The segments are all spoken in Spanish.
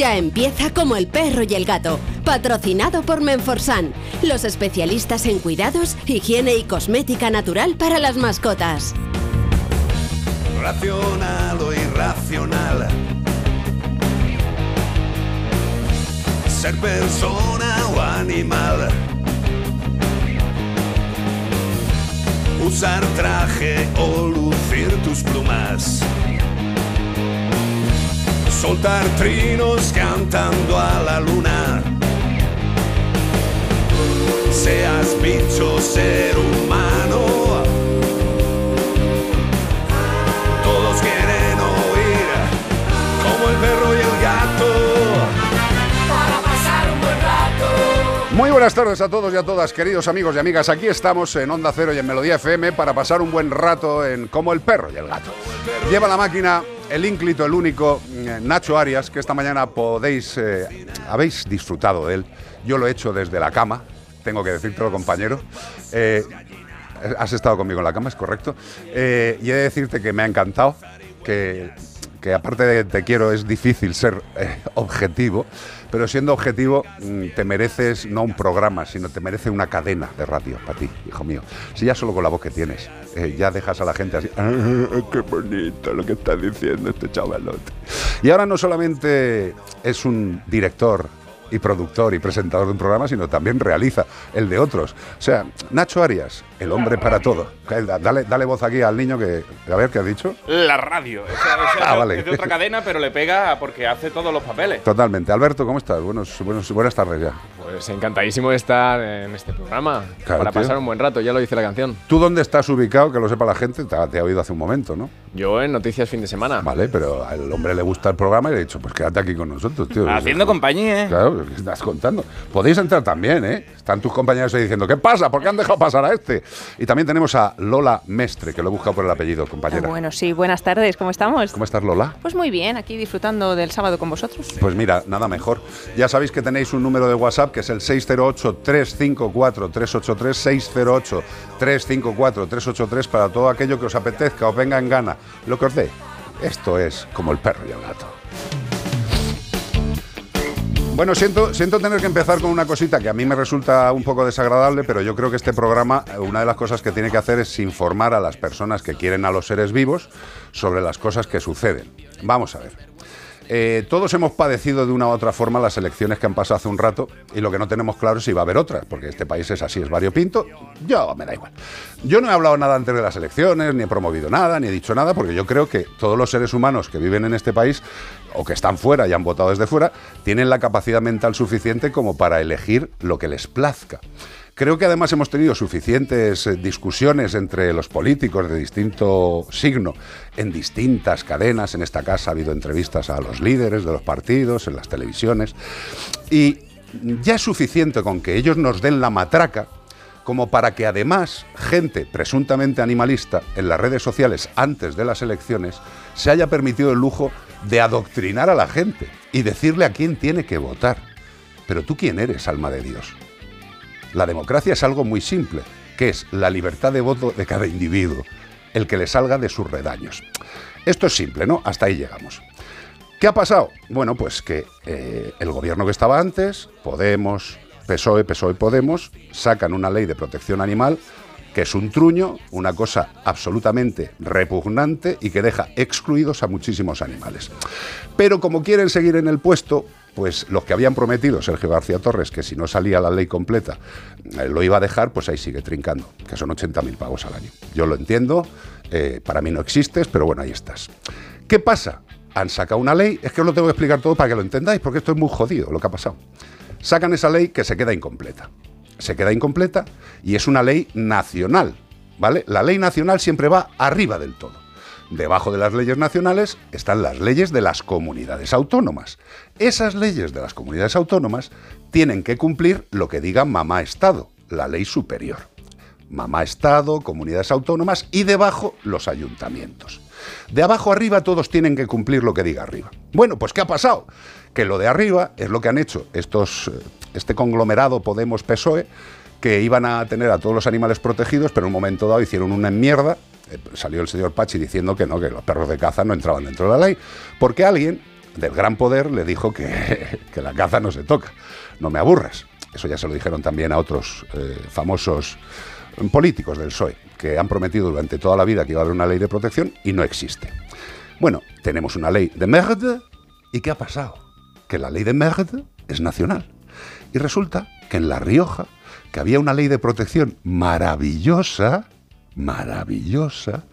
Ya empieza como el perro y el gato, patrocinado por Menforsan, los especialistas en cuidados, higiene y cosmética natural para las mascotas. Racional o irracional. Ser persona o animal. Usar traje o lucir tus plumas. Soltar trinos cantando a la luna. Seas bicho, ser humano. Todos quieren oír como el perro y el gato. Para pasar un buen rato. Muy buenas tardes a todos y a todas, queridos amigos y amigas. Aquí estamos en Onda Cero y en Melodía FM para pasar un buen rato en Como el perro y el gato. Lleva la máquina el ínclito, el único, eh, Nacho Arias, que esta mañana podéis, eh, habéis disfrutado de él. Yo lo he hecho desde la cama, tengo que decírtelo, compañero. Eh, has estado conmigo en la cama, es correcto. Eh, y he de decirte que me ha encantado, que, que aparte de te quiero es difícil ser eh, objetivo, pero siendo objetivo mm, te mereces no un programa, sino te merece una cadena de radio para ti, hijo mío. Si ya solo con la voz que tienes, eh, ya dejas a la gente así, "Ah, qué bonito lo que está diciendo este chavalote. Y ahora no solamente es un director y productor y presentador de un programa, sino también realiza el de otros. O sea, Nacho Arias, el hombre para todo. Dale, dale voz aquí al niño que, a ver, ¿qué has dicho? La radio. Esa- esa Ah, es vale. es de otra cadena, pero le pega porque hace todos los papeles. Totalmente. Alberto, ¿cómo estás? Buenos, buenos, buenas tardes ya. Pues encantadísimo de estar en este programa Claro, para tío. pasar un buen rato, ya lo dice la canción. ¿Tú dónde estás ubicado? Que lo sepa la gente. Te, ha- te ha oído hace un momento, ¿no? Yo en Noticias Fin de Semana. Vale, pero al hombre le gusta el programa y le he dicho, pues quédate aquí con nosotros, tío. Haciendo compañía, ¿eh? Claro, ¿qué estás contando? Podéis entrar también, ¿eh? Están tus compañeros ahí diciendo, ¿qué pasa? ¿Por qué han dejado pasar a este? Y también tenemos a Lola Mestre, que lo he buscado por el apellido, compañera. Bueno, sí, buenas tardes, ¿cómo estamos? ¿Cómo estás, Lola? Pues muy bien, aquí disfrutando del sábado con vosotros. Pues mira, nada mejor. Ya sabéis que tenéis un número de WhatsApp que es el 608-354-383, 608-354-383 para todo aquello que os apetezca, os venga en gana, lo que os dé. Esto es como el perro y el gato. Bueno, siento, siento tener que empezar con una cosita que a mí me resulta un poco desagradable, pero yo creo que este programa, una de las cosas que tiene que hacer es informar a las personas que quieren a los seres vivos sobre las cosas que suceden. Vamos a ver. Eh, todos hemos padecido de una u otra forma las elecciones que han pasado hace un rato y lo que no tenemos claro es si va a haber otras, porque este país es así, es variopinto. Yo me da igual. Yo no he hablado nada antes de las elecciones, ni he promovido nada, ni he dicho nada, porque yo creo que todos los seres humanos que viven en este país o que están fuera y han votado desde fuera, tienen la capacidad mental suficiente como para elegir lo que les plazca. Creo que además hemos tenido suficientes eh, discusiones entre los políticos de distinto signo en distintas cadenas. En esta casa ha habido entrevistas a los líderes de los partidos, en las televisiones. Y ya es suficiente con que ellos nos den la matraca como para que además gente presuntamente animalista en las redes sociales antes de las elecciones se haya permitido el lujo de adoctrinar a la gente y decirle a quién tiene que votar. Pero tú quién eres, alma de Dios. La democracia es algo muy simple, que es la libertad de voto de cada individuo, el que le salga de sus redaños. Esto es simple, ¿no? Hasta ahí llegamos. ¿Qué ha pasado? Bueno, pues que eh, el gobierno que estaba antes, Podemos, PSOE, PSOE, Podemos, sacan una ley de protección animal que es un truño, una cosa absolutamente repugnante y que deja excluidos a muchísimos animales. Pero como quieren seguir en el puesto, pues los que habían prometido Sergio García Torres que si no salía la ley completa eh, lo iba a dejar, pues ahí sigue trincando, que son 80.000 pagos al año. Yo lo entiendo, eh, para mí no existes, pero bueno, ahí estás. ¿Qué pasa? Han sacado una ley, es que os lo tengo que explicar todo para que lo entendáis, porque esto es muy jodido lo que ha pasado. Sacan esa ley que se queda incompleta. Se queda incompleta y es una ley nacional, ¿vale? La ley nacional siempre va arriba del todo. Debajo de las leyes nacionales están las leyes de las comunidades autónomas. Esas leyes de las comunidades autónomas tienen que cumplir lo que diga mamá Estado, la ley superior. Mamá Estado, comunidades autónomas y debajo los ayuntamientos. De abajo arriba todos tienen que cumplir lo que diga arriba. Bueno, pues ¿qué ha pasado? Que lo de arriba es lo que han hecho estos, eh, este conglomerado Podemos PSOE, E, que iban a tener a todos los animales protegidos, pero en un momento dado hicieron una mierda. Eh, Salió el señor Pachi diciendo que no, que los perros de caza no entraban dentro de la ley, porque alguien del gran poder le dijo que, que la caza no se toca. No me aburras. Eso ya se lo dijeron también a otros eh, famosos políticos del PSOE, que han prometido durante toda la vida que iba a haber una ley de protección y no existe. Bueno, tenemos una ley de merde y ¿qué ha pasado? Que la ley de merde es nacional. Y resulta que en La Rioja, que había una ley de protección maravillosa, maravillosa,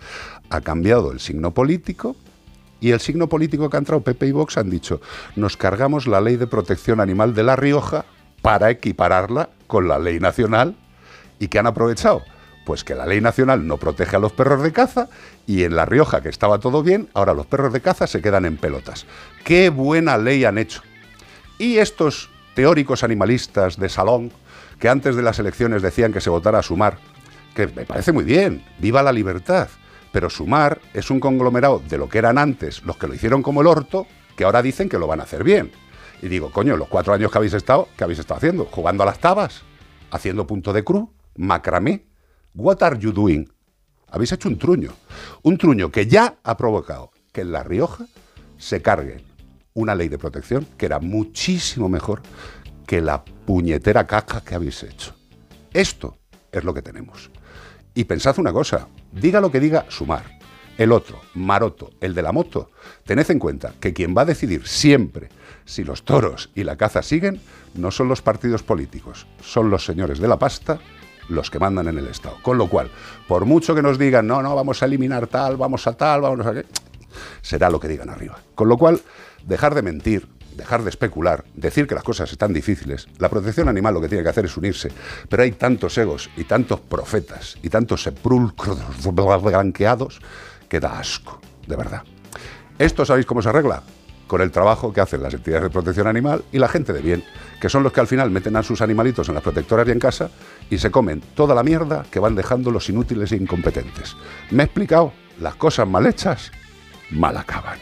ha cambiado el signo político y el signo político que ha entrado Pepe y Vox han dicho, nos cargamos la ley de protección animal de La Rioja para equipararla con la ley nacional y que han aprovechado. Pues que la ley nacional no protege a los perros de caza y en La Rioja, que estaba todo bien, ahora los perros de caza se quedan en pelotas. ¡Qué buena ley han hecho! Y estos teóricos animalistas de salón, que antes de las elecciones decían que se votara a sumar, que me parece muy bien, viva la libertad, pero sumar es un conglomerado de lo que eran antes los que lo hicieron como el orto, que ahora dicen que lo van a hacer bien. Y digo, coño, los cuatro años que habéis estado, ¿qué habéis estado haciendo? ¿Jugando a las tabas? ¿Haciendo punto de cruz? ¿Macramé? ¿What are you doing? Habéis hecho un truño. Un truño que ya ha provocado que en La Rioja se cargue una ley de protección que era muchísimo mejor que la puñetera caca que habéis hecho. Esto es lo que tenemos. Y pensad una cosa, diga lo que diga Sumar, el otro, Maroto, el de la moto, tened en cuenta que quien va a decidir siempre si los toros y la caza siguen no son los partidos políticos, son los señores de la pasta los que mandan en el Estado. Con lo cual, por mucho que nos digan, no, no, vamos a eliminar tal, vamos a tal, vamos a será lo que digan arriba. Con lo cual, dejar de mentir, dejar de especular, decir que las cosas están difíciles. La protección animal lo que tiene que hacer es unirse. Pero hay tantos egos y tantos profetas y tantos sepulcros blanqueados que da asco, de verdad. ¿Esto sabéis cómo se arregla? Con el trabajo que hacen las entidades de protección animal y la gente de bien, que son los que al final meten a sus animalitos en las protectoras y en casa y se comen toda la mierda que van dejando los inútiles e incompetentes. ¿Me he explicado? Las cosas mal hechas mal acaban.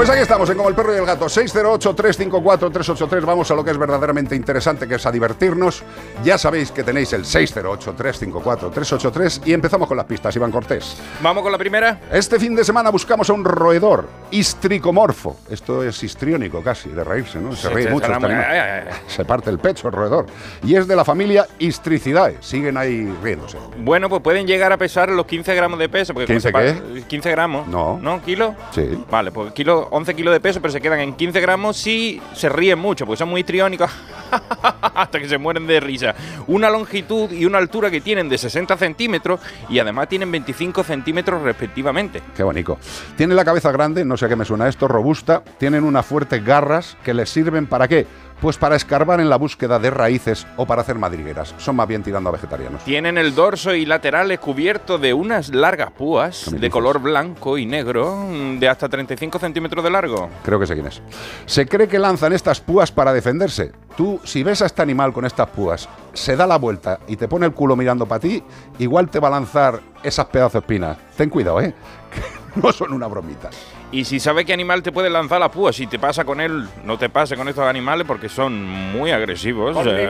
Pues aquí estamos, en Como el Perro y el Gato, 608-354-383. Vamos a lo que es verdaderamente interesante, que es a divertirnos. Ya sabéis que tenéis el 608-354-383 y empezamos con las pistas, Iván Cortés. Vamos con la primera. Este fin de semana buscamos a un roedor histricomorfo. Esto es histriónico casi, de reírse, ¿no? Se ríe se- mucho. se- este animal. ay, ay, ay. Se parte el pecho el roedor. Y es de la familia Istricidae. Siguen ahí riéndose. Bueno, pues pueden llegar a pesar los 15 gramos de peso. Porque como 15 se pa- qué? 15 gramos. No. ¿No? ¿Kilo? Sí. Vale, pues kilo, 11 kilos de peso, pero se quedan en 15 gramos si se ríen mucho, porque son muy histriónicos hasta que se mueren de risa. Una longitud y una altura que tienen de 60 centímetros y además tienen 25 centímetros respectivamente. Qué bonito. Tiene la cabeza grande, no sé a qué me suena esto, robusta. Tienen unas fuertes garras que les sirven para qué? Pues para escarbar en la búsqueda de raíces o para hacer madrigueras. Son más bien tirando a vegetarianos. Tienen el dorso y laterales cubiertos de unas largas púas ¿Qué me de color blanco y negro de hasta 35 centímetros de largo. Creo que sé quién es. Se cree que lanzan estas púas para defenderse. Tú, si ves a este animal con estas púas, se da la vuelta y te pone el culo mirando para ti, igual te va a lanzar esas pedazos de espinas. Ten cuidado, ¿eh? Que no son una bromita. Y si sabes qué animal te puede lanzar la púa, si te pasa con él, no te pase con estos animales porque son muy agresivos. eh,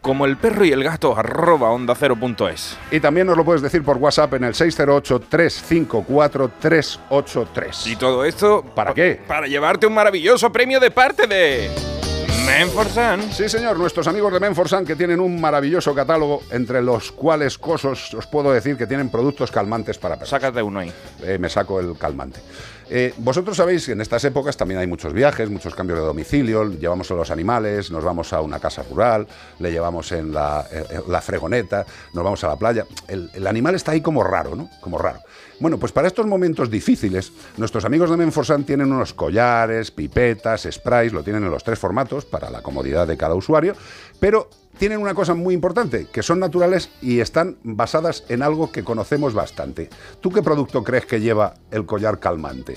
como el perro y el gato, arroba onda cero punto es. Y también nos lo puedes decir por WhatsApp en el 608-354-383. Y todo esto. ¿Para pa- qué? Para llevarte un maravilloso premio de parte de. Menforsan. Sí, señor, nuestros amigos de Menforsan que tienen un maravilloso catálogo, entre los cuales cosos os puedo decir que tienen productos calmantes para perros. Sácate uno ahí. Eh, me saco el calmante. Eh, vosotros sabéis que en estas épocas también hay muchos viajes, muchos cambios de domicilio, llevamos a los animales, nos vamos a una casa rural, le llevamos en la, eh, la fregoneta, nos vamos a la playa. El, el animal está ahí como raro, ¿no? Como raro. Bueno, pues para estos momentos difíciles, nuestros amigos de Menforsan tienen unos collares, pipetas, sprays, lo tienen en los tres formatos para la comodidad de cada usuario, pero tienen una cosa muy importante, que son naturales y están basadas en algo que conocemos bastante. ¿Tú qué producto crees que lleva el collar calmante?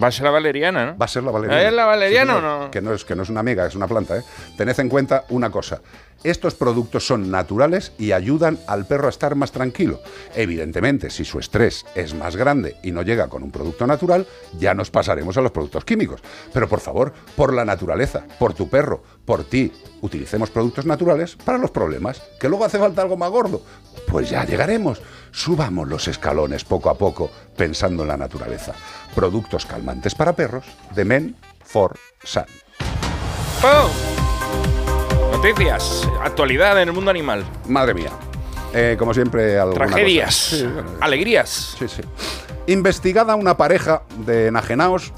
Va a ser la valeriana, ¿no? Va a ser la valeriana. ¿Es la valeriana Sí, o no? Que no es, que no es una amiga, es una planta, ¿eh? Tened en cuenta una cosa. Estos productos son naturales y ayudan al perro a estar más tranquilo. Evidentemente, si su estrés es más grande y no llega con un producto natural, ya nos pasaremos a los productos químicos. Pero por favor, por la naturaleza, por tu perro, por ti, utilicemos productos naturales para los problemas. ¿Que luego hace falta algo más gordo? Pues ya llegaremos. Subamos los escalones poco a poco pensando en la naturaleza. Productos calmantes para perros de Men for Sun. ¡Pum! Noticias, actualidad en el mundo animal, Madre mía. Eh, como siempre, alguna tragedias, cosa. Sí, bueno, alegrías. sí, sí. Investigada una pareja de enajenaos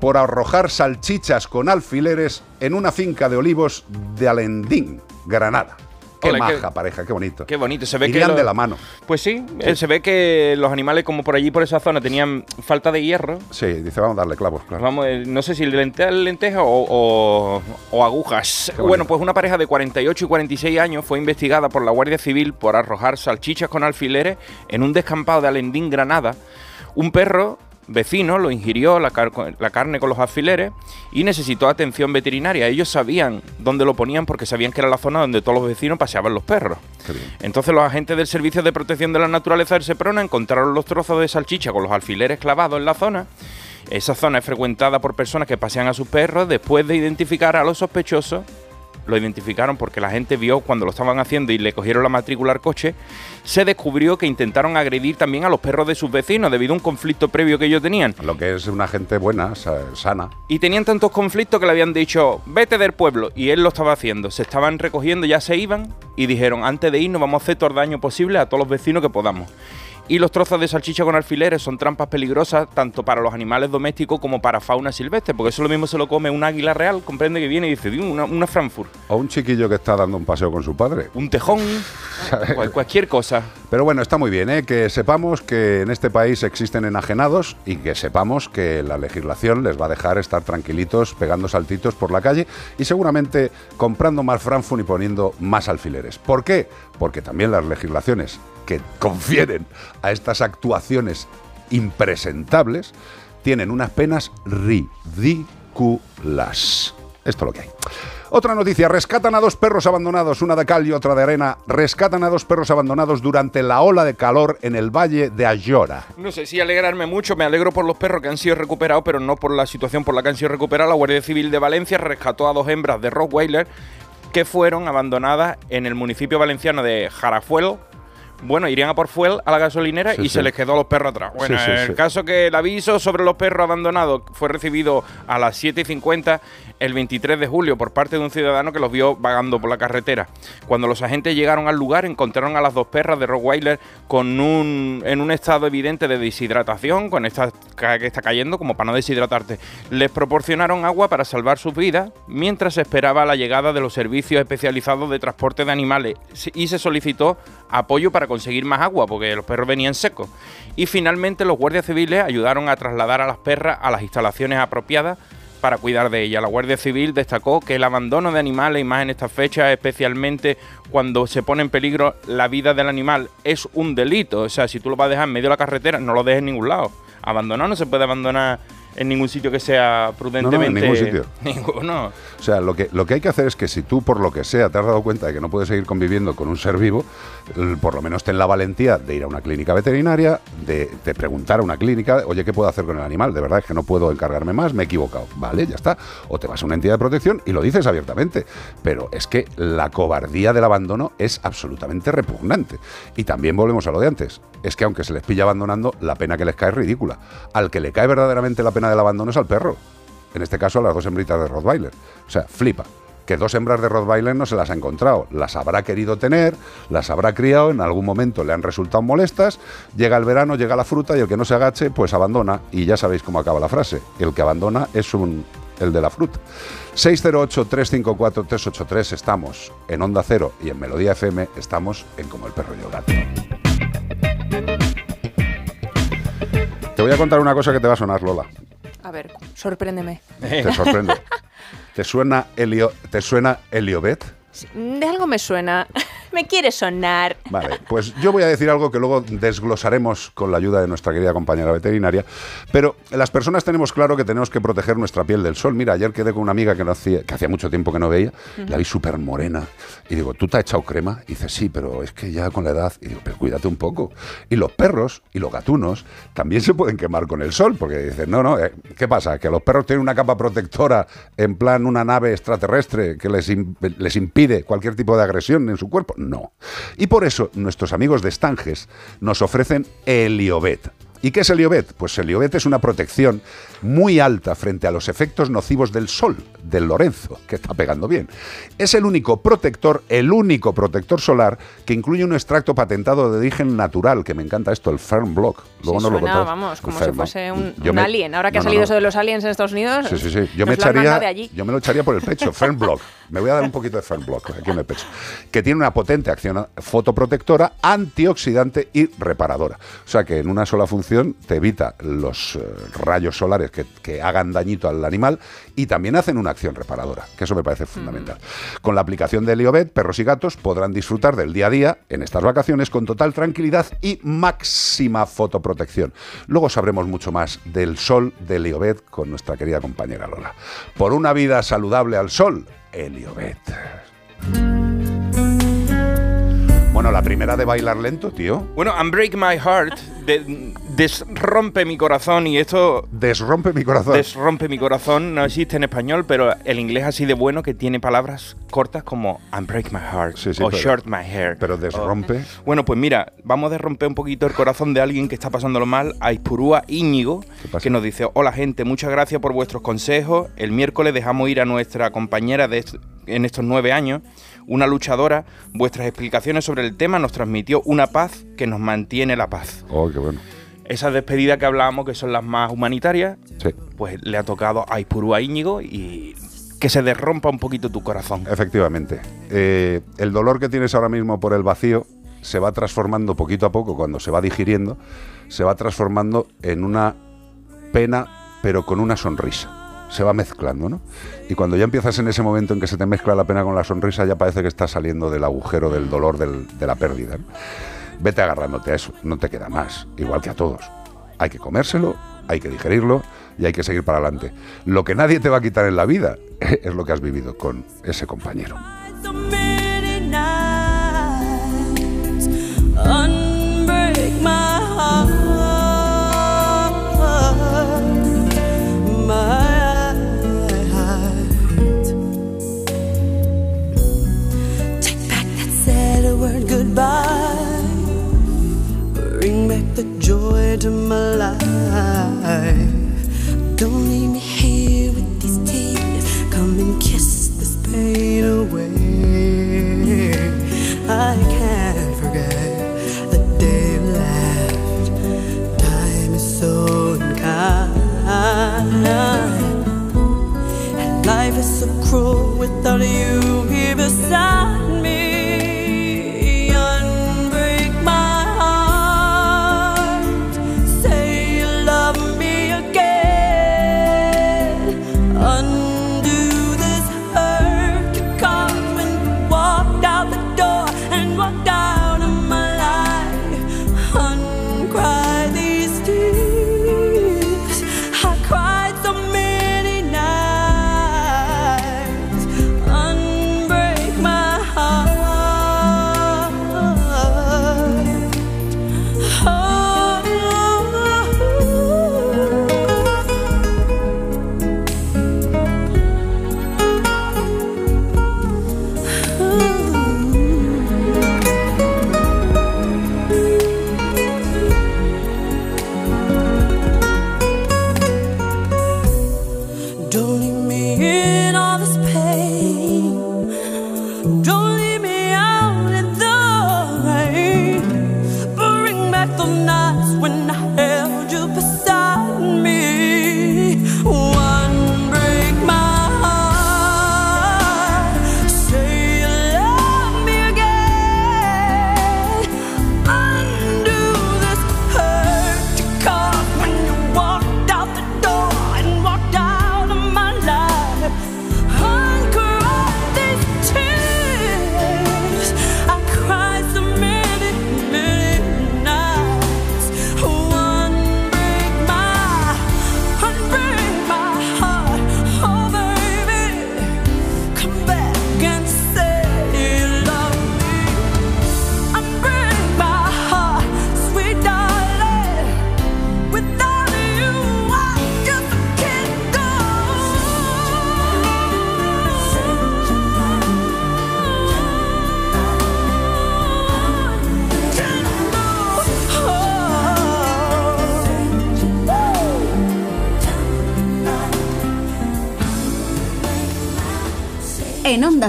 por arrojar salchichas con alfileres en una finca de olivos de Alendín, Granada. Qué Ole, qué- maja pareja, qué bonito. Qué bonito, se ve que lo- de la mano. Pues sí, eh, se ve que los animales como por allí por esa zona tenían falta de hierro. Sí, dice, vamos a darle clavos, claro. Vamos, eh, no sé si lente- lenteja o, o- o agujas. Bueno, pues una pareja de 48 y 46 años fue investigada por la Guardia Civil por arrojar salchichas con alfileres en un descampado de Alendín, Granada. Un perro vecino lo ingirió la, car- la carne con los alfileres y necesitó atención veterinaria. Ellos sabían dónde lo ponían porque sabían que era la zona donde todos los vecinos paseaban los perros. Entonces los agentes del Servicio de Protección de la Naturaleza del Seprona encontraron los trozos de salchicha con los alfileres clavados en la zona. Esa zona es frecuentada por personas que pasean a sus perros. Después de identificar a los sospechosos, lo identificaron porque la gente vio cuando lo estaban haciendo y le cogieron la matrícula al coche, se descubrió que intentaron agredir también a los perros de sus vecinos debido a un conflicto previo que ellos tenían. Lo que es una gente buena, sa- sana. Y tenían tantos conflictos que le habían dicho, vete del pueblo. Y él lo estaba haciendo. Se estaban recogiendo, ya se iban. Y dijeron, antes de irnos vamos a hacer todo el daño posible a todos los vecinos que podamos. Y los trozos de salchicha con alfileres son trampas peligrosas tanto para los animales domésticos como para fauna silvestre. Porque eso lo mismo se lo come un águila real, comprende que viene y dice, "Dios, una, una Frankfurt, O un chiquillo que está dando un paseo con su padre. un tejón, cual- cualquier cosa. Pero bueno, está muy bien, ¿eh? que sepamos que en este país existen enajenados y que sepamos que la legislación les va a dejar estar tranquilitos pegando saltitos por la calle y seguramente comprando más Frankfurt y poniendo más alfileres. ¿Por qué? Porque también las legislaciones que confieren a estas actuaciones impresentables tienen unas penas ridículas. Esto es lo que hay. Otra noticia, rescatan a dos perros abandonados, una de cal y otra de arena. Rescatan a dos perros abandonados durante la ola de calor en el valle de Ayora. No sé si alegrarme mucho, me alegro por los perros que han sido recuperados, pero no por la situación por la que han sido recuperados. La Guardia Civil de Valencia rescató a dos hembras de Rottweiler que fueron abandonadas en el municipio valenciano de Jarafuel. Bueno, irían a por fuel a la gasolinera Sí, y sí. se les quedó a los perros atrás. Bueno, Sí, el caso que el aviso sobre los perros abandonados fue recibido a las 7 y 50 el 23 de julio por parte de un ciudadano que los vio vagando por la carretera. Cuando los agentes llegaron al lugar encontraron a las dos perras de Rottweiler con un, en un estado evidente de deshidratación, con esta que está cayendo como para no deshidratarte. Les proporcionaron agua para salvar sus vidas mientras se esperaba la llegada de los servicios especializados de transporte de animales y se solicitó apoyo para conseguir más agua porque los perros venían secos. Y finalmente los guardias civiles ayudaron a trasladar a las perras a las instalaciones apropiadas para cuidar de ellas. La Guardia Civil destacó que el abandono de animales y más en estas fechas, especialmente cuando se pone en peligro la vida del animal, es un delito. O sea, si tú lo vas a dejar en medio de la carretera, no lo dejes en ningún lado. Abandonar no se puede abandonar en ningún sitio que sea prudentemente. ningún sitio. Ninguno. O sea, lo que, lo que hay que hacer es que si tú, por lo que sea, te has dado cuenta de que no puedes seguir conviviendo con un ser vivo, por lo menos ten la valentía de ir a una clínica veterinaria, de, de preguntar a una clínica, oye, ¿qué puedo hacer con el animal? De verdad es que no puedo encargarme más, me he equivocado. Vale, ya está. O te vas a una entidad de protección y lo dices abiertamente. Pero es que la cobardía del abandono es absolutamente repugnante. Y también volvemos a lo de antes. Es que aunque se les pilla abandonando, la pena que les cae es ridícula. Al que le cae verdaderamente la pena del abandono es al perro en este caso a las dos hembritas de Rottweiler. O sea, flipa. Que dos hembras de Rottweiler no se las ha encontrado. Las habrá querido tener, las habrá criado, en algún momento le han resultado molestas, llega el verano, llega la fruta y el que no se agache, pues abandona. Y ya sabéis cómo acaba la frase. El que abandona es un el de la fruta. 608-354-383 estamos en Onda Cero y en Melodía FM estamos en Como el Perro y el Gato. Te voy a contar una cosa que te va a sonar, Lola. A ver, sorpréndeme. Te sorprende. ¿Te suena Elio, ¿Te suena Eliobet? De algo me suena. Me quiere sonar. Vale, pues yo voy a decir algo que luego desglosaremos con la ayuda de nuestra querida compañera veterinaria, pero las personas tenemos claro que tenemos que proteger nuestra piel del sol. Mira, ayer quedé con una amiga que, no hacía, que hacía mucho tiempo que no veía, la vi súper morena, y digo, ¿tú te has echado crema? Y dice, sí, pero es que ya con la edad, y digo, pero cuídate un poco. Y los perros y los gatunos también se pueden quemar con el sol, porque dicen, no, no, eh, ¿qué pasa? ¿Que los perros tienen una capa protectora en plan una nave extraterrestre que les, les impide cualquier tipo de agresión en su cuerpo? No. Y por eso nuestros amigos de Estanges nos ofrecen Heliobet. ¿Y qué es Heliobet? Pues Heliobet es una protección muy alta frente a los efectos nocivos del sol, del Lorenzo, que está pegando bien. Es el único protector, el único protector solar que incluye un extracto patentado de origen natural, que me encanta esto, el Fern Block. Luego Sí, nos lo suena, vamos, El como si Fern Block. fuese un, Yo un me- alien. Ahora que No, ha no, salido no. eso de los aliens en Estados Unidos, Sí, sí, sí. Yo me, echaría, yo me lo echaría por el pecho. Fern Block. Me voy a dar un poquito de Fern Block aquí en el pecho. Que tiene una potente acción fotoprotectora, antioxidante y reparadora. O sea que en una sola función te evita los eh, rayos solares que, que hagan dañito al animal y también hacen una acción reparadora, que eso me parece fundamental. Con la aplicación de Heliobet, perros y gatos podrán disfrutar del día a día en estas vacaciones con total tranquilidad y máxima fotoprotección. Luego sabremos mucho más del sol de Heliobet con nuestra querida compañera Lola. Por una vida saludable al sol, Heliobet. Bueno, la primera de bailar lento, tío. Bueno, Unbreak My Heart de- desrompe mi corazón y esto Desrompe mi corazón. desrompe mi corazón no existe en español, pero el inglés así de bueno que tiene palabras cortas como Unbreak My Heart Sí, sí, o pero- Short My Hair. pero desrompe. O- bueno, pues mira, vamos a desromper un poquito el corazón de alguien que está pasándolo mal, a Ispurúa Íñigo, que nos dice, hola gente, muchas gracias por vuestros consejos. El miércoles dejamos ir a nuestra compañera de est- en estos nueve años, una luchadora. Vuestras explicaciones sobre el tema nos transmitió una paz que nos mantiene la paz. Oh, qué bueno. Esas despedidas que hablábamos, que son las más humanitarias, Sí, pues le ha tocado a Ispurúa Íñigo y que se derrompa un poquito tu corazón. efectivamente. Eh, el dolor que tienes ahora mismo por el vacío se va transformando poquito a poco, cuando se va digiriendo, se va transformando en una pena, pero con una sonrisa. Se va mezclando, ¿no? Y cuando ya empiezas en ese momento en que se te mezcla la pena con la sonrisa, ya parece que estás saliendo del agujero del dolor del- de la pérdida. ¿no? Vete agarrándote a eso, no te queda más, igual que a todos. Hay que comérselo, hay que digerirlo y hay que seguir para adelante. Lo que nadie te va a quitar en la vida es lo que has vivido con ese compañero. So Bring back the joy to my life. Don't leave me here with these tears. Come and kiss this pain away. I can't forget the day you left. Time is so unkind. And life is so cruel without you here beside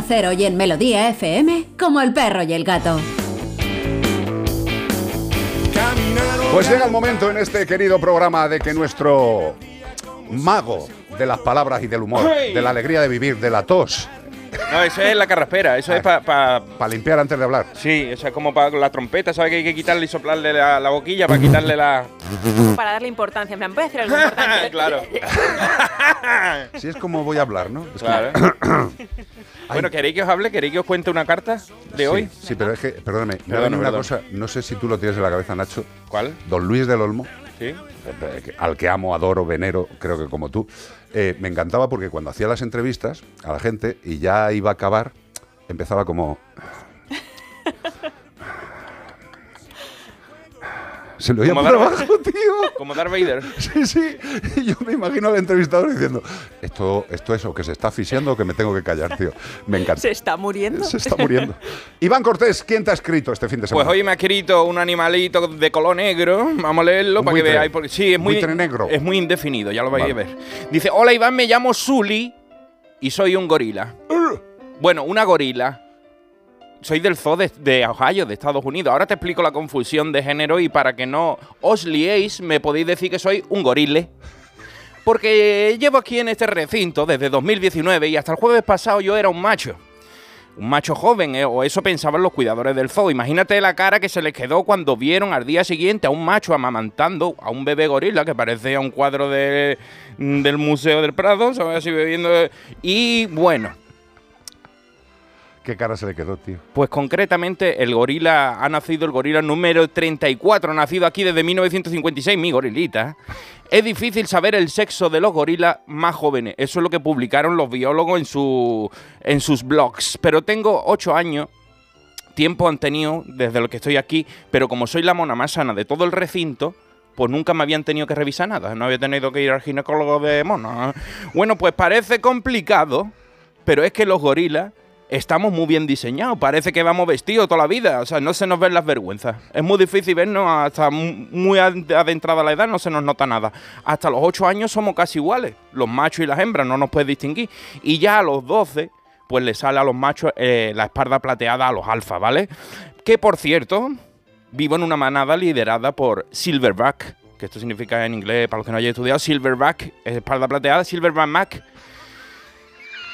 Onda Cero y en Melodía FM, como el perro y el gato. Pues llega el momento en este querido programa de que nuestro mago de las palabras y del humor, de la alegría de vivir, de la tos, No, eso es la carraspera, eso es para... para limpiar antes de hablar. sí, eso es como para la trompeta, ¿sabes que hay que quitarle y soplarle la, la boquilla para quitarle la... Para darle importancia. En plan, ¿puedes decir algo importante? claro, Si es como voy a hablar, ¿no? Es claro. bueno, ¿queréis que os hable? ¿Queréis que os cuente una carta de Sí, hoy? Sí, pero es que, perdóname, me ha venido una cosa, no sé si tú lo tienes en la cabeza, Nacho. ¿Cuál? Don Luis del Olmo, ¿Sí? al que amo, adoro, venero, creo que como tú, eh, me encantaba porque cuando hacía las entrevistas a la gente y ya iba a acabar, empezaba como... Se lo oía Como por Darth- abajo, tío. Como Darth Vader. Sí, sí. Y yo me imagino al entrevistador diciendo, esto, esto es o que se está asfixiando o que me tengo que callar, tío. Me encanta. ¿Se está muriendo? Se está muriendo. Iván Cortés, ¿quién te ha escrito este fin de semana? Pues hoy me ha escrito un animalito de color negro. Vamos a leerlo Un para que veáis. Sí, es muy, negro. es muy indefinido, ya lo vais Vale. a ver. Dice: Hola Iván, me llamo Sully y soy un gorila. Bueno, una gorila. Soy del zoo de, Ohio, de Estados Unidos. Ahora te explico la confusión de género y para que no os liéis, me podéis decir que soy un gorile. Porque llevo aquí en este recinto desde 2019 y hasta el jueves pasado yo era un macho. Un macho joven, eh, o eso pensaban los cuidadores del zoo. Imagínate la cara que se les quedó cuando vieron al día siguiente a un macho amamantando a un bebé gorila que parecía un cuadro de- del Museo del Prado, ¿sabes? Bebiendo. Y bueno, ¿Qué cara se le quedó, tío? pues concretamente el gorila ha nacido, el gorila número 34, nacido aquí desde 1956, mi gorilita. Es difícil saber el sexo de los gorilas más jóvenes. Eso es lo que publicaron los biólogos en, su, en sus blogs. Pero tengo 8 años. Tiempo han tenido desde lo que estoy aquí, pero como soy la mona más sana de todo el recinto, pues nunca me habían tenido que revisar nada. No había tenido que ir al ginecólogo de monos. Bueno, pues parece complicado, pero es que los gorilas estamos muy bien diseñados. Parece que vamos vestidos toda la vida. O sea, no se nos ven las vergüenzas. Es muy difícil vernos hasta mu- muy ad- adentrada la edad, no se nos nota nada. Hasta los 8 años somos casi iguales. Los machos y las hembras no nos puedes distinguir. Y ya a los 12, pues le sale a los machos eh, la espalda plateada a los alfa, ¿vale? Que por cierto, vivo en una manada liderada por Silverback. Que esto significa en inglés, para los que no hayan estudiado, Silverback, es espalda plateada, Silverback Mac.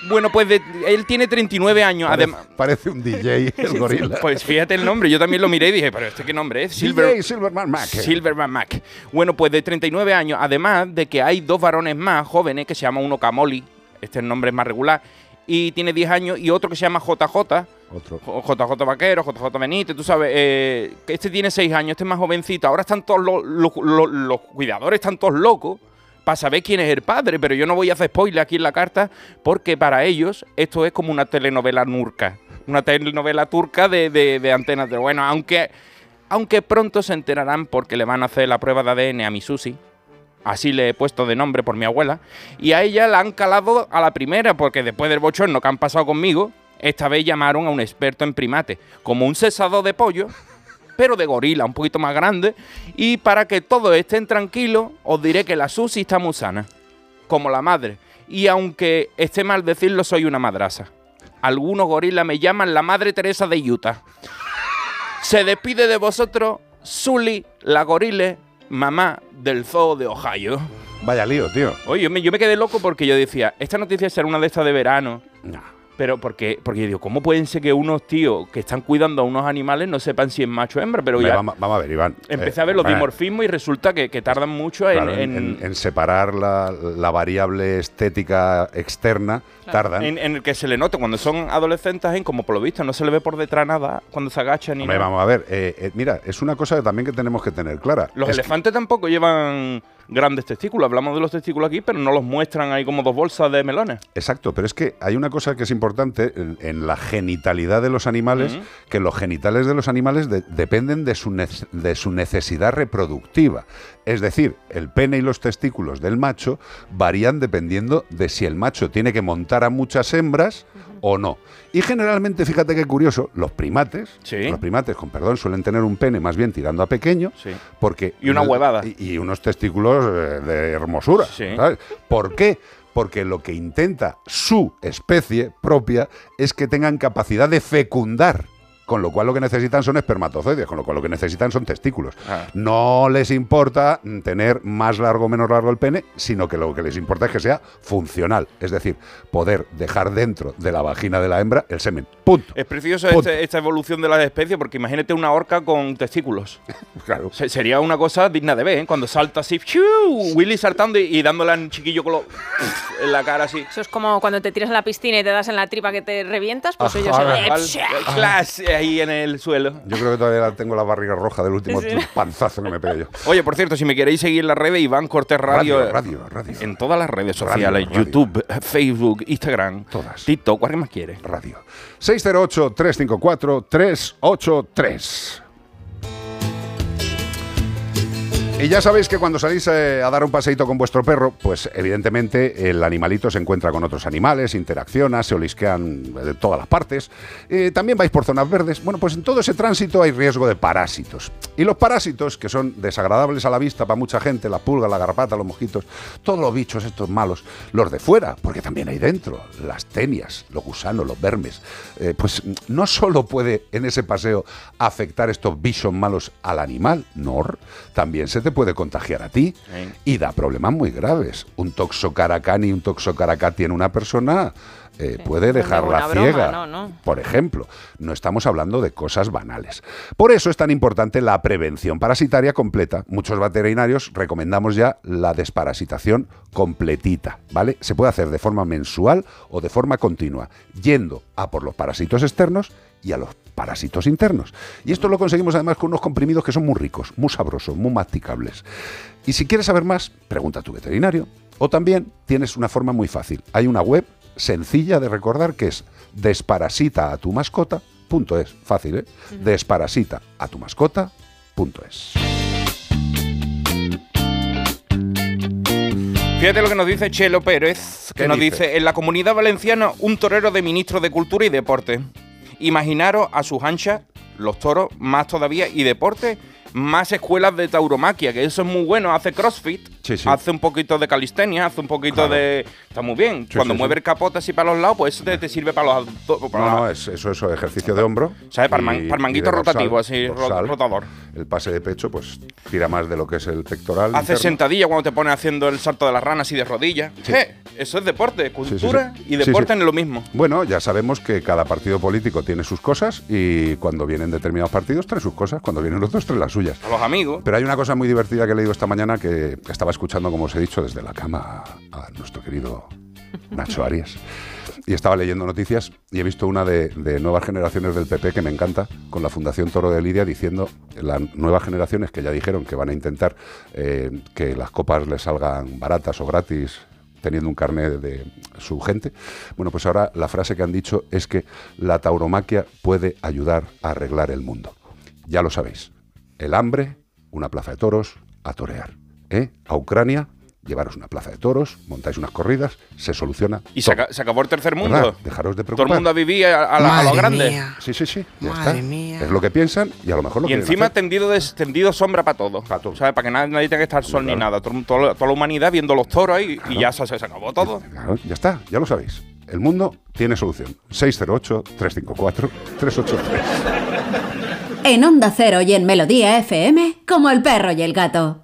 Bueno, pues de- él tiene 39 años. Parece, Además, parece un DJ, el gorila. pues fíjate el nombre, yo también lo miré y dije, pero ¿este qué nombre es? Silver, DJ Silverman Mac. Silverman Mac. Bueno, pues de 39 años, además de que hay dos varones más jóvenes que se llama uno Camoli, este es el nombre más regular, y tiene 10 años, y otro que se llama JJ, Otro. JJ Vaquero, JJ Benítez, tú sabes, eh, este tiene 6 años, este es más jovencito. Ahora están todos los, los- los- los cuidadores, están todos locos para saber quién es el padre, pero yo no voy a hacer spoiler aquí en la carta porque para ellos esto es como una telenovela nurca, una telenovela turca de, de, antenas de... Bueno, aunque, aunque pronto se enterarán porque le van a hacer la prueba de ADN a mi Susi. Así le he puesto de nombre por mi abuela. Y a ella la han calado a la primera, porque después del bochorno que han pasado conmigo, esta vez llamaron a un experto en primates, como un cesador de pollo, pero de gorila, un poquito más grande. Y para que todos estén tranquilos, os diré que la Susi está muy sana, como la madre. Y aunque esté mal decirlo, soy una madraza. Algunos gorilas me llaman la Madre Teresa de Utah. Se despide de vosotros, Sully, la gorile, mamá del zoo de Ohio. Vaya lío, tío. Oye, yo me, yo me quedé loco porque yo decía, esta noticia será una de estas de verano. No. Pero porque, porque yo digo, ¿cómo pueden ser que unos tíos que están cuidando a unos animales no sepan si es macho o hembra? Pero ya vamos, vamos a ver, Iván. empecé Eh, a ver los dimorfismos y resulta que, que tardan mucho en, claro, en, en- en- en separar la, la variable estética externa, tardan. en- el que se le nota cuando son adolescentes, en como por lo visto no se le ve por detrás nada cuando se agachan ni Hombre, nada. vamos a ver, eh, eh, mira, es una cosa también que tenemos que tener clara. Los Es que- elefantes tampoco llevan grandes testículos. Hablamos de los testículos aquí, pero no los muestran ahí como dos bolsas de melones. Exacto, pero es que hay una cosa que es importante en, en la genitalidad de los animales, que los genitales de los animales de- dependen de su, de su necesidad reproductiva. Es decir, el pene y los testículos del macho varían dependiendo de si el macho tiene que montar a muchas hembras o no. Y generalmente, fíjate qué curioso, los primates, Sí. los primates, con perdón, suelen tener un pene más bien tirando a pequeño, Sí. porque Y una huevada. y, y unos testículos eh, de hermosura. Sí. ¿sabes? ¿Por qué? porque lo que intenta su especie propia es que tengan capacidad de fecundar. Con lo cual lo que necesitan son espermatozoides, con lo cual lo que necesitan son testículos. Ah. No les importa tener más largo o menos largo el pene, sino que lo que les importa es que sea funcional. Es decir, poder dejar dentro de la vagina de la hembra el semen. Punto. Es precioso Punto. este- esta evolución de las especies porque imagínate una orca con testículos. Claro. Se- sería una cosa digna de ver, ¿eh? Cuando salta así. Willy saltando y, y dándole a un chiquillo con lo, en la cara así. Eso es como cuando te tiras a la piscina y te das en la tripa que te revientas, pues ellos ahí en el suelo. Yo creo que todavía tengo la barriga roja del último Sí. panzazo que me pegué yo. Oye, por cierto, si me queréis seguir en las redes, Iván Cortés Radio. Radio, radio, radio. En todas las redes sociales, radio. YouTube, Facebook, Instagram, Todas. TikTok, ¿cuál que más quieres? Radio. 608-354-383. Y ya sabéis que cuando salís eh, a dar un paseíto con vuestro perro, pues evidentemente el animalito se encuentra con otros animales, interacciona, se olisquean de todas las partes. Eh, también vais por zonas verdes. Bueno, pues en todo ese tránsito hay riesgo de parásitos. Y los parásitos, que son desagradables a la vista para mucha gente, la pulga, la garrapata, los mosquitos, todos los bichos estos malos, los de fuera, porque también hay dentro, las tenias, los gusanos, los vermes, eh, pues no solo puede en ese paseo afectar estos bichos malos al animal, no, también se te puede contagiar a ti Sí. y da problemas muy graves. Un toxocaracán y un toxocaracá tiene una persona eh, puede dejarla broma, ciega. no, no. Por ejemplo, no estamos hablando de cosas banales. Por eso es tan importante la prevención parasitaria completa. Muchos veterinarios recomendamos ya la desparasitación completita, ¿vale? Se puede hacer de forma mensual o de forma continua, yendo a por los parásitos externos y a los parásitos internos. Y esto lo conseguimos además con unos comprimidos que son muy ricos, muy sabrosos, muy masticables. Y si quieres saber más, pregunta a tu veterinario. O también tienes una forma muy fácil. Hay una web sencilla de recordar que es desparasita a tu mascota. Punto es, fácil, ¿eh? Desparasita a tu mascota. Punto es. Fíjate lo que nos dice Chelo Pérez, que ¿Qué nos dice? dice? en la comunidad valenciana un torero de ministro de Cultura y Deporte. Imaginaros a sus anchas, los toros, más todavía, y deporte, más escuelas de tauromaquia, que eso es muy bueno, hace crossfit, Sí, sí. hace un poquito de calistenia, hace un poquito Claro. de... Está muy bien. Sí, Cuando sí, mueve sí. el capote así para los lados, pues eso te, te sirve para los... abdo- para No, no, es, eso es ejercicio de hombro. ¿Sabes? Para man- para manguito rotativo, así, dorsal. rotador. El pase de pecho, pues tira más de lo que es el pectoral. Hace interno. sentadilla cuando te pones haciendo el salto de las ranas y de rodillas. Sí. Eh, eso es deporte, cultura y deporte en lo mismo. Bueno, ya sabemos que cada partido político tiene sus cosas y cuando vienen determinados partidos trae sus cosas, cuando vienen otros trae las suyas. A los amigos. Pero hay una cosa muy divertida que he leído esta mañana que estaba escuchando, como os he dicho, desde la cama a nuestro querido Nacho Arias. Y estaba leyendo noticias y he visto una de, nuevas generaciones del PP que me encanta, con la Fundación Toro de Lidia diciendo las nuevas generaciones que ya dijeron que van a intentar eh, que las copas les salgan baratas o gratis teniendo un carnet de su gente. Bueno, pues ahora la frase que han dicho es que la tauromaquia puede ayudar a arreglar el mundo. Ya lo sabéis. El hambre, una plaza de toros, a torear. ¿Eh? A Ucrania, llevaros una plaza de toros, montáis unas corridas, se soluciona. Y se, todo. aca- se acabó el tercer mundo. ¿Verdad? Dejaros de Todo preocupar. el mundo a vivir a, a la- a lo Madre grande. mía. Sí, sí, sí. Ya Madre está. mía. Es lo que piensan y a lo mejor lo Y encima hacer. tendido, de- tendido sombra para todo. Pa' todo. ¿Sabes? Para que nadie, nadie tenga que estar sol ni nada. Todo- todo- toda la humanidad viendo los toros ahí y ya se, se acabó todo. Claro, ya está, ya lo sabéis. El mundo tiene solución. 608-354-383. En Onda Cero y en Melodía FM, como el perro y el gato.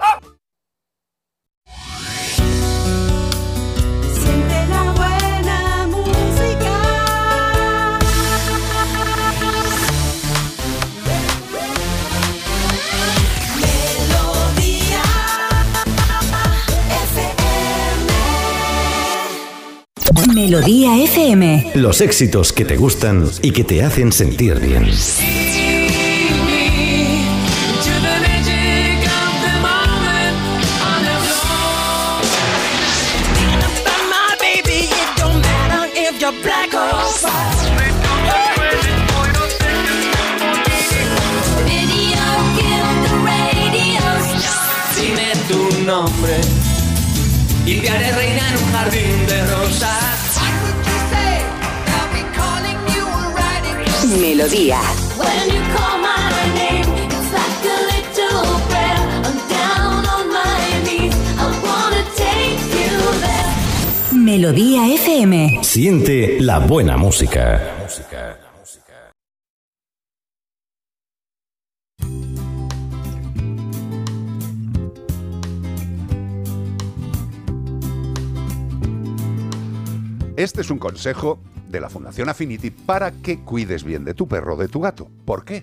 Melodía FM. Los éxitos que te gustan y que te hacen sentir bien. Radio star. nombre y te haré reina en un jardín Melodía FM. Siente la buena música. Este es un consejo de la Fundación Affinity para que cuides bien de tu perro o de tu gato. ¿Por qué?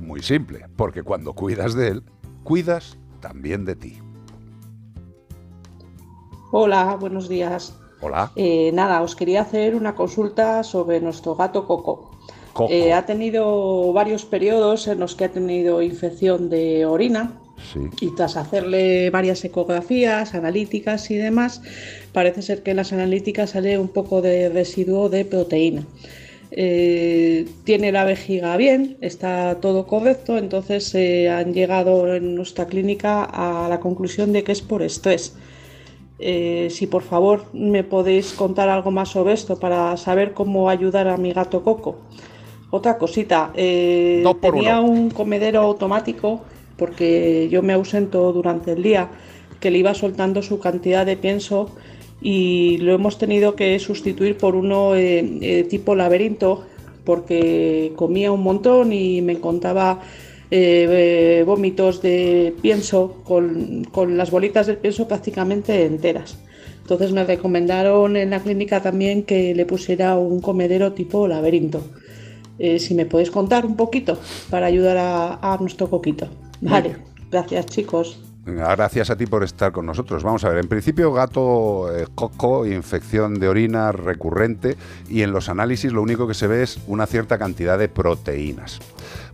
Muy simple, porque cuando cuidas de él, cuidas también de ti. Hola, buenos días. Hola. Eh, nada, os quería hacer una consulta sobre nuestro gato Coco. Coco. Eh, ha tenido varios periodos en los que ha tenido infección de orina Sí. y tras hacerle varias ecografías, analíticas y demás, parece ser que en las analíticas sale un poco de residuo de proteína. Eh, tiene la vejiga bien, está todo correcto, entonces eh, han llegado en nuestra clínica a la conclusión de que es por estrés. Eh, si por favor me podéis contar algo más sobre esto para saber cómo ayudar a mi gato Coco. Otra cosita, eh, tenía uno. un comedero automático porque yo me ausento durante el día que le iba soltando su cantidad de pienso y lo hemos tenido que sustituir por uno eh, eh, tipo laberinto porque comía un montón y me encontraba eh, vómitos de pienso con, con las bolitas del pienso prácticamente enteras. Entonces me recomendaron en la clínica también que le pusiera un comedero tipo laberinto. Eh, si me podéis contar un poquito para ayudar a, a nuestro coquito. Vale, gracias chicos. Gracias a ti por estar con nosotros. Vamos a ver, en principio gato eh, coco, infección de orina recurrente y en los análisis lo único que se ve es una cierta cantidad de proteínas.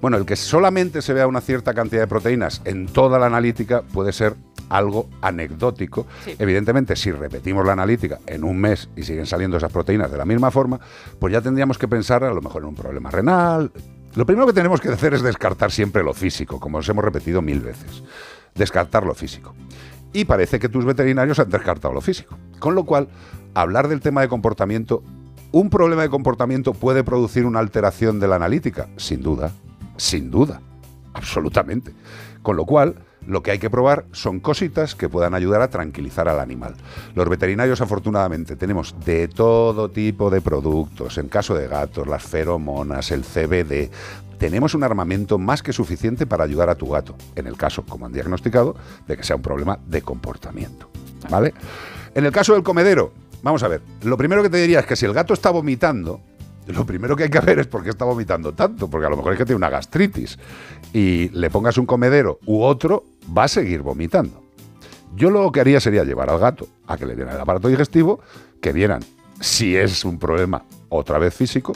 Bueno, el que solamente se vea una cierta cantidad de proteínas en toda la analítica puede ser algo anecdótico. Evidentemente, si repetimos la analítica en un mes y siguen saliendo esas proteínas de la misma forma, pues ya tendríamos que pensar a lo mejor en un problema renal. Lo primero que tenemos que hacer es descartar siempre lo físico, como os hemos repetido mil veces. Descartar lo físico. Y parece que tus veterinarios han descartado lo físico. Con lo cual, hablar del tema de comportamiento, ¿un problema de comportamiento puede producir una alteración de la analítica? Sin duda, sin duda, absolutamente. Con lo cual, lo que hay que probar son cositas que puedan ayudar a tranquilizar al animal. Los veterinarios, afortunadamente, tenemos de todo tipo de productos. En caso de gatos, las feromonas, el CBD. Tenemos un armamento más que suficiente para ayudar a tu gato, en el caso, como han diagnosticado, de que sea un problema de comportamiento. ¿Vale? En el caso del comedero, vamos a ver, lo primero que te diría es que si el gato está vomitando, lo primero que hay que ver es por qué está vomitando tanto, porque a lo mejor es que tiene una gastritis y le pongas un comedero u otro, va a seguir vomitando. Yo lo que haría sería llevar al gato a que le dieran el aparato digestivo, que vieran si es un problema otra vez físico,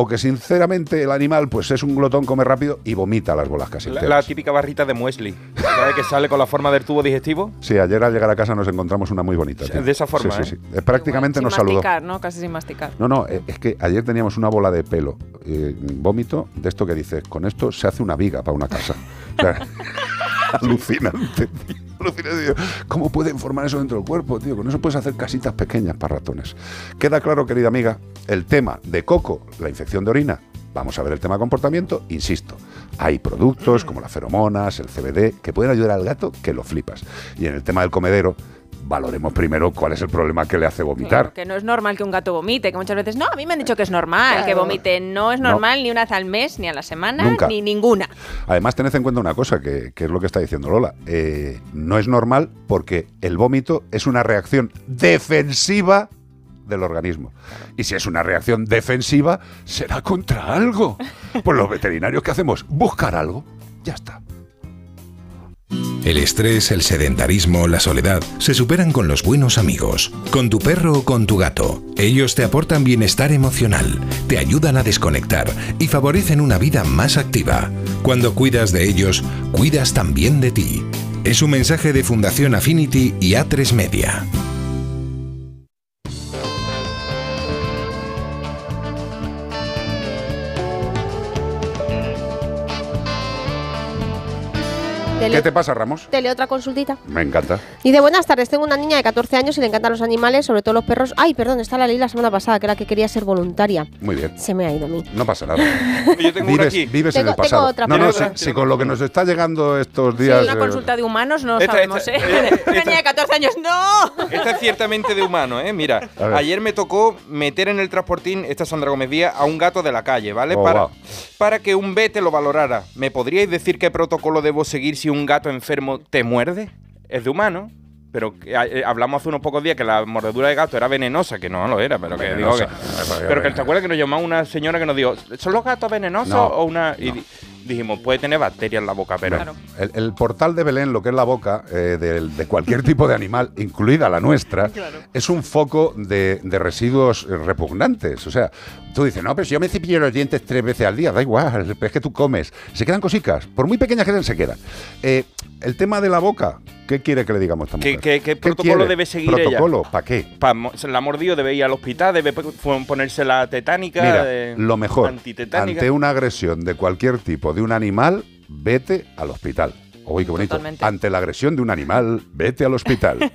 o que sinceramente el animal pues es un glotón, come rápido y vomita las bolas casi La, la típica barrita de muesli, ¿sabes? Que sale con la forma del tubo digestivo. Sí, ayer al llegar a casa nos encontramos una muy bonita. tío. de esa forma, Sí, sí, ¿eh? sí. Eh, Prácticamente Sin nos saludó. masticar, ¿no? Casi sin masticar. No, no, eh, es que ayer teníamos una bola de pelo, eh, vómito, de esto que dices, con esto se hace una viga para una casa. Alucinante, tío. ¿Cómo pueden formar eso dentro del cuerpo, tío? Con eso puedes hacer casitas pequeñas para ratones. Queda claro, querida amiga, el tema de coco, la infección de orina. Vamos a ver el tema de comportamiento, insisto. Hay productos como las feromonas, el CBD, que pueden ayudar al gato que lo flipas. Y en el tema del comedero, valoremos primero cuál es el problema que le hace vomitar. Que no es normal que un gato vomite, que muchas veces, no, a mí me han dicho que es normal que vomite. No es No. normal ni una vez al mes, ni a la semana, Nunca. ni ninguna. Además, tened en cuenta una cosa, que, que es lo que está diciendo Lola. Eh, no es normal porque el vómito es una reacción defensiva del organismo. Y si es una reacción defensiva, será contra algo. Pues los veterinarios, ¿qué hacemos? Buscar algo. Ya está. El estrés, el sedentarismo, la soledad se superan con los buenos amigos, con tu perro o con tu gato. Ellos te aportan bienestar emocional, te ayudan a desconectar y favorecen una vida más activa. Cuando cuidas de ellos, cuidas también de ti. Es un mensaje de Fundación Affinity y A3 Media. ¿Qué leo- te pasa, Ramos? Te leo otra consultita. Me encanta. Dice, buenas tardes, tengo una niña de 14 años y le encantan los animales, sobre todo los perros. Ay, perdón, está la ley la semana pasada, que era que quería ser voluntaria. Muy bien. Se me ha ido a mí. No pasa nada. Yo tengo una vives aquí. vives en el pasado. tengo otra no, no, si, si con lo que nos está llegando estos Sí, días. una eh, consulta de humanos no Esta- sabemos, esta- ¿eh? Una niña de 14 años, ¡no! Esta es ciertamente de humano, ¿eh? Mira, ayer me tocó meter en el transportín, esta es Sandra Gómez Díaz, a un gato de la calle, ¿vale? Oh, para, wow. para que un vete lo valorara. ¿Me podríais decir qué protocolo debo seguir si un gato enfermo te muerde? Es de humano. Pero que, eh, hablamos hace unos pocos días que la mordedura de gato era venenosa, que no lo era, pero que digo que. Pero que te acuerdas que nos llamó una señora que nos dijo, ¿son los gatos venenosos No, o una.? Y dijimos, puede tener bacterias en la boca, pero. El, el portal de Belén, lo que es la boca eh, del- de, cualquier tipo de animal, incluida la nuestra, es un foco de, de residuos repugnantes. O sea, tú dices, no, pero si yo me cepillo los dientes tres veces al día, da igual, es que tú comes. Se quedan cositas, por muy pequeñas que sean, se quedan. Eh, el tema de la boca, ¿qué quiere que le digamos a esta ¿Qué, mujer? qué- qué protocolo quiere? debe seguir ella? ¿Protocolo? ¿Para qué? Pa- se la ha mordido, debe ir al hospital, debe ponerse la tetánica. Mira, eh, lo mejor, antitetánica. ante una agresión de cualquier tipo de un animal, vete al hospital. Uy, qué bonito. Totalmente. Ante la agresión de un animal, vete al hospital.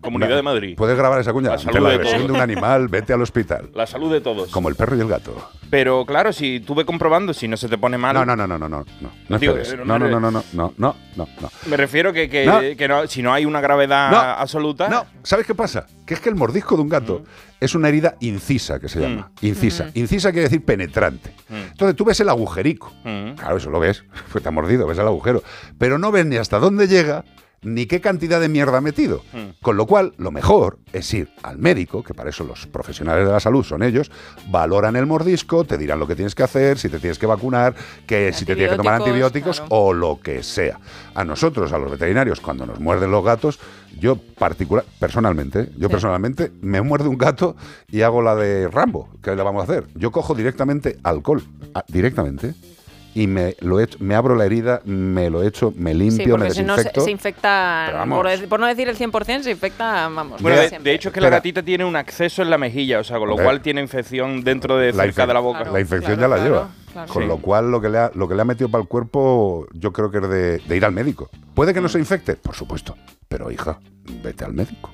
Comunidad de Madrid. ¿Puedes grabar esa cuña? La Ante la de agresión todos. de un animal, vete al hospital. La salud de todos. Como el perro y el gato. Pero claro, si tuve comprobando, si no se te pone mal. No, no, no, no, no, no. No, no, Digo, esperes. eh, no, no, no, no, no, no, no, no, no. Me refiero que, que, No. que no- si no hay una gravedad No. absoluta. No, ¿sabes qué pasa? Que es que el mordisco de un gato es una herida incisa, que se llama. Incisa. Mm. Incisa quiere decir penetrante. Mm. Entonces tú ves el agujerico. Mm. Claro, eso lo ves. Pues te ha mordido, ves el agujero. Pero no ves ni hasta dónde llega ni qué cantidad de mierda ha metido. Mm. Con lo cual, lo mejor es ir al médico, que para eso los profesionales de la salud son ellos, valoran el mordisco, te dirán lo que tienes que hacer, si te tienes que vacunar, que si te tienes que tomar Antibióticos, o lo que sea. A nosotros, a los veterinarios, cuando nos muerden los gatos, yo particular, personalmente, yo personalmente me muerde un gato y hago la de Rambo, ¿qué le vamos a hacer? Yo cojo directamente alcohol, directamente, y me lo echo, me abro la herida, me lo echo, me Sí, limpio, me porque si no se, desinfecto. se infecta, por, no decir el 100%, se infecta, vamos. Bueno, de, hecho es que la gatita tiene un acceso en la mejilla, o sea, con lo cual tiene infección dentro de la, cerca de la boca. la infección ya la lleva. Con Sí. lo cual, lo que, le ha, lo que le ha metido para el cuerpo, yo creo que es de, de ir al médico. ¿Puede que no se infecte? Por supuesto. Pero, hija, vete al médico.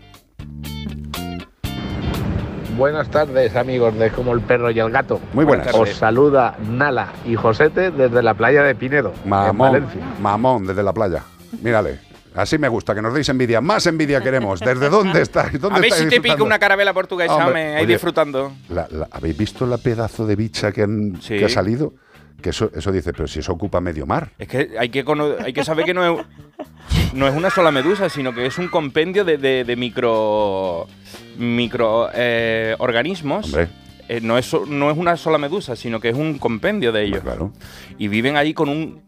Buenas tardes, amigos de Como el Perro y el Gato. Muy buenas Os saluda Nala y Josete desde la playa de Pinedo, en Mamón, Valencia. mamón, desde la playa. Mírale. Así me gusta, que nos deis envidia. Más envidia queremos. ¿Desde dónde estáis? ¿Dónde A ver estáis si te pica disfrutando? una carabela portuguesa, Hombre, me, ahí oye, disfrutando. La- la- ¿Habéis visto la pedazo de bicha que, han- Sí. que ha salido? Que eso, eso dice, pero si eso ocupa medio mar. Es que hay que, cono- hay que saber que no es, no es una sola medusa, sino que es un compendio de, de- de micro, micro eh. Eh, no, es, no es una sola medusa, sino que es un compendio de ellos. Y viven ahí con un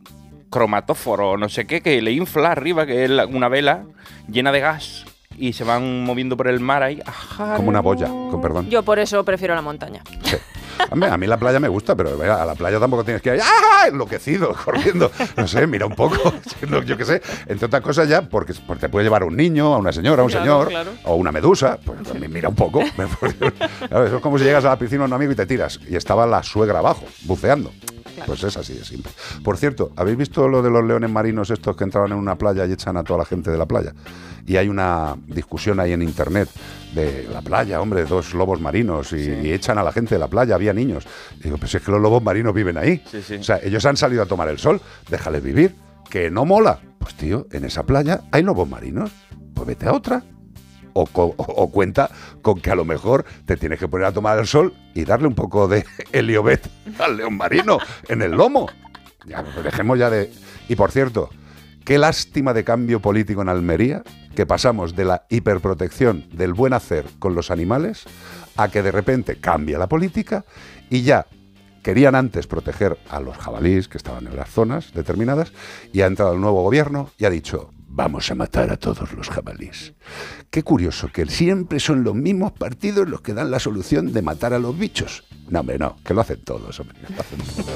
cromatóforo, no sé qué, que le infla arriba, que es la- una vela llena de gas. Y se van moviendo por el mar ahí. Ajá, Como una boya, con perdón. Yo por eso prefiero la montaña. Hombre, a mí la playa me gusta, pero a la playa tampoco tienes que ir ¡ah! enloquecido, corriendo. No sé, mira un poco, yo qué sé. Entre otras cosas ya, porque, porque te puede llevar un niño, a una señora, a un Claro, señor, claro. o una medusa. Pues mi- mira un poco. Eso es como si llegas a la piscina a un amigo y te tiras. Y estaba la suegra abajo, buceando. Pues es así de simple. Por cierto, ¿habéis visto lo de los leones marinos estos que entraban en una playa y echan a toda la gente de la playa? Y hay una discusión ahí en internet de la playa, hombre, dos lobos marinos y, y echan a la gente de la playa, había niños. Y digo, pues es que los lobos marinos viven ahí. Sí, sí. O sea, ellos han salido a tomar el sol, déjales vivir. Que no mola. Pues tío, en esa playa hay lobos marinos. Pues vete a otra. O, co- o- o cuenta con que a lo mejor te tienes que poner a tomar el sol y darle un poco de heliobet al león marino en el lomo. Ya, pues dejemos ya de... Y por cierto, qué lástima de cambio político en Almería, que pasamos de la hiperprotección del buen hacer con los animales a que de repente cambia la política y ya querían antes proteger a los jabalíes que estaban en las zonas determinadas y ha entrado el nuevo gobierno y ha dicho, vamos a matar a todos los jabalíes. Qué curioso que siempre son los mismos partidos los que dan la solución de matar a los bichos. No, hombre, no, que lo hacen todos, hombre. que lo hacen todos.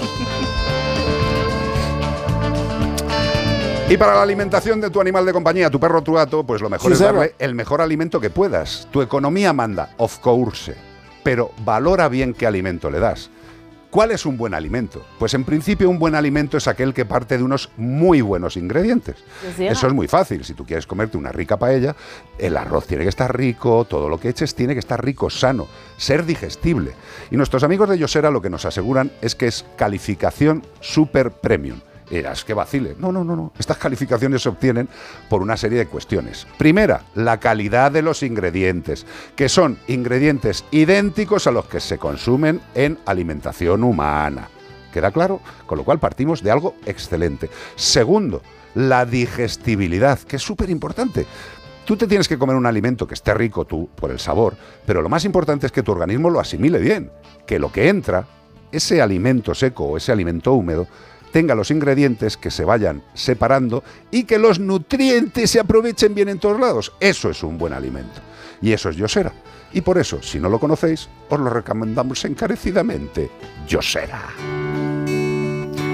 Y para la alimentación de tu animal de compañía, tu perro o tu gato, pues lo mejor Sí, es darle el mejor alimento que puedas. Tu economía manda, of course, pero valora bien qué alimento le das. ¿Cuál es un buen alimento? Pues en principio un buen alimento es aquel que parte de unos muy buenos ingredientes. Decía. Eso es muy fácil. Si tú quieres comerte una rica paella, el arroz tiene que estar rico, todo lo que eches tiene que estar rico, sano, ser digestible. Y nuestros amigos de Yosera lo que nos aseguran es que es calificación super premium. Dirás, que vacile. No, no, no, no. Estas calificaciones se obtienen por una serie de cuestiones. Primera, la calidad de los ingredientes, que son ingredientes idénticos a los que se consumen en alimentación humana. ¿Queda claro? Con lo cual partimos de algo excelente. Segundo, la digestibilidad, que es súper importante. Tú te tienes que comer un alimento que esté rico tú por el sabor, pero lo más importante es que tu organismo lo asimile bien, que lo que entra, ese alimento seco o ese alimento húmedo, tenga los ingredientes que se vayan separando y que los nutrientes se aprovechen bien en todos lados. Eso es un buen alimento. Y eso es Yosera. Y por eso, si no lo conocéis, os lo recomendamos encarecidamente. Yosera.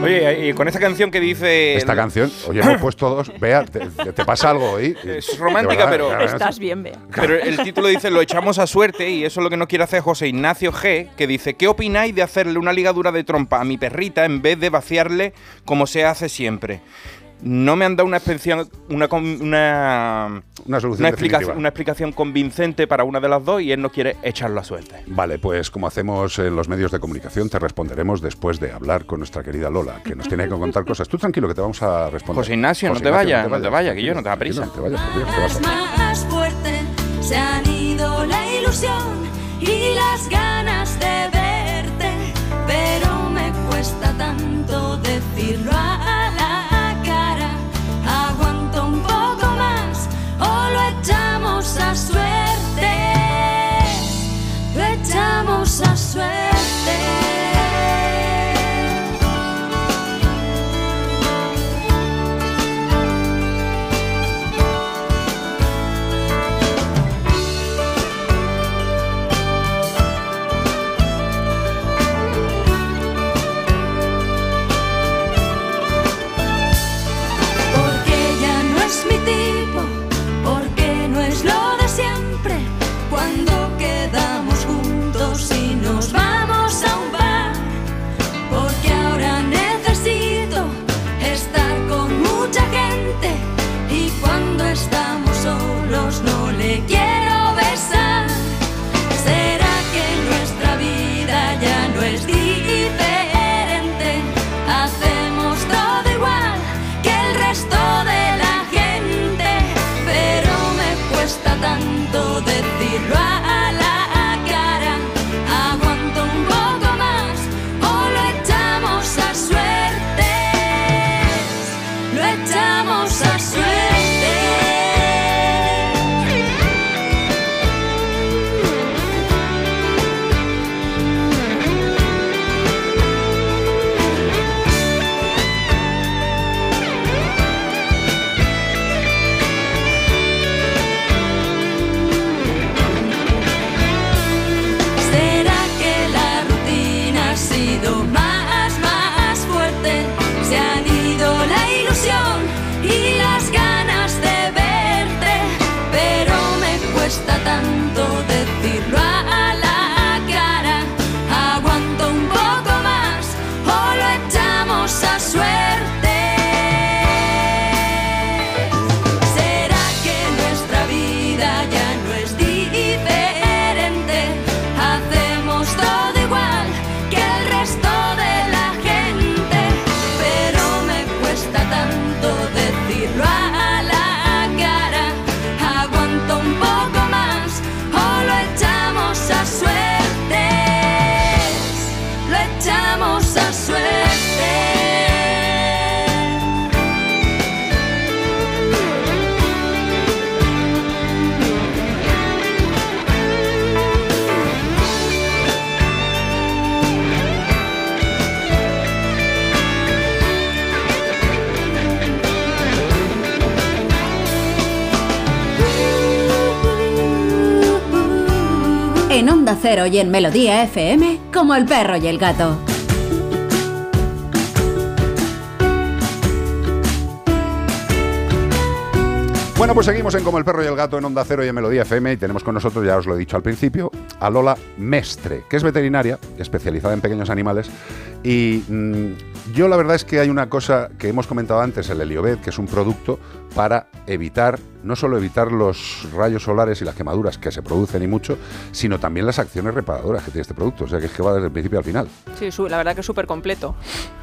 Oye, y con esta canción que dice... Esta canción, oye, hemos puesto dos. Vea, te, te- te pasa algo hoy. Es romántica, verdad, pero- de verdad. bien, Bea. Pero el título dice lo echamos a suerte y eso es lo que no quiere hacer José Ignacio G, que dice, ¿qué opináis de hacerle una ligadura de trompa a mi perrita en vez de vaciarle como se hace siempre? No me han dado una explicación, una, con- una, Una solución una, definitiva. explicación, una explicación convincente para una de las dos y él no quiere echarlo a suerte. Vale, pues como hacemos en los medios de comunicación, te responderemos después de hablar con nuestra querida Lola, que nos tiene que contar cosas. Tú tranquilo, que te vamos a responder. José Ignacio, no te vayas, no te vayas, que yo no te da prisa. No te vayas, por Dios, más fuerte se han ido la ilusión y las ganas de verte, pero me cuesta tanto decirlo a echamos a suerte, lo echamos a suerte. Onda Cero y en Melodía FM, como el perro y el gato. Bueno, pues seguimos en Como el perro y el gato en Onda Cero y en Melodía FM y tenemos con nosotros, ya os lo he dicho al principio, a Lola Mestre, que es veterinaria, especializada en pequeños animales. Y mm, yo la verdad es que hay una cosa que hemos comentado antes, el Heliobed, que es un producto para evitar, no solo evitar los rayos solares y las quemaduras que se producen y mucho, sino también las acciones reparadoras que tiene este producto. O sea que es que va desde el principio al final. Sí, la verdad que es súper completo.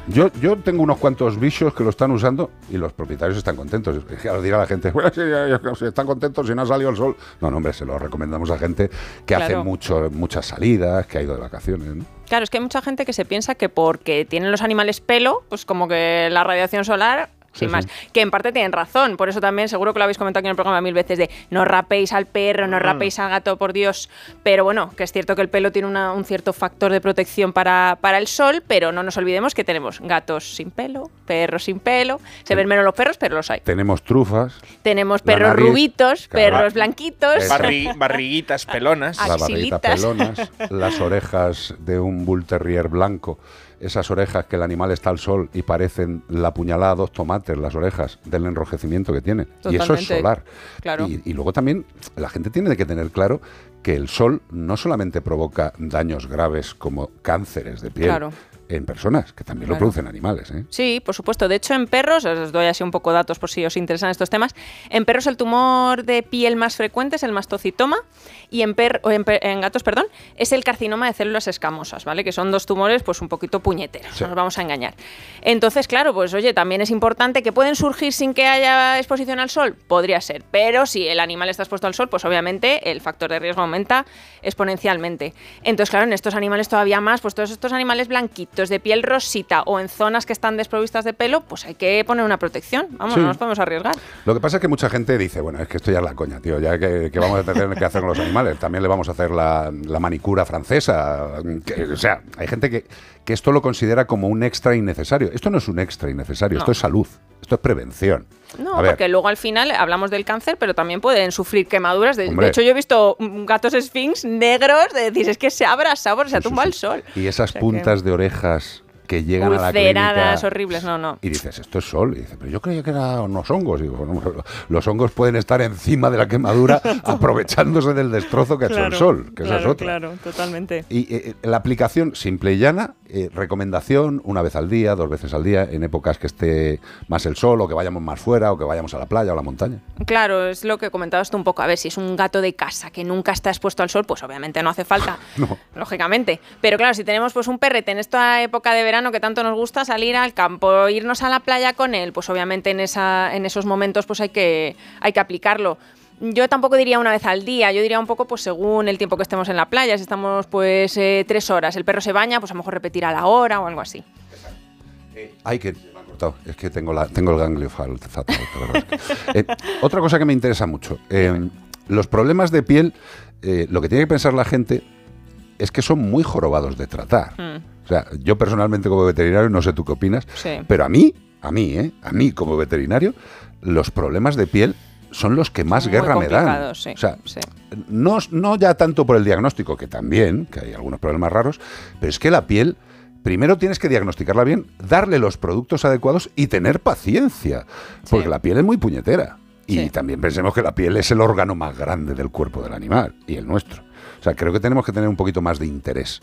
Yo, yo tengo unos cuantos bichos que lo están usando y los propietarios están contentos. Es que ahora dirá la gente, bueno, ya- ya- si están contentos si no ha salido el sol. No, no, hombre, se lo recomendamos a gente que hace mucho, muchas salidas, que ha ido de vacaciones. ¿no? Claro, es que hay mucha gente que se piensa que porque tienen los animales pelo, pues como que la radiación solar, sin Sí, más, sí. que en parte tienen razón. Por eso también seguro que lo habéis comentado aquí en el programa mil veces de no rapéis al perro, no Mm. rapéis al gato, por Dios. Pero bueno, que es cierto que el pelo tiene una- un cierto factor de protección para, para el sol, pero no nos olvidemos que tenemos gatos sin pelo, perros sin pelo. Se ven menos los perros, pero los hay. Tenemos trufas, Tenemos perros nariz, rubitos, perros blanquitos. Barri- barriguitas pelonas. las barriguitas Axilitas. pelonas, las orejas de un bull terrier blanco, esas orejas que el animal está al sol y parecen la puñalada dos tomates, las orejas del enrojecimiento que tiene. Y eso es solar. Claro. Y, y luego también la gente tiene que tener claro que el sol no solamente provoca daños graves como cánceres de piel Claro. en personas, que también lo producen animales. ¿eh? Sí, por supuesto. De hecho, en perros, os doy así un poco datos por si os interesan estos temas. En perros el tumor de piel más frecuente es el mastocitoma y en, per- en, en gatos, perdón, es el carcinoma de células escamosas, ¿vale? Que son dos tumores pues un poquito puñeteros, Sí. no nos vamos a engañar. Entonces, claro, pues oye, también es importante que pueden surgir sin que haya exposición al sol, podría ser, pero si el animal está expuesto al sol, pues obviamente el factor de riesgo aumenta exponencialmente. Entonces, claro, en estos animales todavía más, pues todos estos animales blanquitos, de piel rosita o en zonas que están desprovistas de pelo, pues hay que poner una protección. Vamos, Sí. no nos podemos arriesgar. Lo que pasa es que mucha gente dice, bueno, es que esto ya es la coña, tío, ya que, que vamos a tener que hacer con los animales. También le vamos a hacer la, la manicura francesa. que- o sea, hay gente que, que esto lo considera como un extra innecesario. Esto no es un extra innecesario, No. esto es salud, esto es prevención. No, porque luego al final hablamos del cáncer, pero también pueden sufrir quemaduras. De, de hecho, yo he visto gatos sphinx negros de decir, es que se ha abrasado porque se ha tumbado el sol. y esas O sea que- puntas de orejas que llegan a la clínica... horribles, no, no. Y dices, esto es sol. Y dice, pero yo creía que eran unos hongos. Y digo, los hongos pueden estar encima de la quemadura aprovechándose del destrozo que ha hecho el sol, que esa es otra. Claro, totalmente. Y eh, la aplicación simple y llana, eh, recomendación una vez al día, dos veces al día, en épocas que esté más el sol o que vayamos más fuera o que vayamos a la playa o a la montaña. Claro, es lo que comentabas tú un poco. A ver, si es un gato de casa que nunca está expuesto al sol, pues obviamente no hace falta, No. lógicamente. Pero claro, si tenemos pues un perrete en esta época de verano que tanto nos gusta salir al campo, irnos a la playa con él, pues obviamente en, esa, en esos momentos pues hay que, hay que aplicarlo. Yo tampoco diría una vez al día, yo diría un poco pues según el tiempo que estemos en la playa. Si estamos pues eh, tres horas, el perro se baña, pues a lo mejor repetir a la hora o algo así. Ay, que. Es que tengo, la, tengo el ganglio fatal. Eh, otra cosa que me interesa mucho. eh, los problemas de piel, eh, lo que tiene que pensar la gente es que son muy jorobados de tratar. Mm. O sea, yo personalmente como veterinario, no sé tú qué opinas, Sí. pero a mí, a mí. A mí como veterinario, los problemas de piel son los que más Muy guerra me dan. sí, O sea, sí. no, no ya tanto por el diagnóstico, que también, que hay algunos problemas raros, pero es que la piel, primero tienes que diagnosticarla bien, darle los productos adecuados y tener paciencia, porque la piel es muy puñetera. Y también pensemos que la piel es el órgano más grande del cuerpo del animal y el nuestro. O sea, creo que tenemos que tener un poquito más de interés.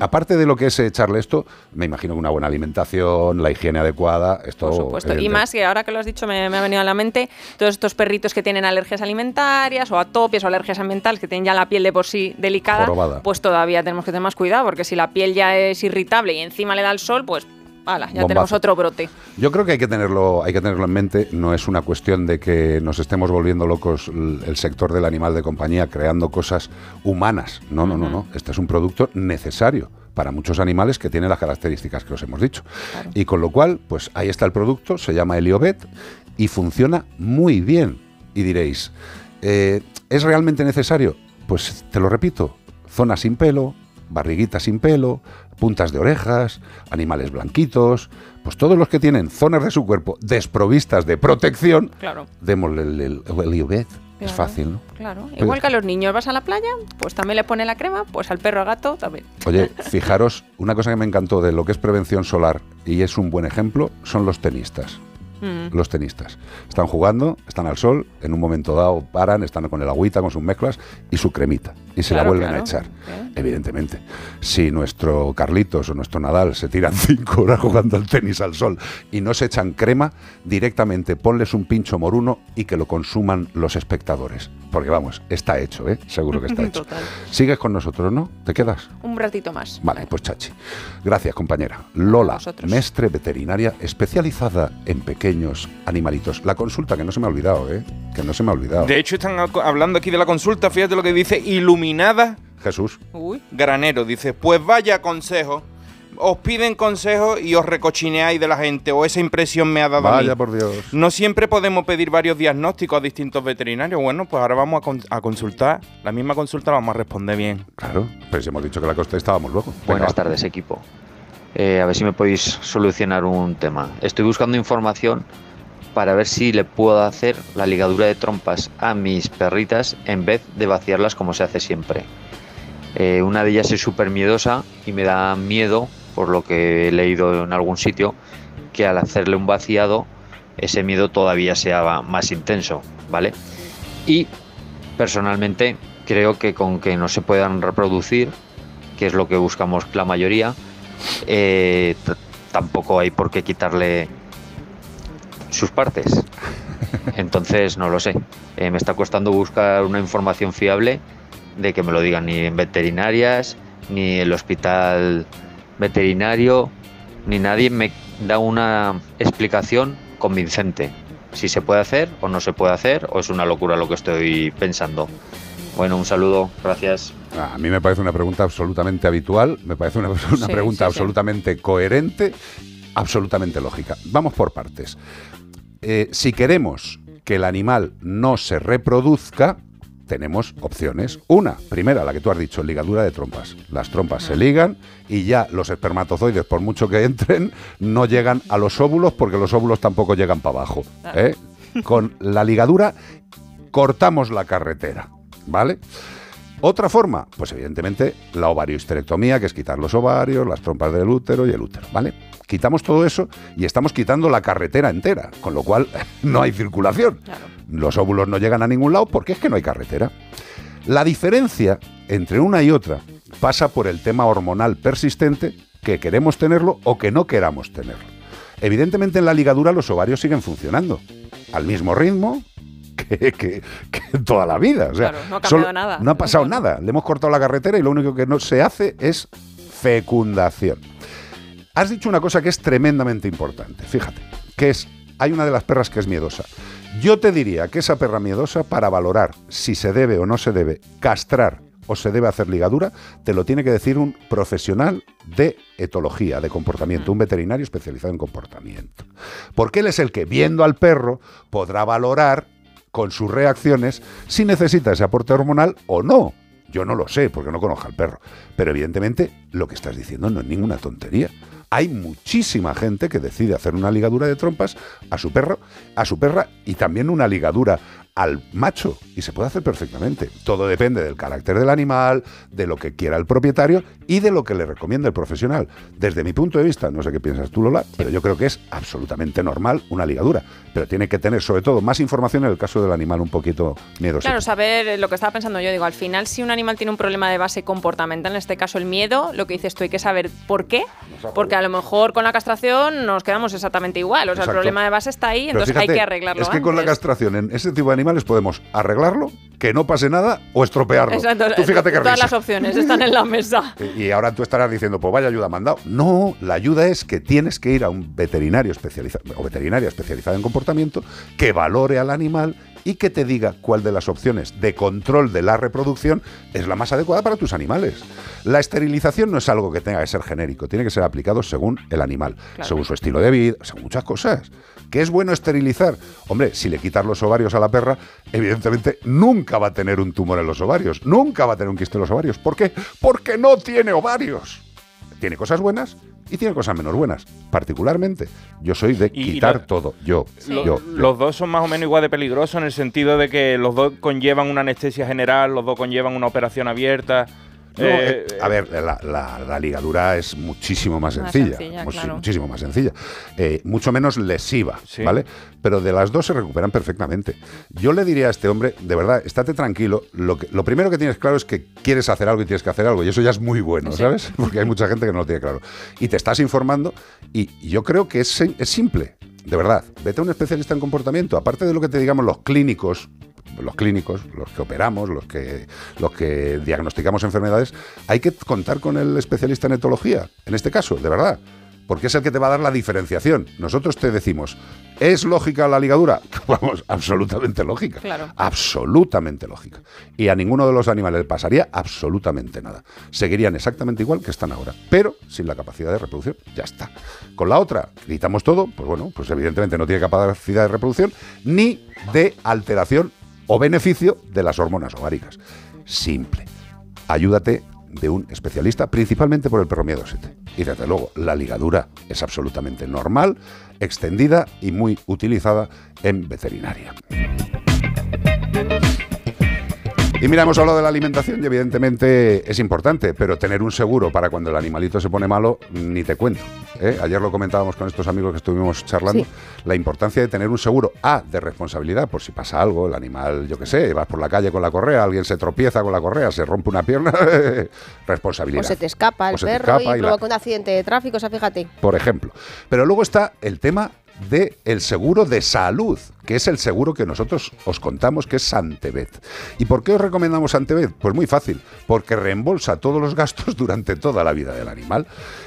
Aparte de lo que es echarle esto, me imagino que una buena alimentación, la higiene adecuada, esto... Por supuesto. Y más que ahora que lo has dicho me, me ha venido a la mente todos estos perritos que tienen alergias alimentarias o atopias o alergias ambientales que tienen ya la piel de por sí delicada, Jorobada. pues todavía tenemos que tener más cuidado porque si la piel ya es irritable y encima le da el sol, pues ala, ya Bombazo. tenemos otro brote. Yo creo que hay que tenerlo, hay que tenerlo en mente. No es una cuestión de que nos estemos volviendo locos el sector del animal de compañía creando cosas humanas. No, no, no, no. Este es un producto necesario para muchos animales que tienen las características que os hemos dicho. Y con lo cual, pues ahí está el producto, se llama Heliobet y funciona muy bien. Y diréis, eh, ¿es realmente necesario? Pues te lo repito, zona sin pelo, barriguita sin pelo, puntas de orejas, animales blanquitos, pues todos los que tienen zonas de su cuerpo desprovistas de protección, Claro. démosle el, el, el. Es fácil, ¿no? Claro. Igual que a los niños vas a la playa, pues también le pone la crema, pues al perro al gato también. Oye, fijaros, una cosa que me encantó de lo que es prevención solar y es un buen ejemplo son los tenistas. Mm. los tenistas. Están jugando, están al sol, en un momento dado paran, están con el agüita, con sus mezclas y su cremita. Y se la Claro, vuelven a echar. Evidentemente. Si nuestro Carlitos o nuestro Nadal se tiran cinco horas jugando al tenis al sol y no se echan crema, directamente ponles un pincho moruno y que lo consuman los espectadores. Porque vamos, está hecho, ¿eh? Seguro que está hecho. Total. Sigues con nosotros, ¿no? ¿Te quedas? Un ratito más. Vale, pues chachi. Gracias, compañera. Lola, mestre veterinaria especializada en pequeños animalitos. La consulta que no se me ha olvidado, ¿eh? Que no se me ha olvidado. De hecho, están hablando aquí de la consulta, fíjate lo que dice Iluminada Jesús. Granero. Dice, pues vaya consejo. Os piden consejo y os recochineáis de la gente, o esa impresión me ha dado a mí. Vaya por Dios. No siempre podemos pedir varios diagnósticos a distintos veterinarios. Bueno, pues ahora vamos a, con- a consultar. La misma consulta la vamos a responder bien. Claro, pero si hemos dicho que la contestábamos luego. Venga, Buenas tardes, equipo. Eh, a ver si me podéis solucionar un tema. Estoy buscando información para ver si le puedo hacer la ligadura de trompas a mis perritas en vez de vaciarlas como se hace siempre. Eh, una de ellas es súper miedosa y me da miedo, por lo que he leído en algún sitio, que al hacerle un vaciado ese miedo todavía sea más intenso, ¿vale? Y personalmente creo que con que no se puedan reproducir, que es lo que buscamos la mayoría, eh, tampoco hay por qué quitarle sus partes. Entonces, no lo sé. Eh, me está costando buscar una información fiable de que me lo digan ni en veterinarias, ni el hospital veterinario, ni nadie me da una explicación convincente. Si se puede hacer o no se puede hacer, o es una locura lo que estoy pensando. Bueno, un saludo, gracias. A mí me parece una pregunta absolutamente habitual, me parece una, una Sí, pregunta sí, sí. absolutamente coherente, absolutamente lógica. Vamos por partes. Eh, si queremos que el animal no se reproduzca, tenemos opciones. Una, primera, la que tú has dicho, ligadura de trompas. Las trompas se ligan y ya los espermatozoides, por mucho que entren, no llegan a los óvulos porque los óvulos tampoco llegan para abajo. ¿eh? Con la ligadura cortamos la carretera, ¿vale? Otra forma, pues evidentemente la ovariohisterectomía, que es quitar los ovarios, las trompas del útero y el útero, ¿vale? Quitamos todo eso y estamos quitando la carretera entera, con lo cual no hay circulación. Los óvulos no llegan a ningún lado porque es que no hay carretera. La diferencia entre una y otra pasa por el tema hormonal persistente, que queremos tenerlo o que no queramos tenerlo. Evidentemente en la ligadura los ovarios siguen funcionando al mismo ritmo que, que- que toda la vida. O sea, Claro, no ha cambiado nada. No ha pasado nada. Le hemos cortado la carretera y lo único que no se hace es fecundación. Has dicho una cosa que es tremendamente importante, fíjate, que es, hay una de las perras que es miedosa. Yo te diría que esa perra miedosa, para valorar si se debe o no se debe castrar o se debe hacer ligadura, te lo tiene que decir un profesional de etología, de comportamiento, un veterinario especializado en comportamiento. Porque él es el que, viendo al perro, podrá valorar con sus reacciones si necesita ese aporte hormonal o no. Yo no lo sé porque no conozco al perro. Pero evidentemente lo que estás diciendo no es ninguna tontería. Hay muchísima gente que decide hacer una ligadura de trompas a su perro, a su perra y también una ligadura al macho y se puede hacer perfectamente. Todo depende del carácter del animal, de lo que quiera el propietario y de lo que le recomienda el profesional. Desde mi punto de vista, no sé qué piensas tú Lola, pero yo creo que es absolutamente normal una ligadura, pero tiene que tener sobre todo más información en el caso del animal un poquito miedoso. Claro, saber lo que estaba pensando yo, digo, al final si un animal tiene un problema de base comportamental, en este caso el miedo, lo que dices tú hay que saber por qué, porque a lo mejor con la castración nos quedamos exactamente igual, o sea, Exacto. el problema de base está ahí, Pero entonces hay que arreglarlo Es que con la castración en ese tipo de animales podemos arreglarlo, que no pase nada o estropearlo. Exacto, Tú fíjate qué todas risa. las opciones están en la mesa. Y ahora tú estarás diciendo, pues vaya ayuda me han dado. No, la ayuda es que tienes que ir a un veterinario especializado o veterinaria especializada en comportamiento que valore al animal y que te diga cuál de las opciones de control de la reproducción es la más adecuada para tus animales. La esterilización no es algo que tenga que ser genérico, tiene que ser aplicado según el animal, Claro. según su estilo de vida, según muchas cosas. ¿Qué es bueno esterilizar? Hombre, si le quitas los ovarios a la perra, evidentemente nunca va a tener un tumor en los ovarios, nunca va a tener un quiste en los ovarios. ¿Por qué? Porque no tiene ovarios. Tiene cosas buenas y tiene cosas menos buenas. Particularmente, yo soy de Y- quitar lo- todo. Yo, yo, los dos son más o menos igual de peligrosos en el sentido de que los dos conllevan una anestesia general, los dos conllevan una operación abierta. No, Eh, eh, a ver, la, la- la ligadura es muchísimo más Más sencilla, sencilla, much- claro. muchísimo más sencilla, Eh, mucho menos lesiva, Sí. ¿vale? Pero de las dos se recuperan perfectamente. Yo le diría a este hombre, de verdad, estate tranquilo. Lo, que, lo primero que tienes claro es que quieres hacer algo y tienes que hacer algo, y eso ya es muy bueno, ¿sabes? Porque hay mucha gente que no lo tiene claro. Y te estás informando, y yo creo que es simple. De verdad, vete a un especialista en comportamiento. Aparte de lo que te digamos los clínicos, los clínicos, los que operamos, los que, los que diagnosticamos enfermedades, hay que contar con el especialista en etología, en este caso, de verdad. Porque es el que te va a dar la diferenciación. Nosotros te decimos, ¿es lógica la ligadura? Vamos, absolutamente lógica. Claro. Absolutamente lógica. Y a ninguno de los animales le pasaría absolutamente nada. Seguirían exactamente igual que están ahora, pero sin la capacidad de reproducción. Ya está. Con la otra, quitamos todo, pues bueno, pues evidentemente no tiene capacidad de reproducción ni de alteración o beneficio de las hormonas ováricas. Simple. Ayúdate de un especialista, principalmente por el perro miedosete. Y desde luego, la ligadura es absolutamente normal, extendida y muy utilizada en veterinaria. Y mira, hemos hablado de la alimentación y evidentemente es importante, pero tener un seguro para cuando el animalito se pone malo, ni te cuento. ¿eh? Ayer lo comentábamos con estos amigos que estuvimos charlando, Sí. la importancia de tener un seguro, A, de responsabilidad, por si pasa algo, el animal, yo qué sé, vas por la calle con la correa, alguien se tropieza con la correa, se rompe una pierna, responsabilidad. O se te escapa el perro escapa y y la- provoca un accidente de tráfico, o sea, fíjate. por ejemplo. Pero luego está el tema del el seguro de salud, que es el seguro que nosotros os contamos que es Santebet. ¿Y por qué os recomendamos Santebet? Pues muy fácil, porque reembolsa todos los gastos durante toda la vida del animal.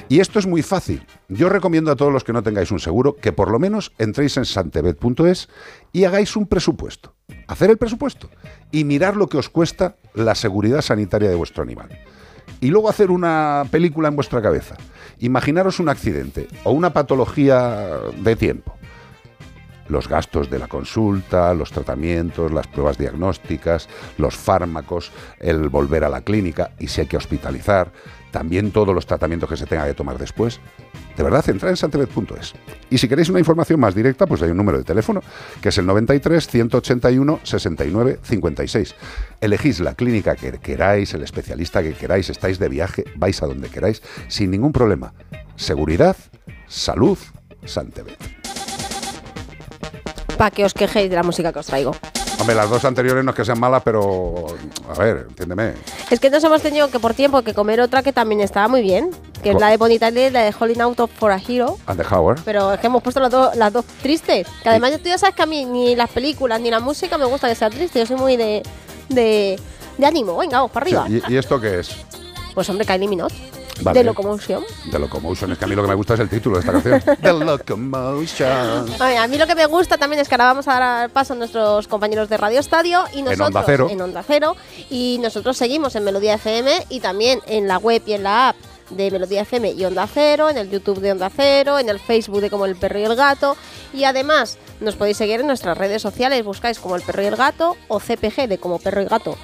Y esto es muy fácil. Yo recomiendo a todos los que no tengáis un seguro que por lo menos entréis en santebet.es y hagáis un presupuesto. Hacer el presupuesto y mirar lo que os cuesta la seguridad sanitaria de vuestro animal y luego hacer una película en vuestra cabeza. Imaginaros un accidente o una patología de tiempo. Los gastos de la consulta, los tratamientos, las pruebas diagnósticas, los fármacos, el volver a la clínica y si hay que hospitalizar, también todos los tratamientos que se tenga que tomar después. De verdad, entrad en santebet.es. Y si queréis una información más directa, pues hay un número de teléfono, que es el 93 181 69 56. Elegís la clínica que queráis, el especialista que queráis, estáis de viaje, vais a donde queráis, sin ningún problema. Seguridad, salud, Santebet. Para que os quejéis de la música que os traigo. Hombre, las dos anteriores no es que sean malas, pero a ver, entiéndeme. Es que nos hemos tenido que por tiempo que comer otra que también estaba muy bien, que es la de Bonita Tyler, la de Holding Out of for a Hero. And the Howard. Pero es que hemos puesto las, dos las dos tristes. Que además tú ya sabes que a mí ni las películas ni la música me gusta que sea triste. Yo soy muy de, de, de ánimo. Venga, vamos para arriba. Sí, ¿y, y esto qué es? Pues hombre, Kylie Minogue. Vale. De Locomotion. The Locomotion. Es que a mí lo que me gusta es el título de esta canción. The Locomotion. Ay, a mí lo que me gusta también es que ahora vamos a dar paso a nuestros compañeros de Radio Estadio y nosotros Onda Cero. en Onda Cero y nosotros seguimos en Melodía FM y también en la web y en la app de Melodía FM y Onda Cero, en el YouTube de Onda Cero, en el Facebook de Como el Perro y el Gato y además nos podéis seguir en nuestras redes sociales, buscáis Como el Perro y el Gato o CPG de Como Perro y Gato,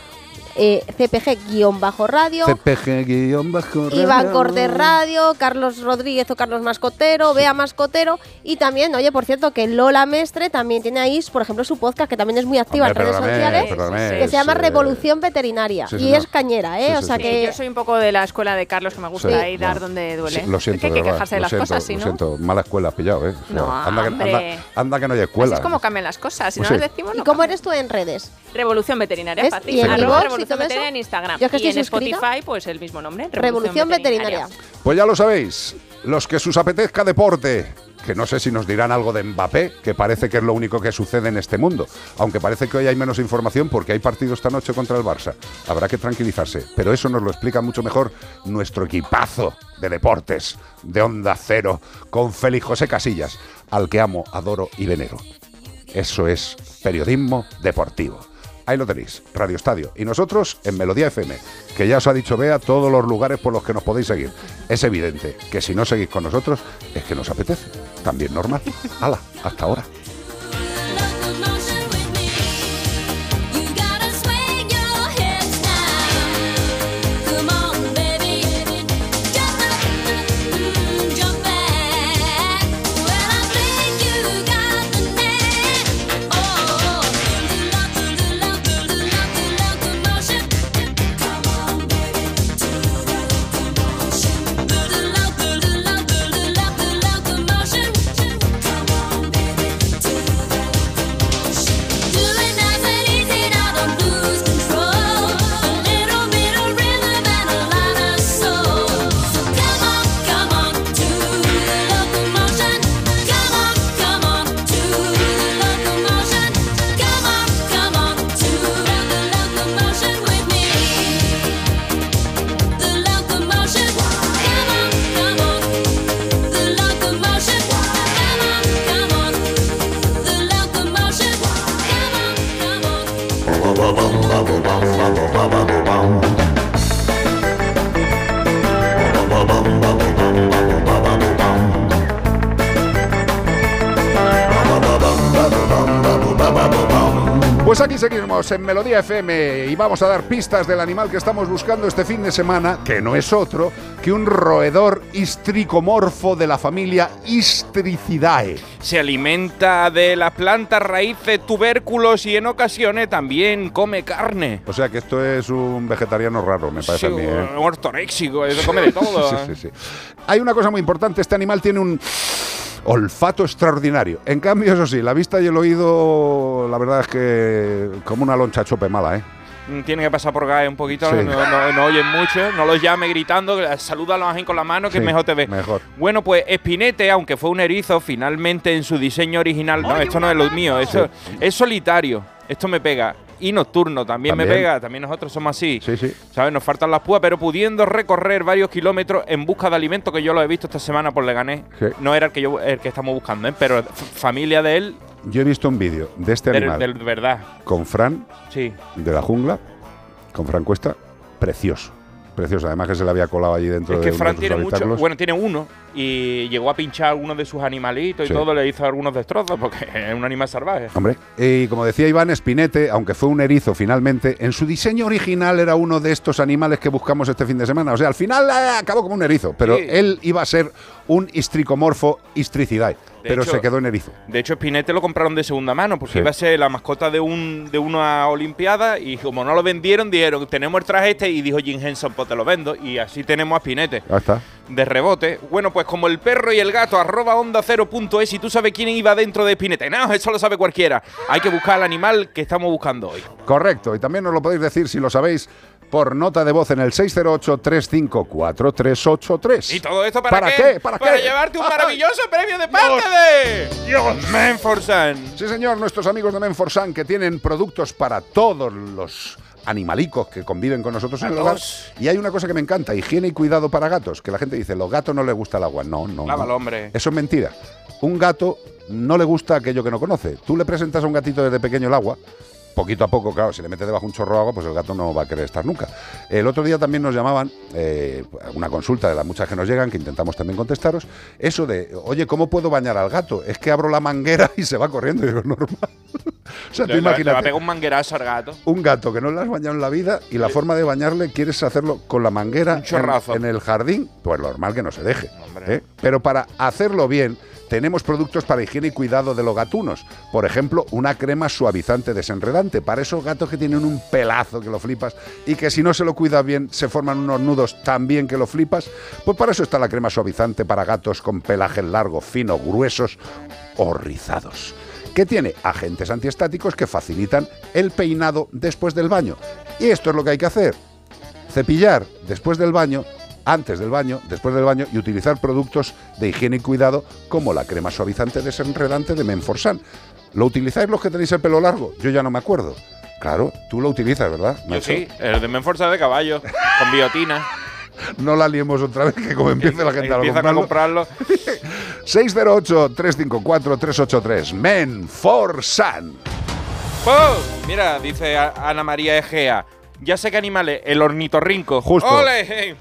eh, CPG-radio. CPG-bajo Iván Cortés Radio, Carlos Rodríguez o Carlos Mascotero, Bea Mascotero y también, oye, por cierto, que Lola Mestre también tiene ahí, por ejemplo, su podcast que también es muy activa Hombre, en redes perdóname, sociales, perdóname, que se llama eh, Revolución Veterinaria sí, y es cañera, ¿eh? Sí, o sí, sea sí. que Yo soy un poco de la escuela de Carlos que me gusta Sí, ahí dar donde duele. Sí, lo siento, Es que hay de que verdad, quejarse de lo las siento, cosas, lo no. siento. Mala escuela has pillado, ¿eh? O sea, No, anda, que, anda, anda que no hay escuela. Así es como cambian las cosas. Si Pues no sí. las decimos, ¿Y no cómo eres tú en redes? Revolución Veterinaria, ¿Ves? fácil. ¿Y en Arroba iVoox y Revolución? Veterinaria en Instagram. Yo es que y en suscrita. Spotify, pues el mismo nombre. Revolución Veterinaria. Pues ya lo sabéis, los que sus apetezca deporte, que no sé si nos dirán algo de Mbappé, que parece que es lo único que sucede en este mundo, aunque parece que hoy hay menos información porque hay partido esta noche contra el Barça. Habrá que tranquilizarse, pero eso nos lo explica mucho mejor nuestro equipazo de deportes de Onda Cero con Félix José Casillas, al que amo, adoro y venero. Eso es periodismo deportivo. Ahí lo tenéis, Radio Estadio. Y nosotros en Melodía FM, que ya os ha dicho Bea todos los lugares por los que nos podéis seguir. Es evidente que si no seguís con nosotros es que nos apetece. También normal. Hala, hasta ahora. Melodía FM y vamos a dar pistas del animal que estamos buscando este fin de semana, que no es otro que un roedor histricomorfo de la familia Istricidae. Se alimenta de las plantas, raíces, tubérculos y en ocasiones también come carne. O sea que esto es un vegetariano raro, me parece Sí, a mí. ¿eh? un ortoréxico, eso come de todo. Sí, ¿eh? sí, sí. Hay una cosa muy importante, este animal tiene un olfato extraordinario. En cambio, eso sí, la vista y el oído, la verdad es que como una loncha chope mala, ¿eh? Mm, Tiene que pasar por GAE un poquito, Sí. no, no- no oyen mucho, no los llame gritando, salúdalos así con la mano que Sí, mejor te ve. Mejor. Bueno, pues Espinete, aunque fue un erizo, finalmente en su diseño original, no, esto no es lo mío, esto es solitario, esto me pega. Y nocturno también, me pega, también nosotros somos así. Sí, sí. ¿Sabes? Nos faltan las púas, pero pudiendo recorrer varios kilómetros en busca de alimento, que yo lo he visto esta semana por Leganés. Sí. No era el que, yo, el que estamos buscando, ¿eh? pero familia de él, Yo he visto un vídeo de este de, animal de verdad. con Fran Sí. de la jungla, con Fran Cuesta, precioso. Precioso, además que se le había colado allí dentro Es de que Fran de sus tiene mucho, bueno, tiene uno y llegó a pinchar uno de sus animalitos Sí. y todo, le hizo algunos destrozos porque es un animal salvaje. Hombre, y como decía Iván Espinete, aunque fue un erizo finalmente, en su diseño original era uno de estos animales que buscamos este fin de semana. O sea, al final eh, acabó como un erizo, pero Sí. él iba a ser un histricomorfo istricidae, pero hecho- se quedó en erizo. De hecho, Spinete lo compraron de segunda mano porque Sí. iba a ser la mascota de un de una Olimpiada y como no lo vendieron, dijeron, tenemos el traje este y dijo Jim Henson, pues te lo vendo y así tenemos a Spinete. Ahí está. De rebote. Bueno, pues como el perro y el gato, arroba onda cero punto es, y tú sabes quién iba dentro de Spinete. No, eso lo sabe cualquiera. Hay que buscar al animal que estamos buscando hoy. Correcto, y también nos lo podéis decir si lo sabéis por nota de voz en el 608-354-383. ¿Y todo esto para, ¿Para qué? qué? ¿Para qué? llevarte un maravilloso premio de parte de Dios Menforsan. Sí, señor, nuestros amigos de Menforsan que tienen productos para todos los animalicos que conviven con nosotros en el hogar. Y hay una cosa que me encanta, higiene y cuidado para gatos, que la gente dice, los gatos no les gusta el agua. No, no. Lávalo, no. hombre. Eso es mentira. Un gato no le gusta aquello que no conoce. Tú le presentas a un gatito desde pequeño el agua, poquito a poco, claro, si le metes debajo un chorro de agua, pues el gato no va a querer estar nunca. El otro día también nos llamaban, eh, una consulta de las muchas que nos llegan, que intentamos también contestaros, eso de, oye, ¿cómo puedo bañar al gato? Es que abro la manguera y se va corriendo. Y digo, normal. o sea, le- Le va a pegar un manguerazo al gato. un gato que no le has bañado en la vida y la forma de bañarle quieres hacerlo con la manguera en el jardín, pues normal que no se deje. ¿eh? Pero para hacerlo bien, tenemos productos para higiene y cuidado de los gatunos. Por ejemplo, una crema suavizante desenredante. Para esos gatos que tienen un pelazo que lo flipas y que si no se lo cuidas bien se forman unos nudos tan bien que lo flipas, pues para eso está la crema suavizante para gatos con pelajes largos, finos, gruesos o rizados que tiene agentes antiestáticos que facilitan el peinado después del baño. Y esto es lo que hay que hacer. Cepillar después del baño, antes del baño, después del baño y utilizar productos de higiene y cuidado como la crema suavizante desenredante de Menforsan. ¿Lo utilizáis los que tenéis el pelo largo? Yo ya no me acuerdo. Claro, tú lo utilizas, ¿verdad? Yo Nacho? sí, el de Menforza de caballo, con biotina. No la liemos otra vez, que como empiece la gente a Empiezan a comprarlo. comprarlo. 608-354-383. Menforsan. ¡Pum! Mira, dice Ana María Egea. Ya sé qué animales, el ornitorrinco. Justo. ¡Ole!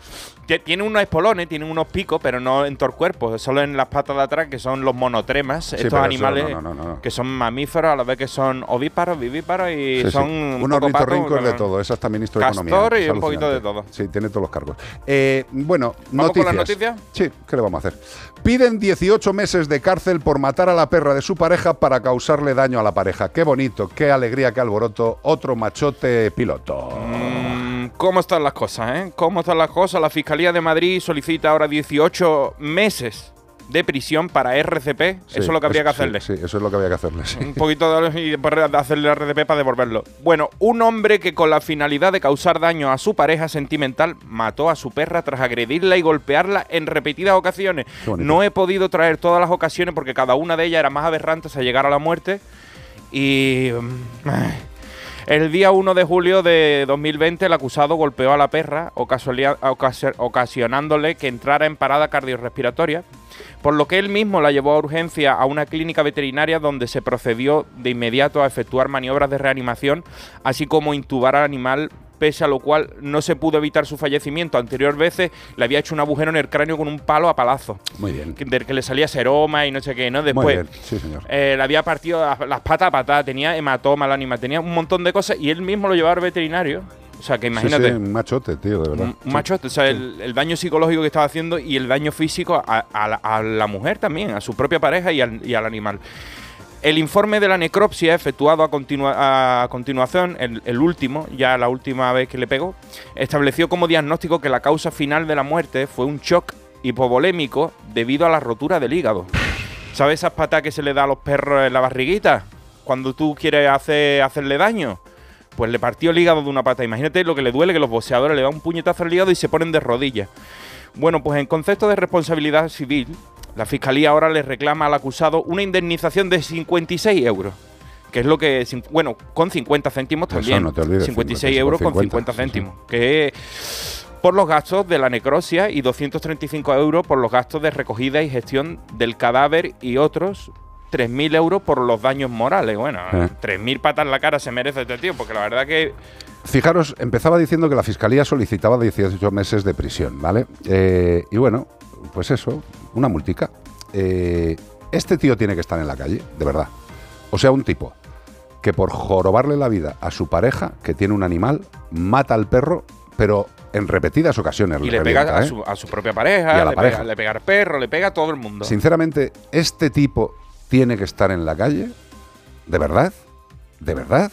Tiene unos espolones, tiene unos picos, pero no en todo el cuerpo, solo en las patas de atrás, que son los monotremas, Sí, estos eso animales no, no, no, no. que son mamíferos, a la vez que son ovíparos, vivíparos y Sí, sí. son un ornitorrinco es de todo, es hasta ministro de Economía. y un poquito de todo. Sí, tiene todos los cargos. Eh, bueno, ¿Vamos con noticias. las noticias? Sí, ¿qué le vamos a hacer? Piden 18 meses de cárcel por matar a la perra de su pareja para causarle daño a la pareja. Qué bonito, qué alegría, qué alboroto. Otro machote piloto. Mm, ¿Cómo están las cosas, eh? ¿Cómo están las cosas? La Fiscalía de Madrid solicita ahora 18 meses de prisión para RCP. Sí, eso es lo que habría que hacerle. Sí, eso es lo que había que hacerle. sí. Un poquito de, y hacerle RCP para devolverlo. Bueno, un hombre que con la finalidad de causar daño a su pareja sentimental mató a su perra tras agredirla y golpearla en repetidas ocasiones. No he podido traer todas las ocasiones porque cada una de ellas era más aberrante hasta llegar a la muerte. Y... El día 1 de julio de 2020 el acusado golpeó a la perra, ocasionándole que entrara en parada cardiorrespiratoria. por lo que él mismo la llevó a urgencia a una clínica veterinaria donde se procedió de inmediato a efectuar maniobras de reanimación, así como intubar al animal pese a lo cual no se pudo evitar su fallecimiento. Anterior veces le había hecho un agujero en el cráneo con un palo a palazo, Muy bien. del que le salía seroma y no sé qué, ¿no? Después Muy bien, sí, señor. eh, le había partido las, patas a patada, tenía hematoma el animal, tenía un montón de cosas y él mismo lo llevaba al veterinario. O sea, que imagínate. Sí, sí, un machote, tío, de verdad. Un, un Sí. machote, o sea, el, el daño psicológico que estaba haciendo y el daño físico a, a la, a la mujer también, a su propia pareja y al, y al animal. El informe de la necropsia efectuado a, continua- a continuación, el, último, ya la última vez que le pegó, estableció como diagnóstico que la causa final de la muerte fue un shock hipovolémico debido a la rotura del hígado. ¿Sabes esas patas que se le da a los perros en la barriguita? Cuando tú quieres hacer, hacerle daño. Pues le partió el hígado de una pata. Imagínate lo que le duele que los boxeadores le dan un puñetazo al hígado y se ponen de rodillas. Bueno, pues en concepto de responsabilidad civil, la fiscalía ahora le reclama al acusado una indemnización de 56 euros. Que es lo que. Bueno, con 50 céntimos Eso también. no te olvides, 56 50, euros con 50, 50 sí, sí. céntimos. Que por los gastos de la necrosia y 235 euros por los gastos de recogida y gestión del cadáver y otros 3.000 euros por los daños morales. Bueno, Eh. 3.000 patas en la cara se merece este tío, porque la verdad que Fijaros, empezaba diciendo que la fiscalía solicitaba 18 meses de prisión, ¿vale? Eh, y bueno, pues eso, una multica. Eh, este tío tiene que estar en la calle, de verdad. O sea, un tipo que por jorobarle la vida a su pareja, que tiene un animal, mata al perro, pero en repetidas ocasiones. y le pega a ¿eh? su, a su propia pareja, Y a la le, pareja. Pega, le pega al perro, le pega a todo el mundo. Sinceramente, este tipo tiene que estar en la calle, ¿de verdad? ¿De verdad?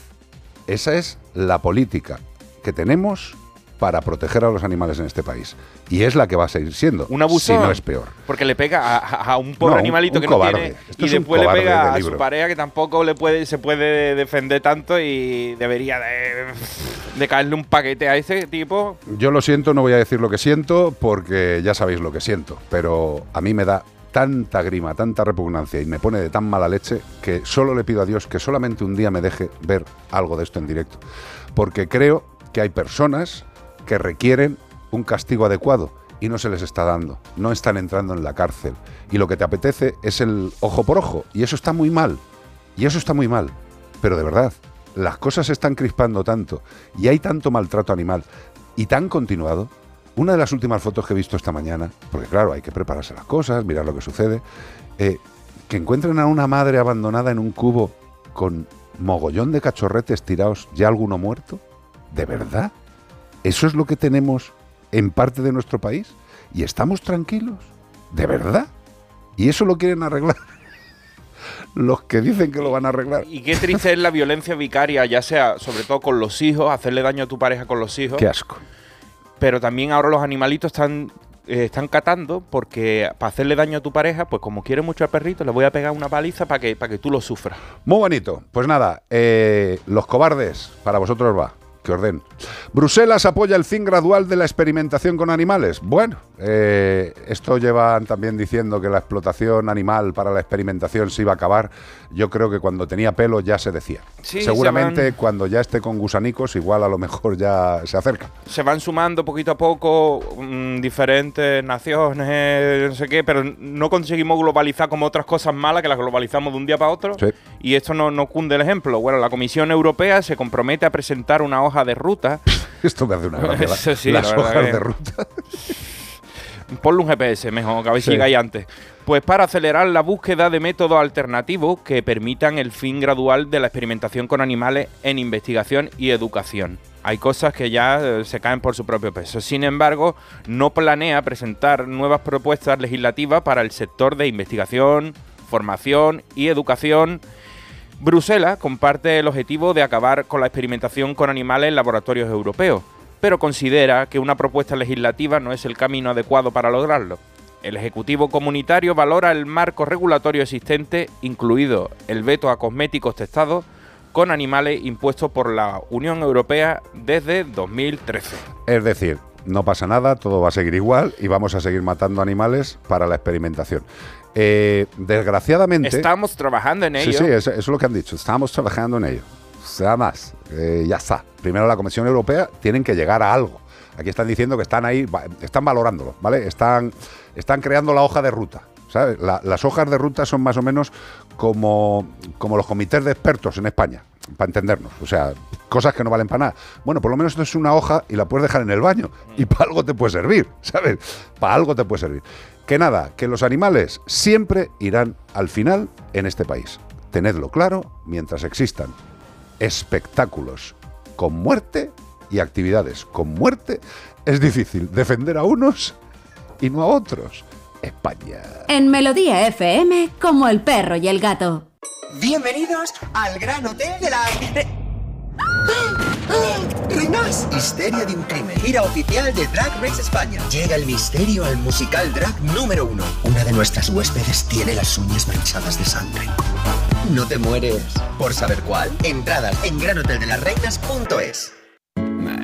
Esa es la política que tenemos para proteger a los animales en este país. Y es la que va a seguir siendo, Un abusón. si no es peor. Porque le pega a, un pobre No, animalito un que cobarde. no tiene. Esto y después le pega a su pareja que tampoco le puede, se puede defender tanto y debería de, de caerle un paquete a ese tipo. Yo lo siento, no voy a decir lo que siento, porque ya sabéis lo que siento, pero a mí me da tanta grima, tanta repugnancia y me pone de tan mala leche que solo le pido a Dios que solamente un día me deje ver algo de esto en directo. Porque creo que hay personas que requieren un castigo adecuado y no se les está dando. No están entrando en la cárcel. Y lo que te apetece es el ojo por ojo. Y eso está muy mal. Y eso está muy mal. Pero de verdad, las cosas se están crispando tanto y hay tanto maltrato animal y tan continuado. Una de las últimas fotos que he visto esta mañana, porque claro, hay que prepararse las cosas, mirar lo que sucede, eh, que encuentren a una madre abandonada en un cubo con mogollón de cachorretes tirados, ya alguno muerto. ¿De verdad? ¿Eso es lo que tenemos en parte de nuestro país? ¿Y estamos tranquilos? ¿De verdad? ¿Y eso lo quieren arreglar? Los que dicen que lo van a arreglar. Y qué triste es la violencia vicaria, ya sea sobre todo con los hijos, hacerle daño a tu pareja con los hijos. Qué asco. Pero también ahora los animalitos están, eh, están catando porque para hacerle daño a tu pareja, pues como quiere mucho al perrito, le voy a pegar una paliza para que, para que tú lo sufras. Muy bonito. Pues nada, eh, los cobardes, para vosotros va. Que orden. Bruselas apoya el fin gradual de la experimentación con animales. Bueno, eh, esto llevan también diciendo que la explotación animal para la experimentación se iba a acabar. Yo creo que cuando tenía pelo ya se decía. Sí, se Seguramente van- cuando ya esté con gusanicos, igual a lo mejor ya se acerca. Se van sumando poquito a poco mm, diferentes naciones, no sé qué, pero no conseguimos globalizar como otras cosas malas que las globalizamos de un día para otro. Sí. Y esto no, no cunde el ejemplo. Bueno, la Comisión Europea se compromete a presentar una hoja de ruta. Esto me hace una gracia. la- sí, las la hojas que- de ruta. Ponle un GPS mejor, que a ver si Sí. llegáis antes. Pues para acelerar la búsqueda de métodos alternativos que permitan el fin gradual de la experimentación con animales en investigación y educación. Hay cosas que ya eh, se caen por su propio peso. Sin embargo, no planea presentar nuevas propuestas legislativas para el sector de investigación, formación y educación. Bruselas comparte el objetivo de acabar con la experimentación con animales en laboratorios europeos, pero considera que una propuesta legislativa no es el camino adecuado para lograrlo. El Ejecutivo Comunitario valora el marco regulatorio existente, incluido el veto a cosméticos testados con animales impuestos por la Unión Europea desde 2013. Es decir, no pasa nada, todo va a seguir igual y vamos a seguir matando animales para la experimentación. Eh, desgraciadamente... Estamos trabajando en ello. Sí, sí, eso, eso es lo que han dicho. Estamos trabajando en ello. Más, eh, ya está. Primero la Comisión Europea tienen que llegar a algo. Aquí están diciendo que están ahí, están valorándolo, ¿vale? Están, están creando la hoja de ruta. ¿sabes? La- las hojas de ruta son más o menos como, como los comités de expertos en España, para entendernos. O sea, cosas que no valen para nada. Bueno, por lo menos esto es una hoja y la puedes dejar en el baño. Y para algo te puede servir, ¿sabes? Para algo te puede servir. Que nada, que los animales siempre irán al final en este país. Tenedlo claro mientras existan espectáculos con muerte y actividades con muerte, es difícil defender a unos y no a otros. España. En Melodía FM, como el perro y el gato. Bienvenidos al Gran Hotel de la... de- ¡Reinas! Histeria de un crimen. Gira oficial de Drag Race España. Llega el misterio al musical drag número uno. Una de nuestras huéspedes tiene las uñas manchadas de sangre. No te mueres. ¿Por saber cuál? Entradas en granhoteldelasreinas.es.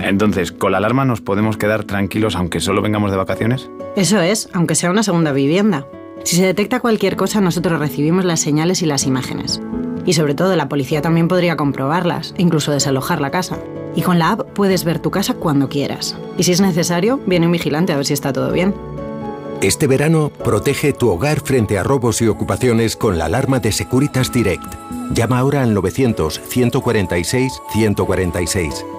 Entonces, ¿con la alarma nos podemos quedar tranquilos aunque solo vengamos de vacaciones? Eso es, aunque sea una segunda vivienda. Si se detecta cualquier cosa, nosotros recibimos las señales y las imágenes. Y sobre todo, la policía también podría comprobarlas, incluso desalojar la casa. Y con la app puedes ver tu casa cuando quieras. Y si es necesario, viene un vigilante a ver si está todo bien. Este verano, protege tu hogar frente a robos y ocupaciones con la alarma de Securitas Direct. Llama ahora al 900-146-146.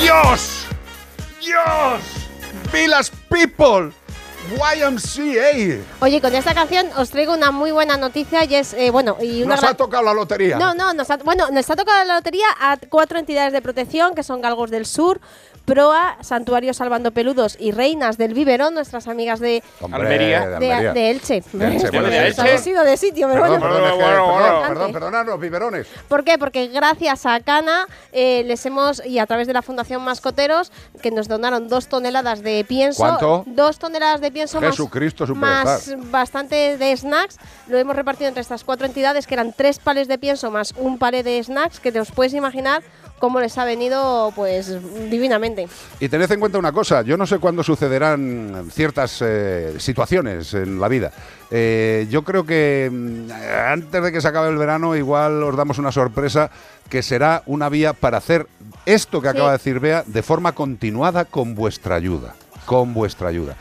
¡Dios! ¡Dios! ¡Vilas People! YMCA. Oye, con esta canción os traigo una muy buena noticia y es, eh, bueno, y una Nos gran- ha tocado la lotería. No, no, nos ha, bueno, nos ha tocado la lotería a cuatro entidades de protección, que son Galgos del Sur, Proa, Santuario Salvando Peludos y Reinas del Biberón, nuestras amigas de, Hombre, Almería. de de, de Elche. De Elche, bueno, de Nos Elche. hemos ido de sitio, pero Perdón, bueno. perdón, Bueno, perdón, bueno. perdón, perdonadnos, biberones. ¿Por qué? Porque gracias a Cana eh, les hemos, y a través de la Fundación Mascoteros, que nos donaron dos toneladas de pienso. ¿Cuánto? Dos toneladas de pienso más- Jesucristo más, bastante de snacks. Lo hemos repartido entre estas cuatro entidades, que eran tres pales de pienso más un palé de snacks, que te os puedes imaginar cómo les ha venido, pues, divinamente. Y tened en cuenta una cosa, yo no sé cuándo sucederán ciertas eh, situaciones en la vida. Eh, yo creo que mm, antes de que se acabe el verano igual os damos una sorpresa que será una vía para hacer esto que Sí. acaba de decir Bea de forma continuada con vuestra ayuda. Con vuestra ayuda.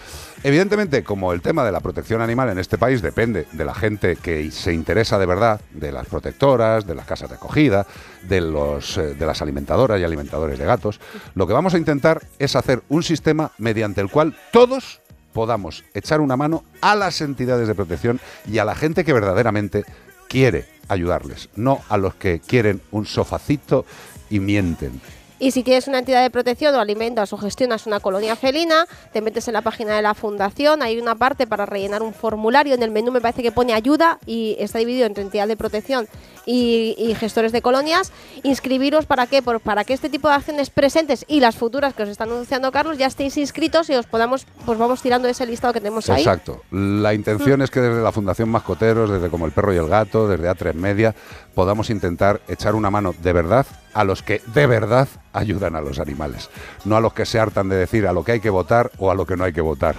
Evidentemente, como el tema de la protección animal en este país depende de la gente que se interesa de verdad, de las protectoras, de las casas de acogida, de, los, eh, de las alimentadoras y alimentadores de gatos, lo que vamos a intentar es hacer un sistema mediante el cual todos podamos echar una mano a las entidades de protección y a la gente que verdaderamente quiere ayudarles, no a los que quieren un sofacito y mienten. Y si tienes una entidad de protección o alimentas o gestionas una colonia felina, te metes en la página de la fundación, hay una parte para rellenar un formulario, en el menú me parece que pone ayuda y está dividido entre entidad de protección y, gestores de colonias. Inscribiros para qué? Por- para que este tipo de acciones presentes y las futuras que os están anunciando Carlos ya estéis inscritos y os podamos, pues vamos tirando ese listado que tenemos ahí. Exacto. La intención es que desde la Fundación Mascoteros, desde Como el Perro y el Gato, desde A3 Media, podamos intentar echar una mano de verdad a los que de verdad ayudan a los animales. No a los que se hartan de decir a lo que hay que votar o a lo que no hay que votar.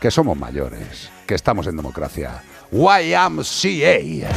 Que somos mayores, que estamos en democracia. YMCA.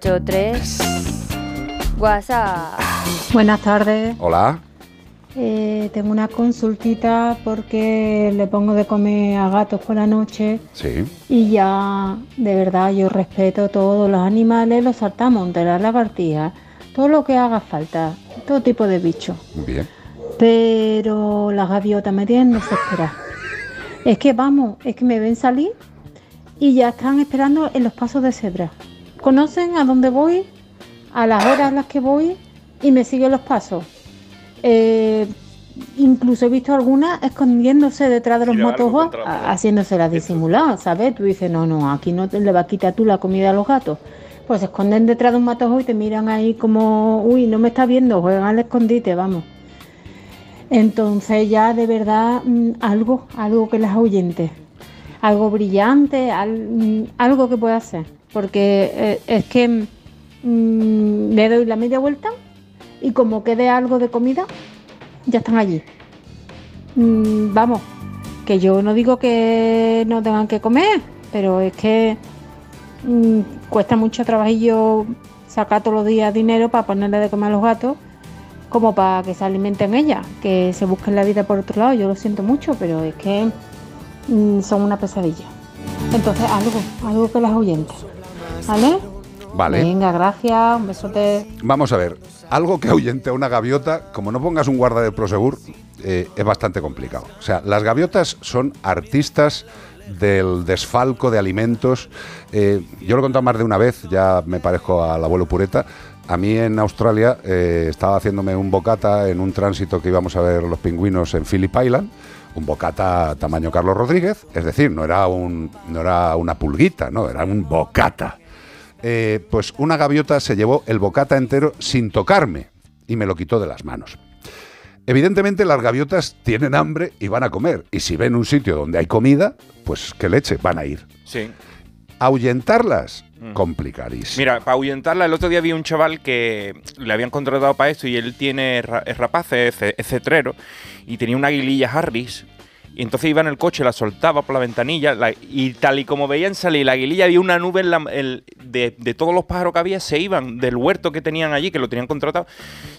383 WhatsApp. Buenas tardes. Hola. Eh, tengo una consultita porque le pongo de comer a gatos por la noche Sí. y ya de verdad yo respeto todos los animales, los saltamontes, las lagartijas, todo lo que haga falta, todo tipo de bichos. Bien. Pero las gaviotas me tienen desesperada. Es que vamos, es que me ven salir y ya están esperando en los pasos de cebra. Conocen a dónde voy, a las horas en las que voy y me siguen los pasos. Eh, incluso he visto algunas escondiéndose detrás de los motojos, a- haciéndose las disimuladas, ¿sabes? Tú dices, no, no, aquí no te le va a quitar tú la comida a los gatos. Pues se esconden detrás de un matojo y te miran ahí como, uy, no me está viendo, juegan al escondite, vamos. Entonces ya de verdad mm, algo, algo que les ahuyente, algo brillante, mm, algo que pueda hacer. Porque eh, es que mm, le doy la media vuelta y como quede algo de comida, ya están allí. Mm, vamos, que yo no digo que no tengan que comer, pero es que mm, cuesta mucho trabajillo sacar todos los días dinero para ponerle de comer a los gatos como para que se alimenten ellas, que se busquen la vida por otro lado. Yo lo siento mucho, pero es que mm, son una pesadilla. Entonces, algo, algo que las ahuyente. ¿Vale? Vale. Venga, gracias, un besote. Vamos a ver, algo que ahuyente a una gaviota, como no pongas un guarda de Prosegur, eh, es bastante complicado. O sea, las gaviotas son artistas del desfalco de alimentos. Eh, yo lo he contado más de una vez, ya me parezco al abuelo Pureta. A mí en Australia eh, estaba haciéndome un bocata en un tránsito que íbamos a ver los pingüinos en Phillip Island. Un bocata tamaño Carlos Rodríguez, es decir, no era, un, no era una pulguita, no, era un bocata. Eh, pues una gaviota se llevó el bocata entero sin tocarme y me lo quitó de las manos. Evidentemente las gaviotas tienen hambre y van a comer. Y si ven un sitio donde hay comida, pues qué leche, van a ir. Sí. Ahuyentarlas, Mm. complicadísimo. Mira, para ahuyentarla, el otro día vi un chaval que le habían contratado para esto y él tiene es rapaz, es cetrero, y tenía una aguililla Harris. Y entonces iba en el coche, la soltaba por la ventanilla la- y tal y como veían salir la aguililla, había una nube en la- el- de, de todos los pájaros que había, se iban del huerto que tenían allí, que lo tenían contratado,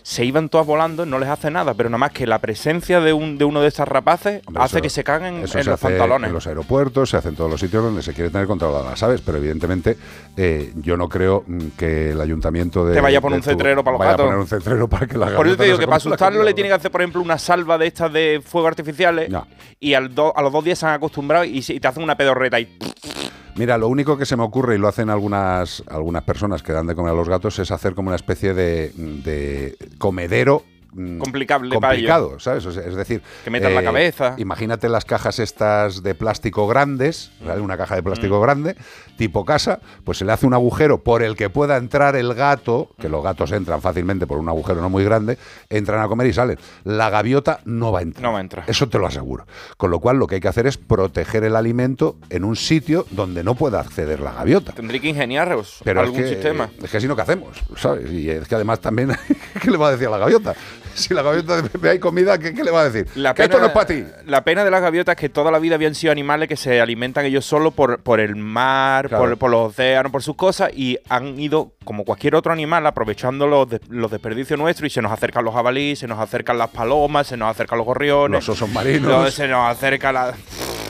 se iban todas volando, no les hace nada, pero nada más que la presencia de, un, de uno de estos rapaces hace que se caguen en se los pantalones. en los aeropuertos, se hace en todos los sitios donde se quiere tener controladas las aves, pero evidentemente eh, yo no creo mm, que el ayuntamiento de... Que vaya a poner un cetrero para los vaya gatos. a poner un cetrero para que la Por eso te digo no que para asustarlo le tiene que hacer, por ejemplo, una salva de estas de fuego artificiales y al do- a los dos días se han acostumbrado y, te hacen una pedorreta y Mira, lo único que se me ocurre, y lo hacen algunas, algunas personas que dan de comer a los gatos, es hacer como una especie de, de comedero mm, Complicable para complicado, ¿sabes? O sea, es decir, Que metan la cabeza. Imagínate las cajas estas de plástico grandes, ¿vale? una caja de plástico Mm. grande, tipo casa, pues se le hace un agujero por el que pueda entrar el gato, que los gatos entran fácilmente por un agujero no muy grande, entran a comer y salen. La gaviota no va a entrar. no va a entrar. Eso te lo aseguro. Con lo cual lo que hay que hacer es proteger el alimento en un sitio donde no pueda acceder la gaviota. Tendría que ingeniaros Pero algún es que, sistema. Es que si no, ¿qué hacemos? ¿Sabes? Y es que además también, ¿qué le va a decir a la gaviota? Si la gaviota ve hay comida, ¿qué, qué le va a decir? La que esto no es para ti. La pena de las gaviotas es que toda la vida habían sido animales que se alimentan ellos solo por, por el mar, Claro. por, por los océanos, por sus cosas, y han ido, como cualquier otro animal, aprovechando los, de- los desperdicios nuestros, y se nos acercan los jabalíes, se nos acercan las palomas, se nos acercan los gorriones. Los osos marinos. Se nos acerca la...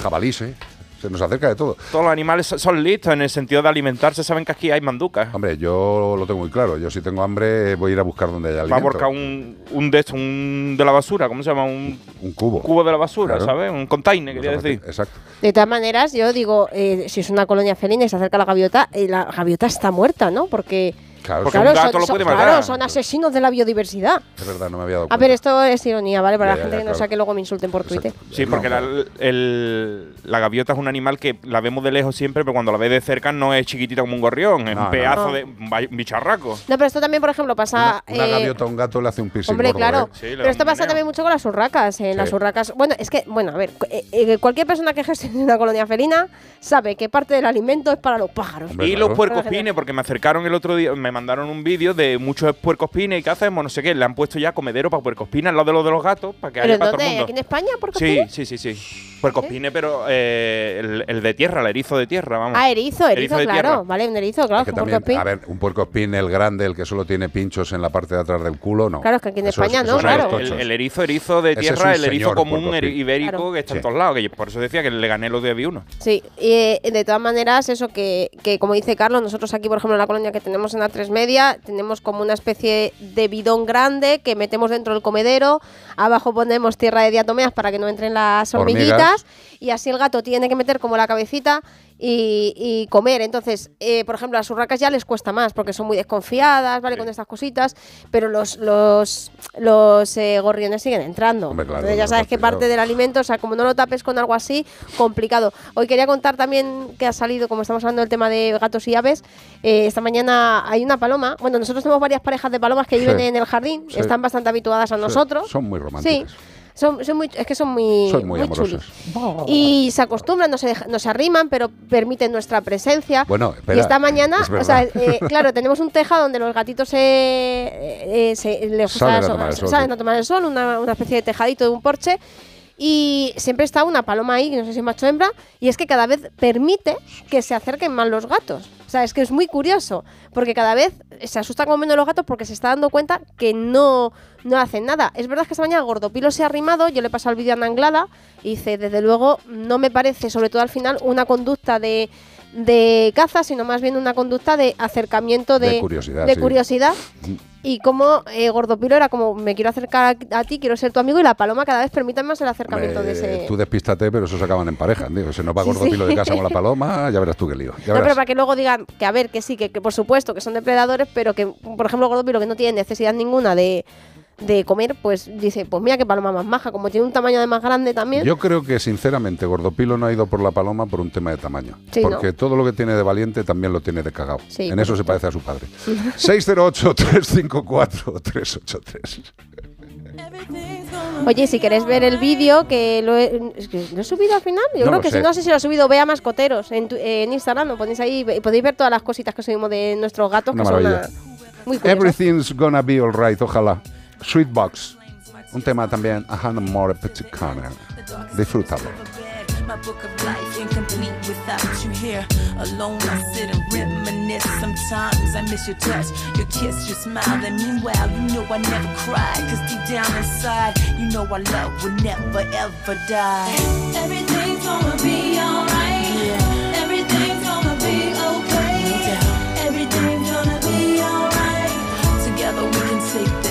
Jabalís, ¿eh? Se nos acerca de todo. Todos los animales son- listos en el sentido de alimentarse, saben que aquí hay manducas. Hombre, yo lo tengo muy claro. Yo si tengo hambre voy a ir a buscar donde haya Va a alimento. borcar un, un de estos, un de la basura, ¿cómo se llama? Un, Un cubo. cubo de la basura, Claro. ¿sabes? Un container, quería decir. Exacto. De todas maneras, yo digo, eh, si es una colonia felina y se acerca la gaviota, eh, la gaviota está muerta, ¿no? Porque Claro, Porque sí. un Claro, gato son, lo son- puede claro, matar. son asesinos de la biodiversidad. Es verdad, no me había dado A cuenta. ver, esto es ironía, ¿vale? Para Ya, la ya, gente ya, que no claro. sea que luego me insulten por Twitter. Sí, porque No, la, el- la gaviota es un animal que la vemos de lejos siempre, pero cuando la ves de cerca no es chiquitita como un gorrión, es No, un no, pedazo no. de un ba- un bicharraco. No, pero esto también, por ejemplo, pasa. Una eh, gaviota a un gato le hace un piercing Hombre, gordo, claro. ¿eh? Sí, le Pero da esto un pasa meneo. también mucho con las urracas. En las Sí. urracas. Bueno, es que, bueno, a ver, cu- eh, eh, cualquier persona que gestione una colonia felina sabe que parte del alimento es para los pájaros. Hombre, y claro. los puercos Para la gente. pines, porque me acercaron el otro día, me mandaron un vídeo de muchos puercos pines y qué hacemos, no sé qué, le han puesto ya comedero para puercos pines al lado de los de los gatos, para que ¿Pero haya en para todo dónde? el mundo. ¿Aquí en España? ¿Por Sí, sí, sí, sí. Puercos pines, pero eh, el, el de tierra, el erizo de tierra, vamos. Ah, erizo, erizo, de claro. tierra. Vale, un erizo, claro. Es que un también, a ver, un el grande, el que solo tiene pinchos en la parte de atrás del culo, no. Claro, es que aquí en España no, claro. El, erizo, erizo de es tierra, el erizo común ibérico Claro. que está en Sí. todos lados, que por eso decía que le gané los de uno. Sí, y eh, de todas maneras, eso que, que como dice Carlos, nosotros aquí, por ejemplo, en la colonia que tenemos en la 3 media, tenemos como una especie de bidón grande que metemos dentro del comedero, abajo ponemos tierra de diatomeas para que no entren las Hormigas. hormiguitas, y así el gato tiene que meter como la cabecita y, y comer. Entonces, eh, por ejemplo, a las urracas ya les cuesta más porque son muy desconfiadas, ¿vale? Con estas cositas, pero los, los, los eh, gorriones siguen entrando. Hombre, claro, Entonces ya sabes que parte del alimento, o sea, como no lo tapes con algo así, complicado. Hoy quería contar también que ha salido, como estamos hablando del tema de gatos y aves, eh, esta mañana hay una paloma. Bueno, nosotros tenemos varias parejas de palomas que Sí. viven en el jardín, Sí. están bastante habituadas a nosotros. Son muy Sí. Son, son muy, es que son muy, Son muy chulis. amorosas. Y se acostumbran, no se, deja- no se arriman, pero permiten nuestra presencia. Bueno, espera, y esta mañana, es o sea, eh, claro, tenemos un tejado donde los gatitos se, eh, eh, se- les gusta Salen a tomar el sol, salen sí. a tomar el sol, una, una especie de tejadito de un porche. Y siempre está una paloma ahí, no sé si macho o hembra, y es que cada vez permite que se acerquen más los gatos. O sea, es que es muy curioso, porque cada vez se asustan como menos los gatos porque se está dando cuenta que no, no hacen nada. Es verdad que esta mañana Gordopilo se ha arrimado, yo le he pasado el vídeo a Nanglada y dice, desde luego, no me parece, sobre todo al final, una conducta de, de caza, sino más bien una conducta de acercamiento de, De curiosidad, de sí. curiosidad. Y como eh, Gordopilo era como, me quiero acercar a, a ti, quiero ser tu amigo, y la paloma cada vez permite más el acercamiento de ese... Tú despístate, pero eso se acaban en pareja. Digo, se nos va Sí, gordo sí. pilo de casa con la paloma, ya verás tú qué lío. Ya No, verás. pero para que luego digan que a ver, que sí, que, que por supuesto que son depredadores, pero que, por ejemplo, Gordopilo que no tiene necesidad ninguna de, de comer, pues dice, pues mira qué paloma más maja, como tiene un tamaño de más grande también. Yo creo que sinceramente Gordopilo no ha ido por la paloma por un tema de tamaño. Sí, ¿no? porque todo lo que tiene de valiente también lo tiene de cagao. Sí, en eso se parece a su padre. 608-354-383. Oye, si queréis ver el vídeo, que lo he, es que lo he subido al final, yo No creo que sé. si no sé si lo he subido, vea mascoteros en, tu- en Instagram, lo ponéis ahí y podéis ver todas las cositas que subimos de nuestros gatos, Una que son maravilla. una- muy. Everything's gonna be alright, ojalá. Sweetbox. Un tema también, a Hannah More Corner. Disfrútalo. My book of life incomplete without you here. Alone, I sit and reminisce. Sometimes I miss your touch, your kiss, your smile. And meanwhile, you know I never cry. Cause deep down inside, you know our love will never ever die. Everything's gonna be alright. Everything's gonna be okay. Everything's gonna be alright. Together we can take this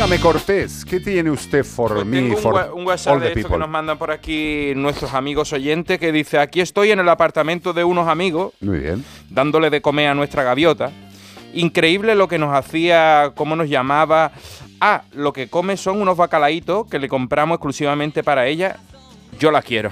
Dígame, Cortés, ¿qué tiene usted for me, Tengo un, for un WhatsApp all de the estos que nos mandan por aquí nuestros amigos oyentes que dice, aquí estoy en el apartamento de unos amigos, Muy bien. dándole de comer a nuestra gaviota. Increíble lo que nos hacía, cómo nos llamaba. Ah, lo que come son unos bacalaitos que le compramos exclusivamente para ella. Yo la quiero.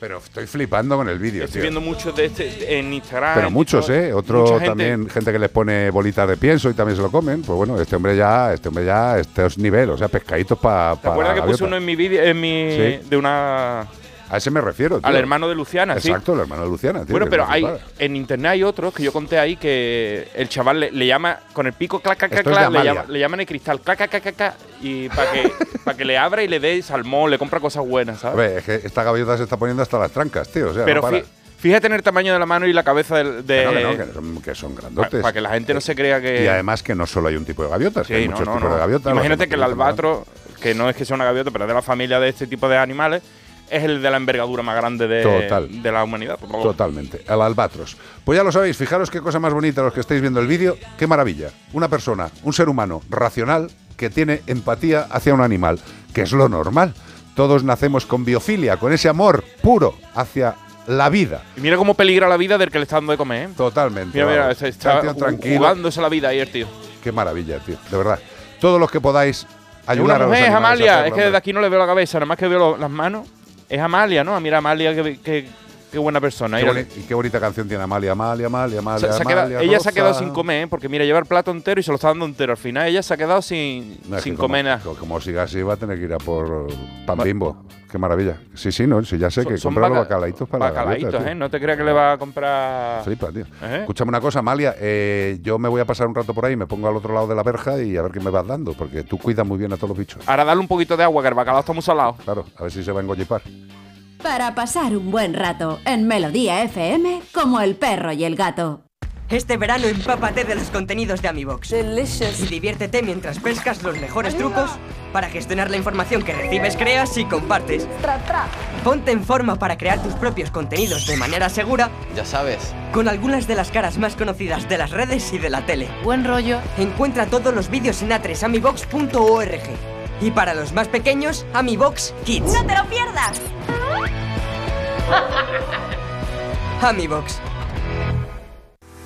Pero estoy flipando con el vídeo, Estoy tío. viendo muchos de este en Instagram. Pero muchos, todo. ¿eh? Otro gente. también, gente que les pone bolitas de pienso y también se lo comen. Pues bueno, este hombre ya, este hombre ya, este es nivel, o sea, pescaditos para ¿Te acuerdas que puse uno en mi vídeo, en mi Sí. de una A ese me refiero, tío. al hermano de Luciana, sí? Exacto, el hermano de Luciana, tío. Bueno, pero hay en internet hay otros que yo conté ahí que el chaval le, le llama con el pico clac clac clac, de le, llama- le llaman el cristal clac clac clac clac, y para que para que le abra y le dé salmón, le compra cosas buenas, A ¿sabes? ver, es que esta gaviota se está poniendo hasta las trancas, tío. O sea, pero no para. fíjate en el tamaño de la mano y la cabeza del- de Que no, que no, que son, que son grandotes. para que la gente no se crea que Y además que no solo hay un tipo de gaviotas, que hay no, muchos tipos de gaviotas. Imagínate que el albatro, que no es que sea una gaviota, pero es de la familia de este tipo de animales, es el de la envergadura más grande de, Total. de la humanidad. Totalmente. El albatros. Pues ya lo sabéis, fijaros qué cosa más bonita los que estáis viendo el vídeo. Qué maravilla. Una persona, un ser humano racional que tiene empatía hacia un animal, que es lo normal. Todos nacemos con biofilia, con ese amor puro hacia la vida. Y mira cómo peligra la vida del que le está dando de comer, ¿eh? Totalmente. Mira, mira, se está tranquilo. jugándose la vida el tío. Qué maravilla, tío. De verdad. Todos los que podáis ayudar una a los mujer, es animales a Amalia. hacerlo, Es que desde aquí no le veo la cabeza, nada más que veo las manos. Es Amalia, ¿no? Mira, Amalia, qué, qué- qué buena persona. Qué boni- y qué bonita canción tiene Amalia, Amalia, Amalia, Amalia. se ha quedado- Amalia, ella se ha Rosa. quedado sin comer, ¿eh? porque mira, lleva el plato entero y se lo está dando entero. Al final ella se ha quedado sin, No, es sin como- comer nada. co- Como, siga así, va a tener que ir a por pan bimbo. Qué maravilla. Sí, sí, no, sí, ya sé que Son compra los baca- bacalaitos para la bacalaitos, gaviota, ¿eh? tío. No te creas que le va a comprar. Flipa, tío. ¿Eh? Escúchame una cosa, Amalia. eh, yo me voy a pasar un rato por ahí, me pongo al otro lado de la verja y a ver qué me vas dando, porque tú cuidas muy bien a todos los bichos. Ahora dale un poquito de agua, que el bacalao está muy salado. Claro, a ver si se va a engollipar. Para pasar un buen rato en Melodía FM como el perro y el gato. Este verano empápate de los contenidos de AmiBox. Y diviértete mientras pescas los mejores trucos para gestionar la información que recibes, creas y compartes. Ponte en forma para crear tus propios contenidos de manera segura. Ya sabes. Con algunas de las caras más conocidas de las redes y de la tele. Buen rollo. Encuentra todos los vídeos en atresamibox.org. Y para los más pequeños, AmiBox Kids. ¡No te lo pierdas! AmiBox.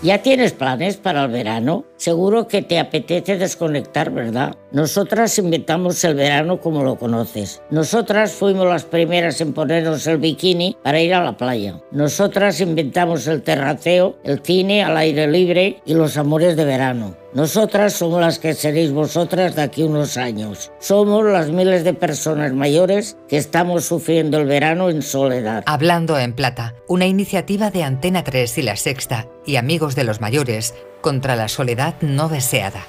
¿Ya tienes planes para el verano? Seguro que te apetece desconectar, ¿verdad? Nosotras inventamos el verano como lo conoces. Nosotras fuimos las primeras en ponernos el bikini para ir a la playa. Nosotras inventamos el terraceo, el cine al aire libre y los amores de verano. Nosotras somos las que seréis vosotras de aquí unos años. Somos las miles de personas mayores que estamos sufriendo el verano en soledad. Hablando en Plata, una iniciativa de Antena 3 y La Sexta y Amigos de los Mayores contra la soledad no deseada.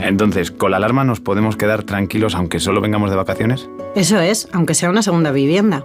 Entonces, ¿con la alarma nos podemos quedar tranquilos aunque solo vengamos de vacaciones? Eso es, aunque sea una segunda vivienda.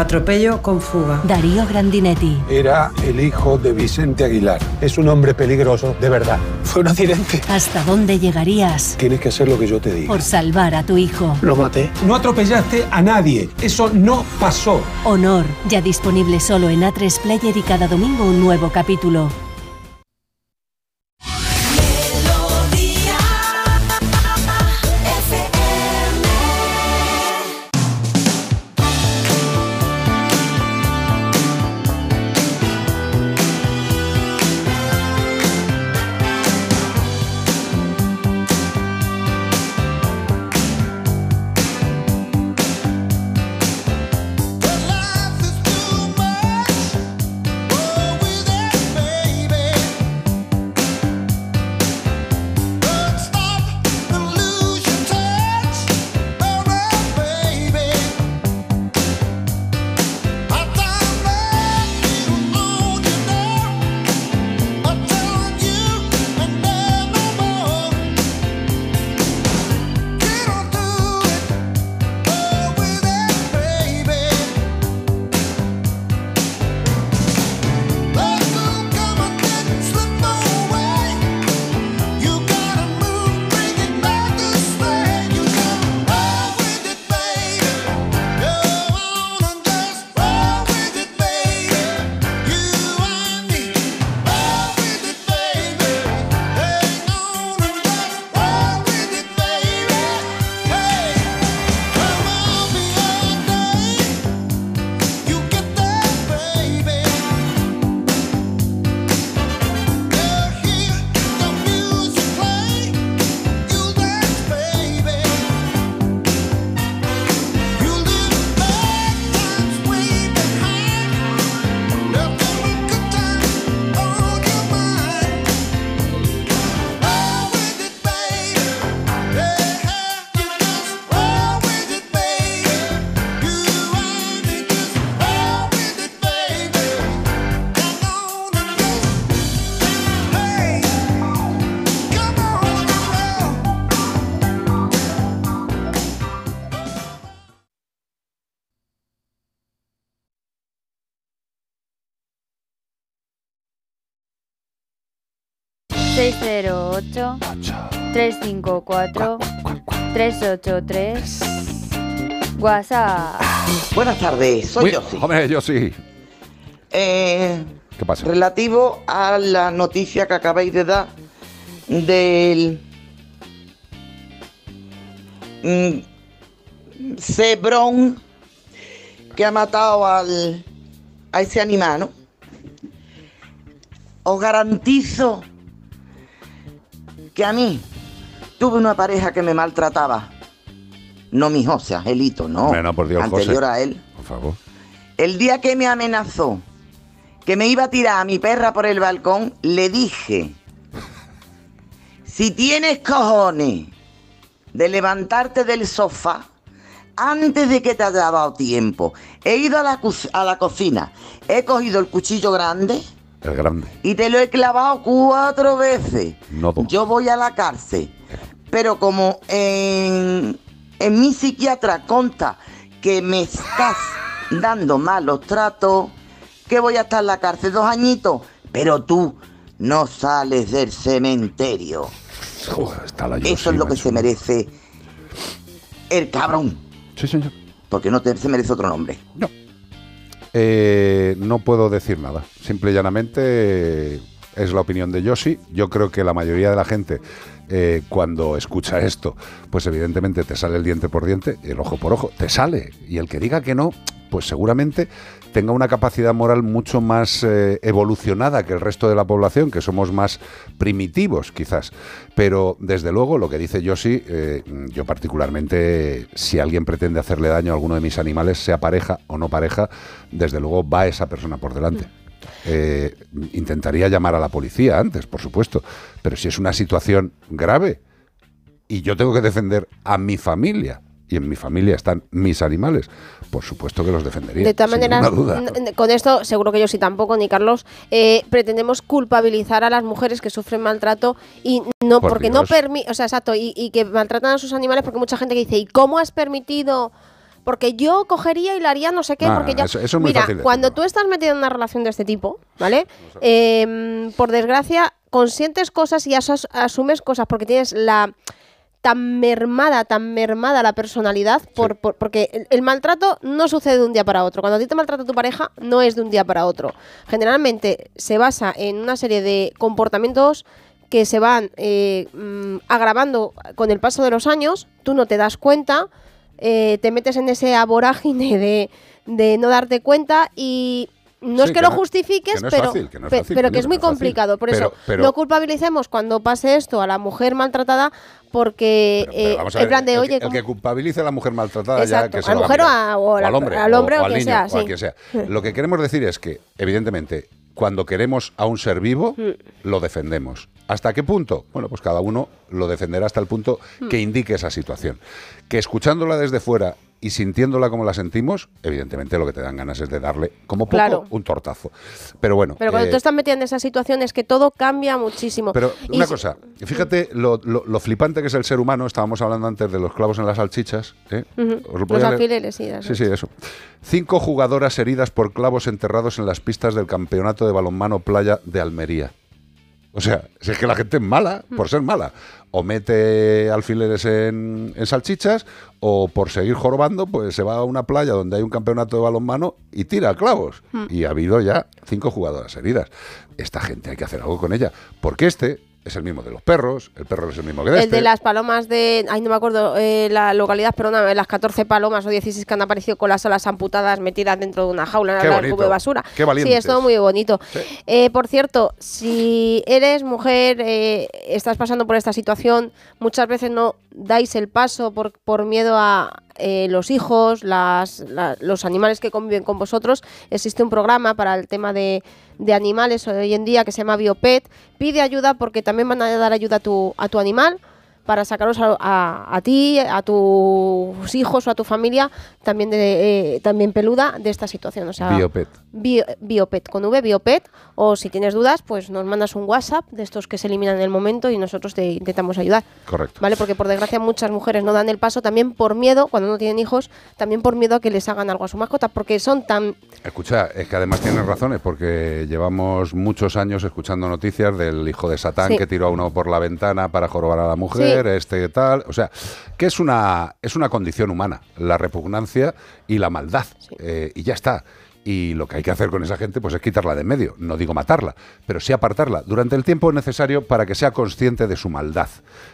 Atropello con fuga. Darío Grandinetti. Era el hijo de Vicente Aguilar. Es un hombre peligroso, de verdad. Fue un accidente. ¿Hasta dónde llegarías Tienes que hacer lo que yo te diga. por salvar a tu hijo? Lo maté. No atropellaste a nadie. Eso no pasó. Honor, ya disponible solo en A3 Player y cada domingo un nuevo capítulo. ...608... ...354... ...383... WhatsApp... Buenas tardes, soy Uy, Yossi. Hombre, yo sí. Eh, ¿Qué pasa? relativo a la noticia que acabáis de dar del mm, cebrón que ha matado al, a ese animal, ¿no? Os garantizo que a mí tuve una pareja que me maltrataba. No mi José, Angelito, no. Hombre, no, por Dios, Anterior José. a él. Por favor. El día que me amenazó que me iba a tirar a mi perra por el balcón, le dije, si tienes cojones de levantarte del sofá antes de que te haya dado tiempo, he ido a la, a la cocina, he cogido el cuchillo grande El grande. y te lo he clavado cuatro veces. No dos. Yo voy a la cárcel. Pero como en, en mi psiquiatra conta que me estás dando malos tratos, que voy a estar en la cárcel dos añitos, pero tú no sales del cementerio. Joder, está la Eso es lo que se merece el cabrón. Sí, señor. Porque no te, se merece otro nombre. Eh, no puedo decir nada. Simple y llanamente eh, es la opinión de Yoshi. Yo creo que la mayoría de la gente, eh, cuando escucha esto, pues evidentemente te sale el diente por diente, el ojo por ojo, te sale. Y el que diga que no, pues seguramente tenga una capacidad moral mucho más eh, evolucionada que el resto de la población, que somos más primitivos quizás. Pero desde luego lo que dice Yoshi, eh, yo particularmente, si alguien pretende hacerle daño a alguno de mis animales, sea pareja o no pareja, desde luego va esa persona por delante. Eh, intentaría llamar a la policía antes, por supuesto, pero si es una situación grave y yo tengo que defender a mi familia y en mi familia están mis animales, por supuesto que los defendería. De todas maneras, con esto, seguro que yo sí tampoco, ni Carlos, eh, pretendemos culpabilizar a las mujeres que sufren maltrato y no, Por porque no Dios. permiten, o sea, exacto, y, y que maltratan a sus animales porque mucha gente que dice, ¿y cómo has permitido? Porque yo cogería y le haría no sé qué, porque ya... eso- eso es muy Mira, fácil cuando tú estás metido en una relación de este tipo, ¿vale? Em, por desgracia, consientes cosas y asumes cosas porque tienes la tan mermada, tan mermada la personalidad, por, por- porque el, el maltrato no sucede de un día para otro. Cuando a ti te maltrata tu pareja, no es de un día para otro. Generalmente se basa en una serie de comportamientos que se van eh, mm, agravando con el paso de los años, tú no te das cuenta, eh, te metes en ese vorágine de, de no darte cuenta y no es que, lo justifiques, que no es pero, fácil, que no fácil, pero que es muy complicado. Por Pero- eso, pero- no culpabilicemos cuando pase esto a la mujer maltratada porque eh, ver, plan de, el, oye, el ¿cómo- que culpabilice a la mujer maltratada Exacto, ya que a la mujer o mirar. a- o la- al hombre, al hombre o al niño, sea, o a quien sea. Lo que queremos decir es que, evidentemente, cuando queremos a un ser vivo, Mm. lo defendemos. ¿Hasta qué punto? Bueno, pues cada uno lo defenderá hasta el punto Mm. que indique esa situación. Que escuchándola desde fuera y sintiéndola como la sentimos, evidentemente lo que te dan ganas es de darle, como poco, Claro. un tortazo. Pero bueno. Pero cuando eh, tú estás metida en esa situación es que todo cambia muchísimo. pero Y una si- cosa, fíjate lo, lo- lo flipante que es el ser humano. Estábamos hablando antes de los clavos en las salchichas. ¿eh? Ujú, ¿Os lo Los alfileres, sí. las- Sí, sí, eso. Cinco jugadoras heridas por clavos enterrados en las pistas del campeonato de balonmano playa de Almería. O sea, si es que la gente es mala por ser mala. O mete alfileres en, en salchichas, o por seguir jorobando, pues se va a una playa donde hay un campeonato de balonmano y tira clavos. Mm. Y ha habido ya cinco jugadoras heridas. Esta gente hay que hacer algo con ella. Porque este es el mismo de los perros, el perro es el mismo que de El este. de las palomas de. Ay, no me acuerdo eh, la localidad, pero no, las 14 palomas o 16 que han aparecido con las alas amputadas metidas dentro de una jaula en el cubo de basura. qué sí, valientes. es todo muy bonito. Eh, por cierto, si eres mujer, eh, estás pasando por esta situación, muchas veces no dais el paso por, por miedo a eh, los hijos, las, la- los animales que conviven con vosotros. Existe un programa para el tema de, de animales hoy en día que se llama Biopet. Pide ayuda porque también van a dar ayuda a tu, a tu animal para sacaros a, a- a ti, a tus hijos o a tu familia también de eh, también peluda de esta situación. O sea, Biopet. Bio- Biopet con V, Biopet, o si tienes dudas, pues nos mandas un WhatsApp de estos que se eliminan en el momento y nosotros te intentamos ayudar. Correcto. ¿Vale? Porque por desgracia muchas mujeres no dan el paso también por miedo, cuando no tienen hijos, también por miedo a que les hagan algo a su mascota, porque son tan... Escucha, es que además tienes razones, porque llevamos muchos años escuchando noticias del hijo de Satán Sí. que tiró a uno por la ventana para jorobar a la mujer, Sí. Este tal. O sea, que es una, es una condición humana, la repugnancia y la maldad. eh, y ya está. Y lo que hay que hacer con esa gente pues es quitarla de en medio. No digo matarla, pero sí apartarla durante el tiempo necesario para que sea consciente de su maldad.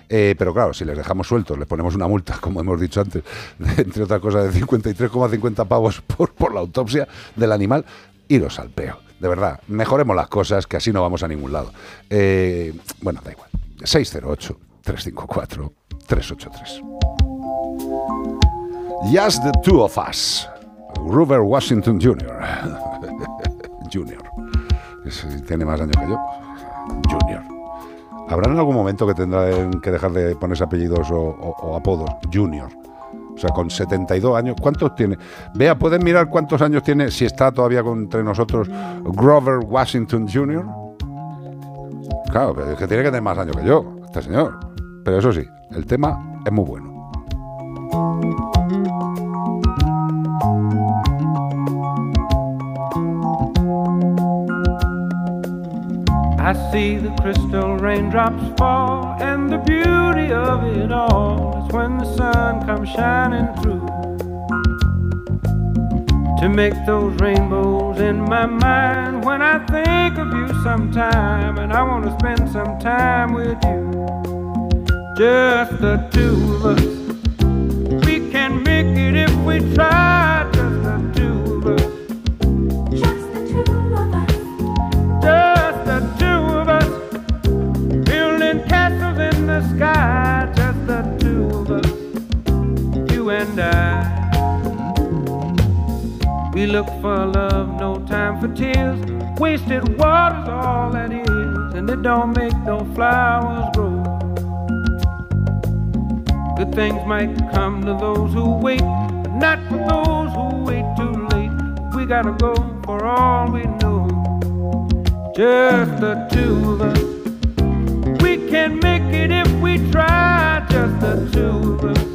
Eh, pero claro, si les dejamos sueltos, les ponemos una multa, como hemos dicho antes, de, entre otras cosas, de 53,50 pavos por, por la autopsia del animal, iros al peo. De verdad, mejoremos las cosas, que así no vamos a ningún lado. Eh, bueno, da igual. 608-354-383. Just the two of us. Grover Washington Jr. Junior. Tiene más años que yo. Junior. ¿Habrá en algún momento que tendrán que dejar de ponerse apellidos o, apodos? Junior. O sea, con 72 años. ¿Cuántos tiene? Vea, ¿pueden mirar cuántos años tiene, si está todavía entre nosotros, Grover Washington Jr.? Claro, es que tiene que tener más años que yo, este señor. Pero eso sí, el tema es muy bueno. I see the crystal raindrops fall, and the beauty of it all is when the sun comes shining through. To make those rainbows in my mind when I think of you sometime, and I want to spend some time with you. Just the two of us. We can make it if we try, just the two of us. Just the two of us. Just the two of us. Building castles in the sky. Just the two of us. You and I. We look for love, no time for tears. Wasted water's all that is, and it don't make no flowers grow. Good things might come to those who wait, but not for those who wait too late. We gotta go for all we know. Just the two of us. We can make it if we try. Just the two of us.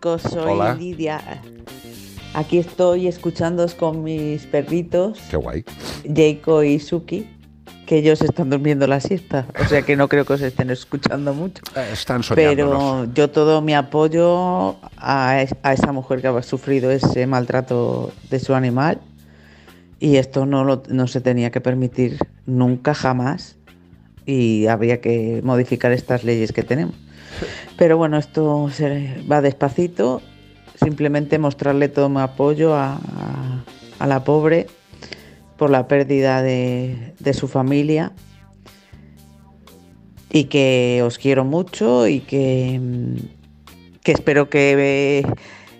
Chicos, soy Hola. Lidia. Aquí estoy escuchándoos con mis perritos, Qué guay. Jaco y Suki, que ellos están durmiendo la siesta, o sea que no creo que os estén escuchando mucho. Están soñándonos. Pero yo todo mi apoyo a, es- a esa mujer que ha sufrido ese maltrato de su animal y esto no, lo- no se tenía que permitir nunca, jamás y habría que modificar estas leyes que tenemos. Pero bueno, esto se va despacito, simplemente mostrarle todo mi apoyo a, la pobre por la pérdida de, de su familia y que os quiero mucho y que, mm, que espero que,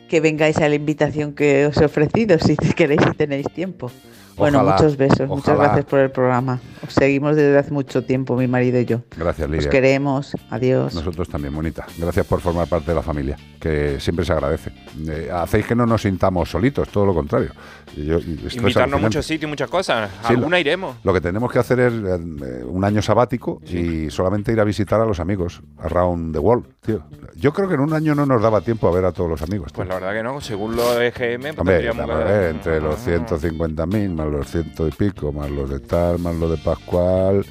que vengáis a la invitación que os he ofrecido si queréis y tenéis tiempo. Bueno, Ojalá, muchos besos, muchas gracias por el programa. Os seguimos desde hace mucho tiempo, mi marido y yo. Gracias, Os Lidia. queremos, adiós. Nosotros también, bonita. Gracias por formar parte de la familia, que siempre se agradece. Eh, hacéis que no nos sintamos solitos, todo lo contrario. Yo- Invitarnos a muchos sitios y muchas cosas. Sí, Alguna lo- iremos. Lo que tenemos que hacer es eh, un año sabático y solamente ir a visitar a los amigos around the world, tío. Yo creo que en un año no nos daba tiempo a ver a todos los amigos. tío. Pues la verdad que no, según los EGM, pues Hombre, tendríamos vamos a que- ver, entre los 150.000 más los ciento y pico, más los de tal, más los de Pascual,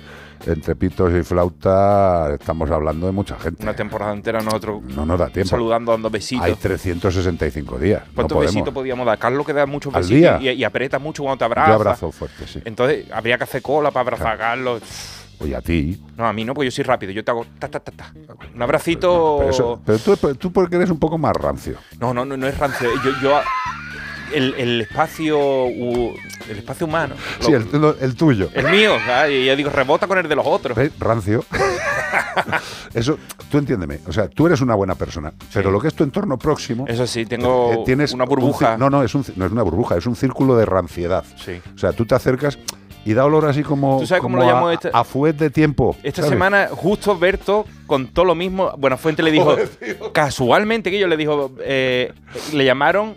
entre pitos y flauta, estamos hablando de mucha gente. Una temporada entera nosotros No nos da tiempo. saludando, dando besitos. Hay 365 días. No ¿Cuántos podemos. besitos podíamos dar? Carlos que da muchos ¿Al besitos día? y, y aprieta mucho cuando te abraza. Yo abrazo fuerte, sí. Entonces habría que hacer cola para abrazar a Carlos. Oye, a ti. No, a mí no, porque yo soy rápido. Yo te hago ta, ta, ta, ta. Un abracito. Pero, eso- pero tú, tú porque eres un poco más rancio. No, no, no, no es rancio. Yo, yo el, el espacio el espacio humano. Sí, el, lo- el tuyo. el mío, ¿sabes? y yo digo, rebota con el de los otros. ¿Ves? Rancio. Eso, tú entiéndeme. O sea, tú eres una buena persona, pero lo que es tu entorno próximo. Eso sí, tengo eh, tienes una un burbuja. no, no, es un, no es una burbuja, es un círculo de ranciedad. Sí. O sea, tú te acercas y da olor así como, ¿Tú sabes cómo lo llamo a, este- a fuet de tiempo. Esta ¿sabes? semana, justo Berto contó lo mismo. Bueno, Fuente le dijo, casualmente que ellos le dijo, eh, le llamaron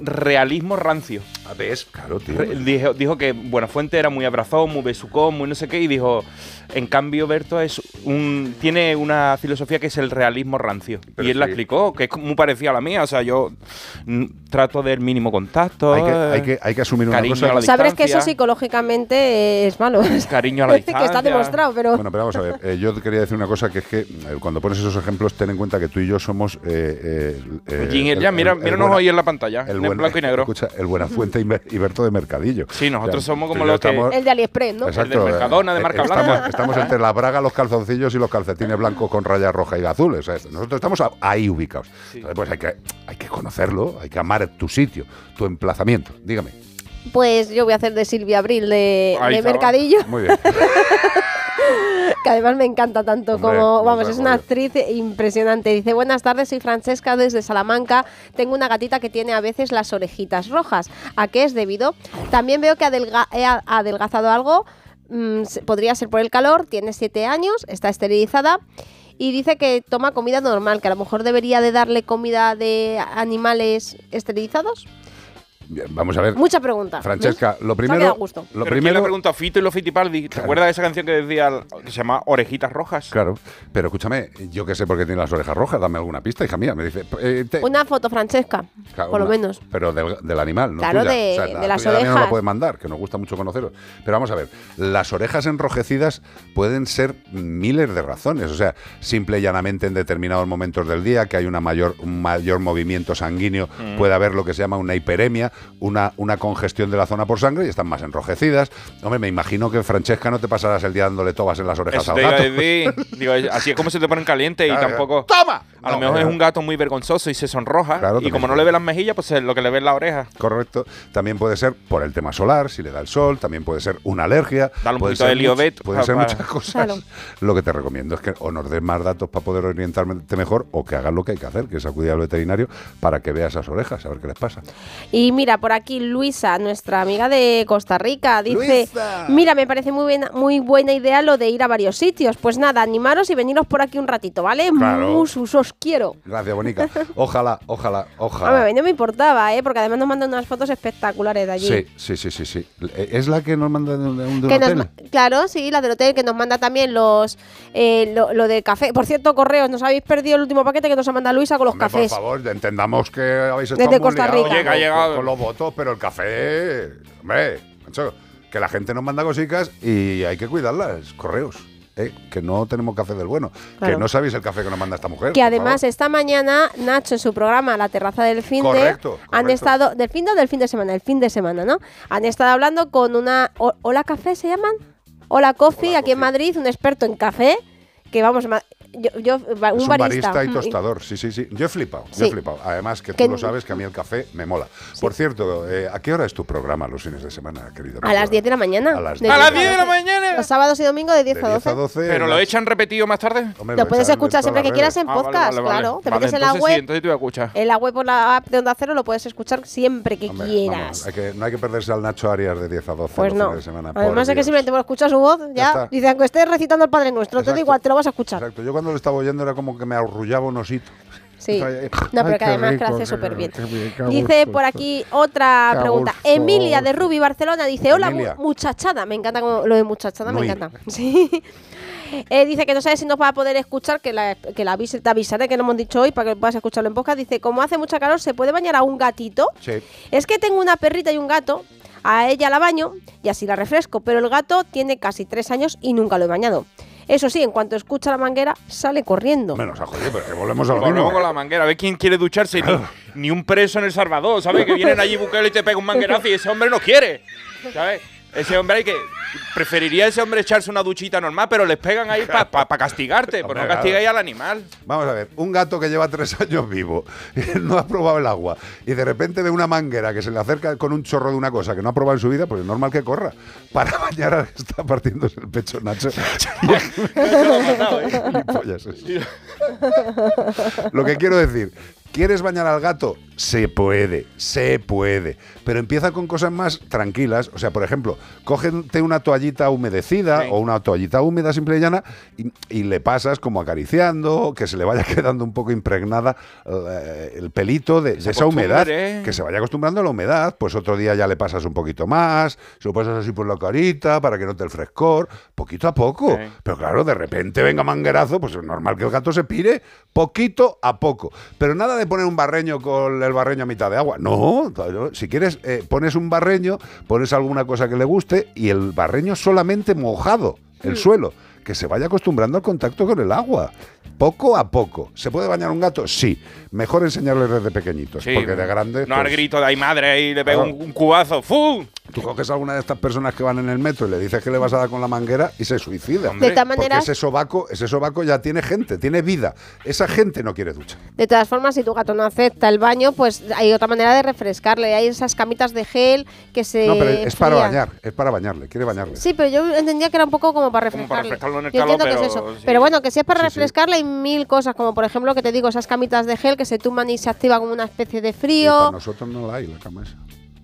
realismo rancio. A ver, claro, tío. Re- dijo, dijo que Buenafuente era muy abrazón, muy besucón, muy no sé qué, y dijo, en cambio Berto es un tiene una filosofía que es el realismo rancio. Pero y él la explicó, que es muy parecida a la mía, o sea, yo trato del mínimo contacto. Hay que, eh, hay que, hay que asumir una cariño cosa. a la Sabrás que eso psicológicamente es malo. Cariño a la que está distancia. demostrado, pero... Bueno, pero vamos a ver. eh, yo quería decir una cosa que es que cuando pones esos ejemplos, ten en cuenta que tú y yo somos. Eh, eh, eh, el yang, mira- míranos hoy en la pantalla, en blanco y negro. Escucha, el Buenafuente y Berto de Mercadillo. Sí, nosotros somos como los que- estamos- El de AliExpress, ¿no? Exacto. de Mercadona, de eh, marca estamos, blanca. Estamos entre la braga, los calzoncillos y los calcetines blancos con rayas rojas y azules. O sea, nosotros estamos ahí ubicados. Entonces, pues hay que, hay que conocerlo, hay que amar tu sitio, tu emplazamiento. Dígame. Pues yo voy a hacer de Silvia Abril de, de. Mercadillo. Muy bien. que además me encanta tanto Hombre, como, vamos, es una actriz impresionante. Dice, buenas tardes, soy Francesca desde Salamanca. Tengo una gatita que tiene a veces las orejitas rojas. ¿A qué es debido? También veo que adelga- he adelgazado algo. Mm, podría ser por el calor. Tiene siete años, está esterilizada. Y dice que toma comida normal, que a lo mejor debería de darle comida de animales esterilizados. Vamos a ver. Mucha pregunta. Francesca, ¿ves? lo primero. gusto. Lo Pero ¿quién primero le preguntó a Fito y los Fitipaldi? ¿Te acuerdas de esa canción que decía que se llama Orejitas Rojas? Claro, pero escúchame, yo que sé por qué tiene las orejas rojas, dame alguna pista, hija mía. Me dice, eh, te- Una foto, Francesca, Claro, por lo menos. Pero del, del animal, no Claro, tuya. de- la de las también no orejas. la puede mandar, que nos gusta mucho conoceros. Pero vamos a ver, las orejas enrojecidas pueden ser miles de razones. O sea, simple y llanamente en determinados momentos del día, que hay una mayor, un mayor movimiento sanguíneo, Mm. puede haber lo que se llama una hiperemia, una, una congestión de la zona por sangre y están más enrojecidas. Hombre, me imagino que Francesca no te pasarás el día dándole tobas en las orejas Eso a gato. decir. Digo, así es como se te ponen caliente y Claro, tampoco. ¡Toma! A lo mejor es un gato muy vergonzoso y se sonroja. Claro, y como no le ve las mejillas, pues es lo que le ve en la oreja. Correcto. También puede ser por el tema solar, si le da el sol, también puede ser una alergia. Dale un puede poquito de Liobet Pueden ser muchas cosas. Claro. Lo que te recomiendo es que o nos des más datos para poder orientarte mejor o que hagas lo que hay que hacer, que es acudir al veterinario para que vea esas orejas, a ver qué les pasa. Y mira, por aquí Luisa, nuestra amiga de Costa Rica, dice, Luisa. mira, me parece muy buena, muy buena idea lo de ir a varios sitios. Pues nada, animaros y veniros por aquí un ratito, ¿vale? Claro. Musus, os quiero. Gracias, Bonica. Ojalá, ojalá, ojalá. no me importaba, ¿eh? Porque además nos mandan unas fotos espectaculares de allí. Sí, sí, sí, sí, sí. ¿Es la que nos manda de un, de Que nos hotel? ma- claro, sí, la del hotel que nos manda también los eh, lo, lo de café. Por cierto, correos, nos habéis perdido el último paquete que nos ha mandado Luisa con los Hombre, cafés. Por favor, entendamos que habéis estado Desde muy Costa Rica. ha llegado. con, con los votos, pero el café, hombre, macho, que la gente nos manda cositas y hay que cuidarlas, correos. ¿eh? Que no tenemos café del bueno. Claro. Que no sabéis el café que nos manda esta mujer. Que además favor. esta mañana Nacho en su programa La Terraza del Fin de Correcto, han estado del fin de o del fin de semana, el fin de semana, ¿no? Han estado hablando con una Hola Café se llaman, Hola Coffee aquí en Madrid, un experto en café que vamos yo, yo- Es un, barista, barista y Mm, tostador, sí, sí, sí. Yo he flipado, yo he flipado. Además que tú Que- lo sabes que a mí el café me mola. Por cierto, eh, ¿a qué hora es tu programa los fines de semana, querido? A las 10 de la mañana. A las De 10 ¡A las 10 10 de la 12. mañana! Los sábados y domingos de 10 De a 10 12. a 12. ¿Pero lo echan repetido más tarde? Hombre, Lo puedes escuchar siempre que quieras en Ah, vale, podcast, vale, vale. claro. Te Vale, metes en la web. Sí, entonces te voy a escuchar. En la web o la app de Onda Cero lo puedes escuchar siempre que Hombre, quieras. vamos, hay que- no hay que perderse al Nacho Arias de 10 a 12 Pues los no. fines de semana. Además de que simplemente por escuchar su voz, Ya ya, está. dice, aunque estés recitando el Padre Nuestro, te da igual, te lo vas a escuchar. Exacto, yo cuando lo estaba oyendo era como que me arrullaba un osito. Sí. No, pero que además rico, hace súper bien. Dice por aquí otra pregunta. gusto. Emilia de Ruby, Barcelona, dice, hola Emilia. muchachada. Me encanta como lo de muchachada, me encanta. Sí. Eh, dice que no sabe si nos va a poder escuchar, que la, que la avise- te avisaré que no hemos dicho hoy para que puedas escucharlo en podcast. Dice, como hace mucha calor, ¿se puede bañar a un gatito? Sí. Es que tengo una perrita y un gato, a ella la baño y así la refresco, pero el gato tiene casi tres años y nunca lo he bañado. Eso sí, en cuanto escucha la manguera, sale corriendo. Menos a joder, pero que volvemos a lo Volvemos mismo. con la manguera. A ver quién quiere ducharse. Ni, ni un preso en El Salvador, ¿sabes? Que vienen allí Bukele y te pega un manguerazo y ese hombre no quiere. ¿Sabes? Ese hombre hay que. Preferiría ese hombre echarse una duchita normal, pero les pegan ahí para castigarte. Por no Hombre, castigáis claro. al animal. Vamos a ver, un gato que lleva tres años vivo, y no ha probado el agua, y de repente ve una manguera que se le acerca con un chorro de una cosa que no ha probado en su vida, pues es normal que corra. Para bañar está partiéndose el pecho, Nacho. Lo que quiero decir, ¿quieres bañar al gato? Se puede, se puede. Pero empieza con cosas más tranquilas. O sea, por ejemplo, cógete una toallita humedecida o una toallita húmeda simple y llana y, y le pasas como acariciando, que se le vaya quedando un poco impregnada eh, el pelito de, de esa humedad. acostumbre. Que se vaya acostumbrando a la humedad. Pues otro día ya le pasas un poquito más, se lo pasas así por la carita para que note el frescor, poquito a poco. Sí. Pero claro, de repente venga manguerazo, pues es normal que el gato se pire poquito a poco. Pero nada de poner un barreño con el barreño a mitad de agua. No, si quieres, eh, pones un barreño, pones alguna cosa que le guste y el barreño solamente mojado, el suelo. Que se vaya acostumbrando al contacto con el agua. Poco a poco. ¿Se puede bañar un gato? Sí. Mejor enseñarles desde pequeñitos, Sí, porque de grande... No al pues, grito de ahí madre y le Claro. un, un cubazo. ¡Fu! Tú coges a alguna de estas personas que van en el metro y le dices que le vas a dar con la manguera y se suicida. De todas Porque maneras- ese sobaco, ese sobaco ya tiene gente, tiene vida. Esa gente no quiere ducha. De todas formas, si tu gato no acepta el baño, pues hay otra manera de refrescarle. Hay esas camitas de gel que se. no, pero es para bañar, es para bañarle, quiere bañarle. Sí, pero yo entendía que era un poco como para refrescarle. para refrescarlo en el Yo calor, entiendo que es pero eso. sí. Pero bueno, que si es para sí. refrescarle hay mil cosas, como por ejemplo que te digo, esas camitas de gel que se tumban y se activa como una especie de Y para frío. nosotros no la hay, la cama esa.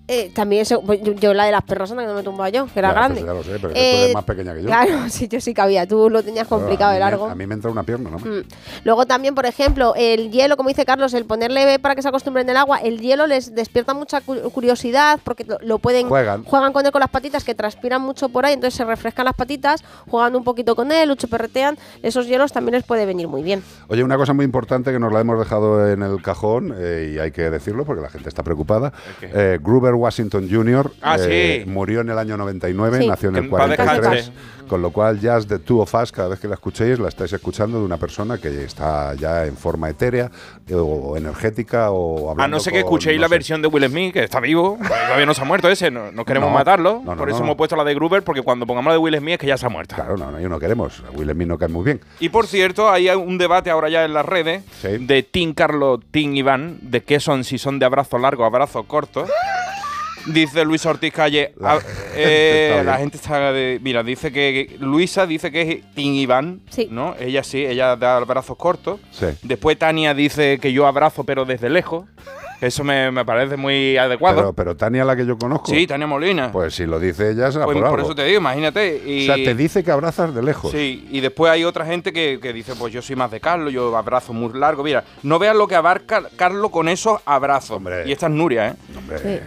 Eh, también eso, pues, yo, yo la de las perras anda que no me tumba yo, que era Ya, grande. pues ya lo sé, pero tú Eh, eres más pequeña que yo. Claro, sí, yo sí cabía. Tú lo tenías complicado de me- largo. a mí me entra una pierna, ¿no? Mm. Luego también, por ejemplo, el hielo, como dice Carlos, el ponerle para que se acostumbren el agua, el hielo les despierta mucha cu- curiosidad porque lo, lo pueden Juegan. con él con las patitas que transpiran mucho por ahí, entonces se refrescan las patitas, jugando un poquito con él, perretean, esos hielos también les puede venir muy bien. Oye, una cosa muy importante que nos la hemos dejado en el cajón eh, y hay que decirlo porque la gente está preocupada. Eh, Gruber Washington Jr. Ah, eh, sí. murió en el año 99, Sí. nació en el en paz 43. descanse. Con lo cual, Jazz de Two of Us, cada vez que la escuchéis, la estáis escuchando de una persona que está ya en forma etérea eh, o energética o hablando A no ser que escuchéis no la sé. versión de Will Smith, que está vivo, todavía no se ha muerto ese, no, no queremos No, matarlo. no, no, por eso no. hemos puesto la de Gruber, porque cuando pongamos la de Will Smith es que ya se ha muerto. Claro, no, no, yo no queremos. Will Smith no cae muy bien. Y por cierto, hay un debate ahora ya en las redes Sí. de Team Carlos, Team Iván, de qué son, si son de abrazo largo o abrazo corto. Dice Luis Ortiz Calle. La a- gente eh, está la gente está de. Mira, dice que. Luisa dice que es Team Iván. Sí. ¿No? Ella sí, ella da abrazos cortos. Sí. Después Tania dice que yo abrazo, pero desde lejos. Eso me, me parece muy adecuado. Pero, pero Tania, la que yo conozco. sí, Tania Molina. Pues si lo dice ella, será Pues por, por algo. eso te digo, imagínate. Y, O sea, te dice que abrazas de lejos. Sí, y después hay otra gente que, que dice, pues yo soy más de Carlos, yo abrazo muy largo. Mira, no veas lo que abarca Carlos con esos abrazos. Hombre. Y esta es Nuria, ¿eh? Hombre, Sí.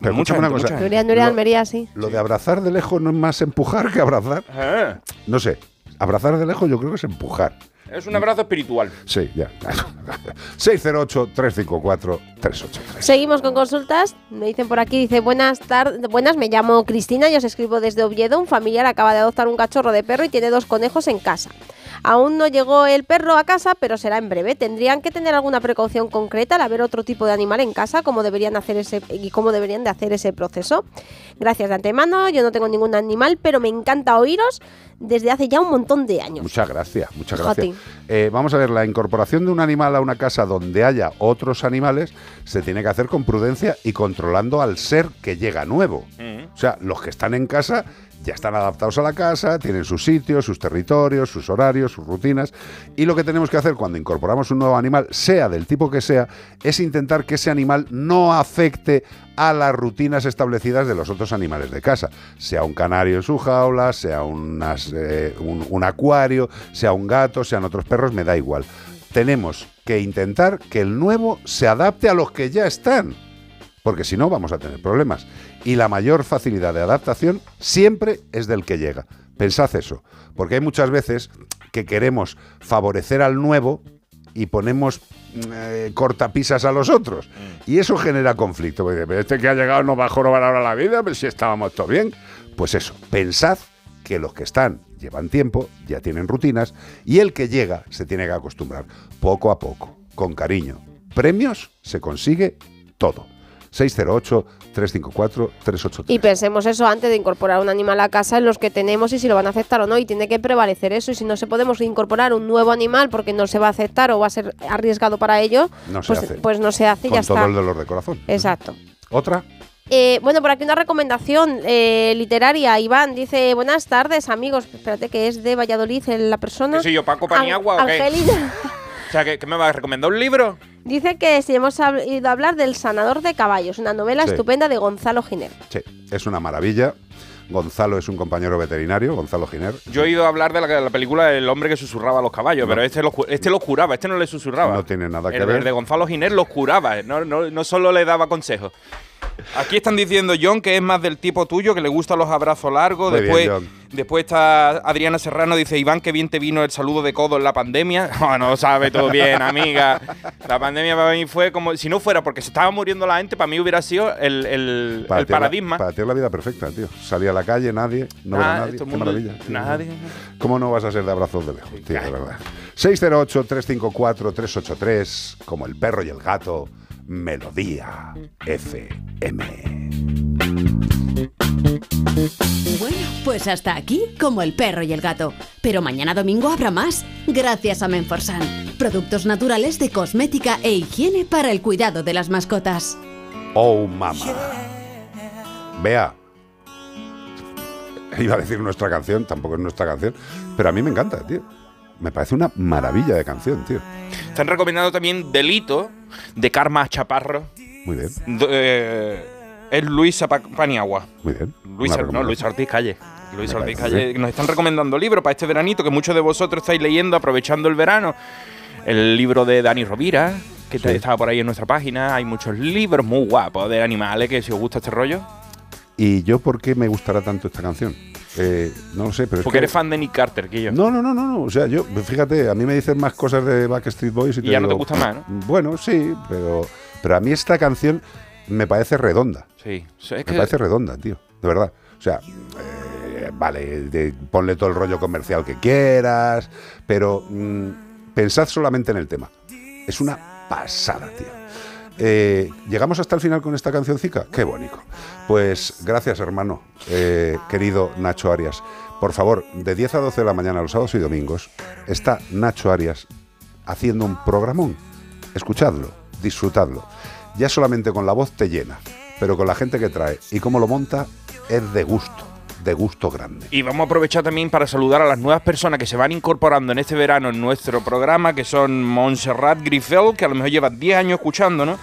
Pero Mucha una cosa. mucha Nuria, Nuria Lo- Almería, sí. Lo de abrazar de lejos no es más empujar que abrazar. Eh, No sé. Abrazar de lejos yo creo que es empujar. Es un abrazo espiritual. Sí, ya. 608-354-383. Seguimos con consultas. Me dicen por aquí, dice, buenas tardes, buenas, me llamo Cristina y os escribo desde Oviedo. Un familiar acaba de adoptar un cachorro de perro y tiene dos conejos en casa. Aún no llegó el perro a casa, pero será en breve. ¿Tendrían que tener alguna precaución concreta al haber otro tipo de animal en casa? ¿Cómo deberían hacer ese y cómo deberían de hacer ese proceso? Gracias de antemano. Yo no tengo ningún animal, pero me encanta oíros desde hace ya un montón de años. Muchas gracias, muchas gracias. Eh, vamos a ver, la incorporación de un animal a una casa donde haya otros animales se tiene que hacer con prudencia y controlando al ser que llega nuevo. O sea, los que están en casa ya están adaptados a la casa, tienen sus sitios, sus territorios, sus horarios, sus rutinas. Y lo que tenemos que hacer cuando incorporamos un nuevo animal, sea del tipo que sea, es intentar que ese animal no afecte a las rutinas establecidas de los otros animales de casa. Sea un canario en su jaula, sea eh, un, un acuario, sea un gato, sean otros perros, me da igual. Tenemos que intentar que el nuevo se adapte a los que ya están porque si no vamos a tener problemas. Y la mayor facilidad de adaptación siempre es del que llega. Pensad eso, porque hay muchas veces que queremos favorecer al nuevo y ponemos mm, eh, cortapisas a los otros. Y eso genera conflicto. porque, "Pero Este que ha llegado nos va a jorobar ahora la vida, pero si estábamos todo bien. Pues eso, pensad que los que están llevan tiempo, ya tienen rutinas, y el que llega se tiene que acostumbrar poco a poco, con cariño. Premios se consigue todo. 608-354-383. Y pensemos eso antes de incorporar un animal a casa en los que tenemos y si lo van a aceptar o no. Y tiene que prevalecer eso. Y si no se podemos incorporar un nuevo animal porque no se va a aceptar o va a ser arriesgado para ello, No se pues, hace. pues no se hace y Con ya todo está. el dolor de corazón. Exacto. ¿Otra? Eh, bueno, por aquí una recomendación eh, literaria. Iván dice, buenas tardes amigos. Espérate que es de Valladolid la persona. ¿Qué soy yo, Paco An- Paniagua o qué? Angelina. O sea, ¿qué, qué me va a recomendar un libro? Dice que si hemos hab- oído hablar del Sanador de Caballos, una novela Sí. estupenda de Gonzalo Giner. Sí, es una maravilla. Gonzalo es un compañero veterinario, Gonzalo Giner. Yo he oído hablar de la, la película El hombre que susurraba a los caballos, pero este los, cu- este los curaba, este no le susurraba. No tiene nada que el, ver. el de Gonzalo Giner los curaba, no, no, no solo le daba consejos. Aquí están diciendo John que es más del tipo tuyo, que le gustan los abrazos largos. Muy después, bien, después está Adriana Serrano, dice Iván, que bien te vino el saludo de codo en la pandemia. No, no sabe todo bien, amiga. La pandemia para mí fue como, si no fuera porque se estaba muriendo la gente, para mí hubiera sido el, el- Para el la- paradigma. para ti es la vida perfecta, tío. Salí a la calle, nadie, no Ah, nadie. Qué mundo- maravilla. nadie. ¿Cómo no vas a ser de abrazos de lejos, tío? De verdad. 608-354-383, como el perro y el gato, Melodía FM. Bueno, pues hasta aquí como el perro y el gato. Pero mañana domingo habrá más, gracias a Menforsan. Productos naturales de cosmética e higiene para el cuidado de las mascotas. Oh, mamá. Vea. Iba a decir nuestra canción, tampoco es nuestra canción, pero a mí me encanta, tío. Me parece una maravilla de canción, tío. Están recomendando también Delito, de Karma Chaparro. Muy bien, eh, es Luisa Pa- Paniagua. muy bien. Luis, Una Or- no, recomendación. Luis Ortiz Calle. Luis Me Ortiz Calle. bien. Nos están recomendando libros para este veranito que muchos de vosotros estáis leyendo, aprovechando el verano. El libro de Dani Rovira, que Sí. estaba por ahí en nuestra página. Hay muchos libros muy guapos de animales, que si os gusta este rollo. ¿Y yo por qué me gustará tanto esta canción? Eh, no lo sé, pero es Porque que- eres fan de Nick Carter, que yo. No, no, no, no, no. O sea, yo, fíjate, a mí me dicen más cosas de Backstreet Boys y, Y ya no te gusta más, ¿no? Bueno, sí, pero, pero a mí esta canción me parece redonda. Sí, o sea, es Me que- parece redonda, tío, de verdad. O sea, eh, vale, de- ponle todo el rollo comercial que quieras, pero mm, pensad solamente en el tema. Es una pasada, tío. Eh, Llegamos hasta el final con esta cancioncica. Qué bonito. Pues gracias, hermano, eh, querido Nacho Arias. Por favor, de 10 a 12 de la mañana, los sábados y domingos, está Nacho Arias haciendo un programón. Escuchadlo, disfrutadlo. Ya solamente con la voz te llena, pero con la gente que trae y cómo lo monta es de gusto, de gusto grande. Y vamos a aprovechar también para saludar a las nuevas personas que se van incorporando en este verano en nuestro programa, que son Montserrat Grifel, que a lo mejor lleva 10 años escuchando, ¿no?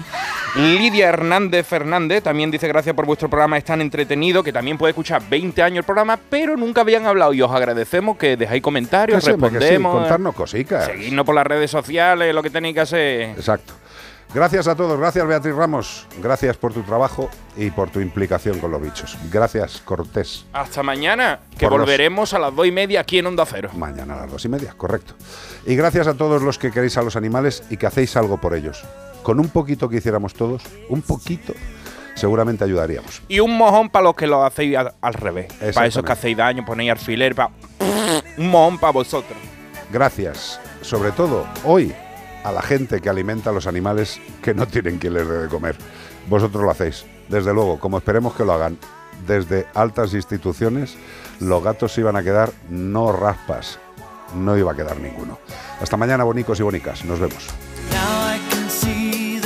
Lidia Hernández Fernández también dice gracias por vuestro programa, es tan entretenido, que también puede escuchar 20 años el programa, pero nunca habían hablado y os agradecemos que dejáis comentarios, Que sí, respondemos, contarnos cositas. seguidnos por las redes sociales, lo que tenéis que hacer. Exacto. Gracias a todos, gracias Beatriz Ramos, gracias por tu trabajo y por tu implicación con los bichos. Gracias Cortés. Hasta mañana, que Por los- volveremos a las 2 y media aquí en Onda Cero. Mañana a las dos y media, correcto. Y gracias a todos los que queréis a los animales y que hacéis algo por ellos. Con un poquito que hiciéramos todos, un poquito, seguramente ayudaríamos. Y un mojón para los que lo hacéis al, al revés. Para esos que hacéis daño, ponéis alfiler, pa- un mojón para vosotros. Gracias, sobre todo hoy, a la gente que alimenta a los animales que no tienen quien les dé de comer. Vosotros lo hacéis. Desde luego, como esperemos que lo hagan desde altas instituciones, los gatos iban a quedar no raspas. No iba a quedar ninguno. Hasta mañana, bonicos y bonicas. Nos vemos.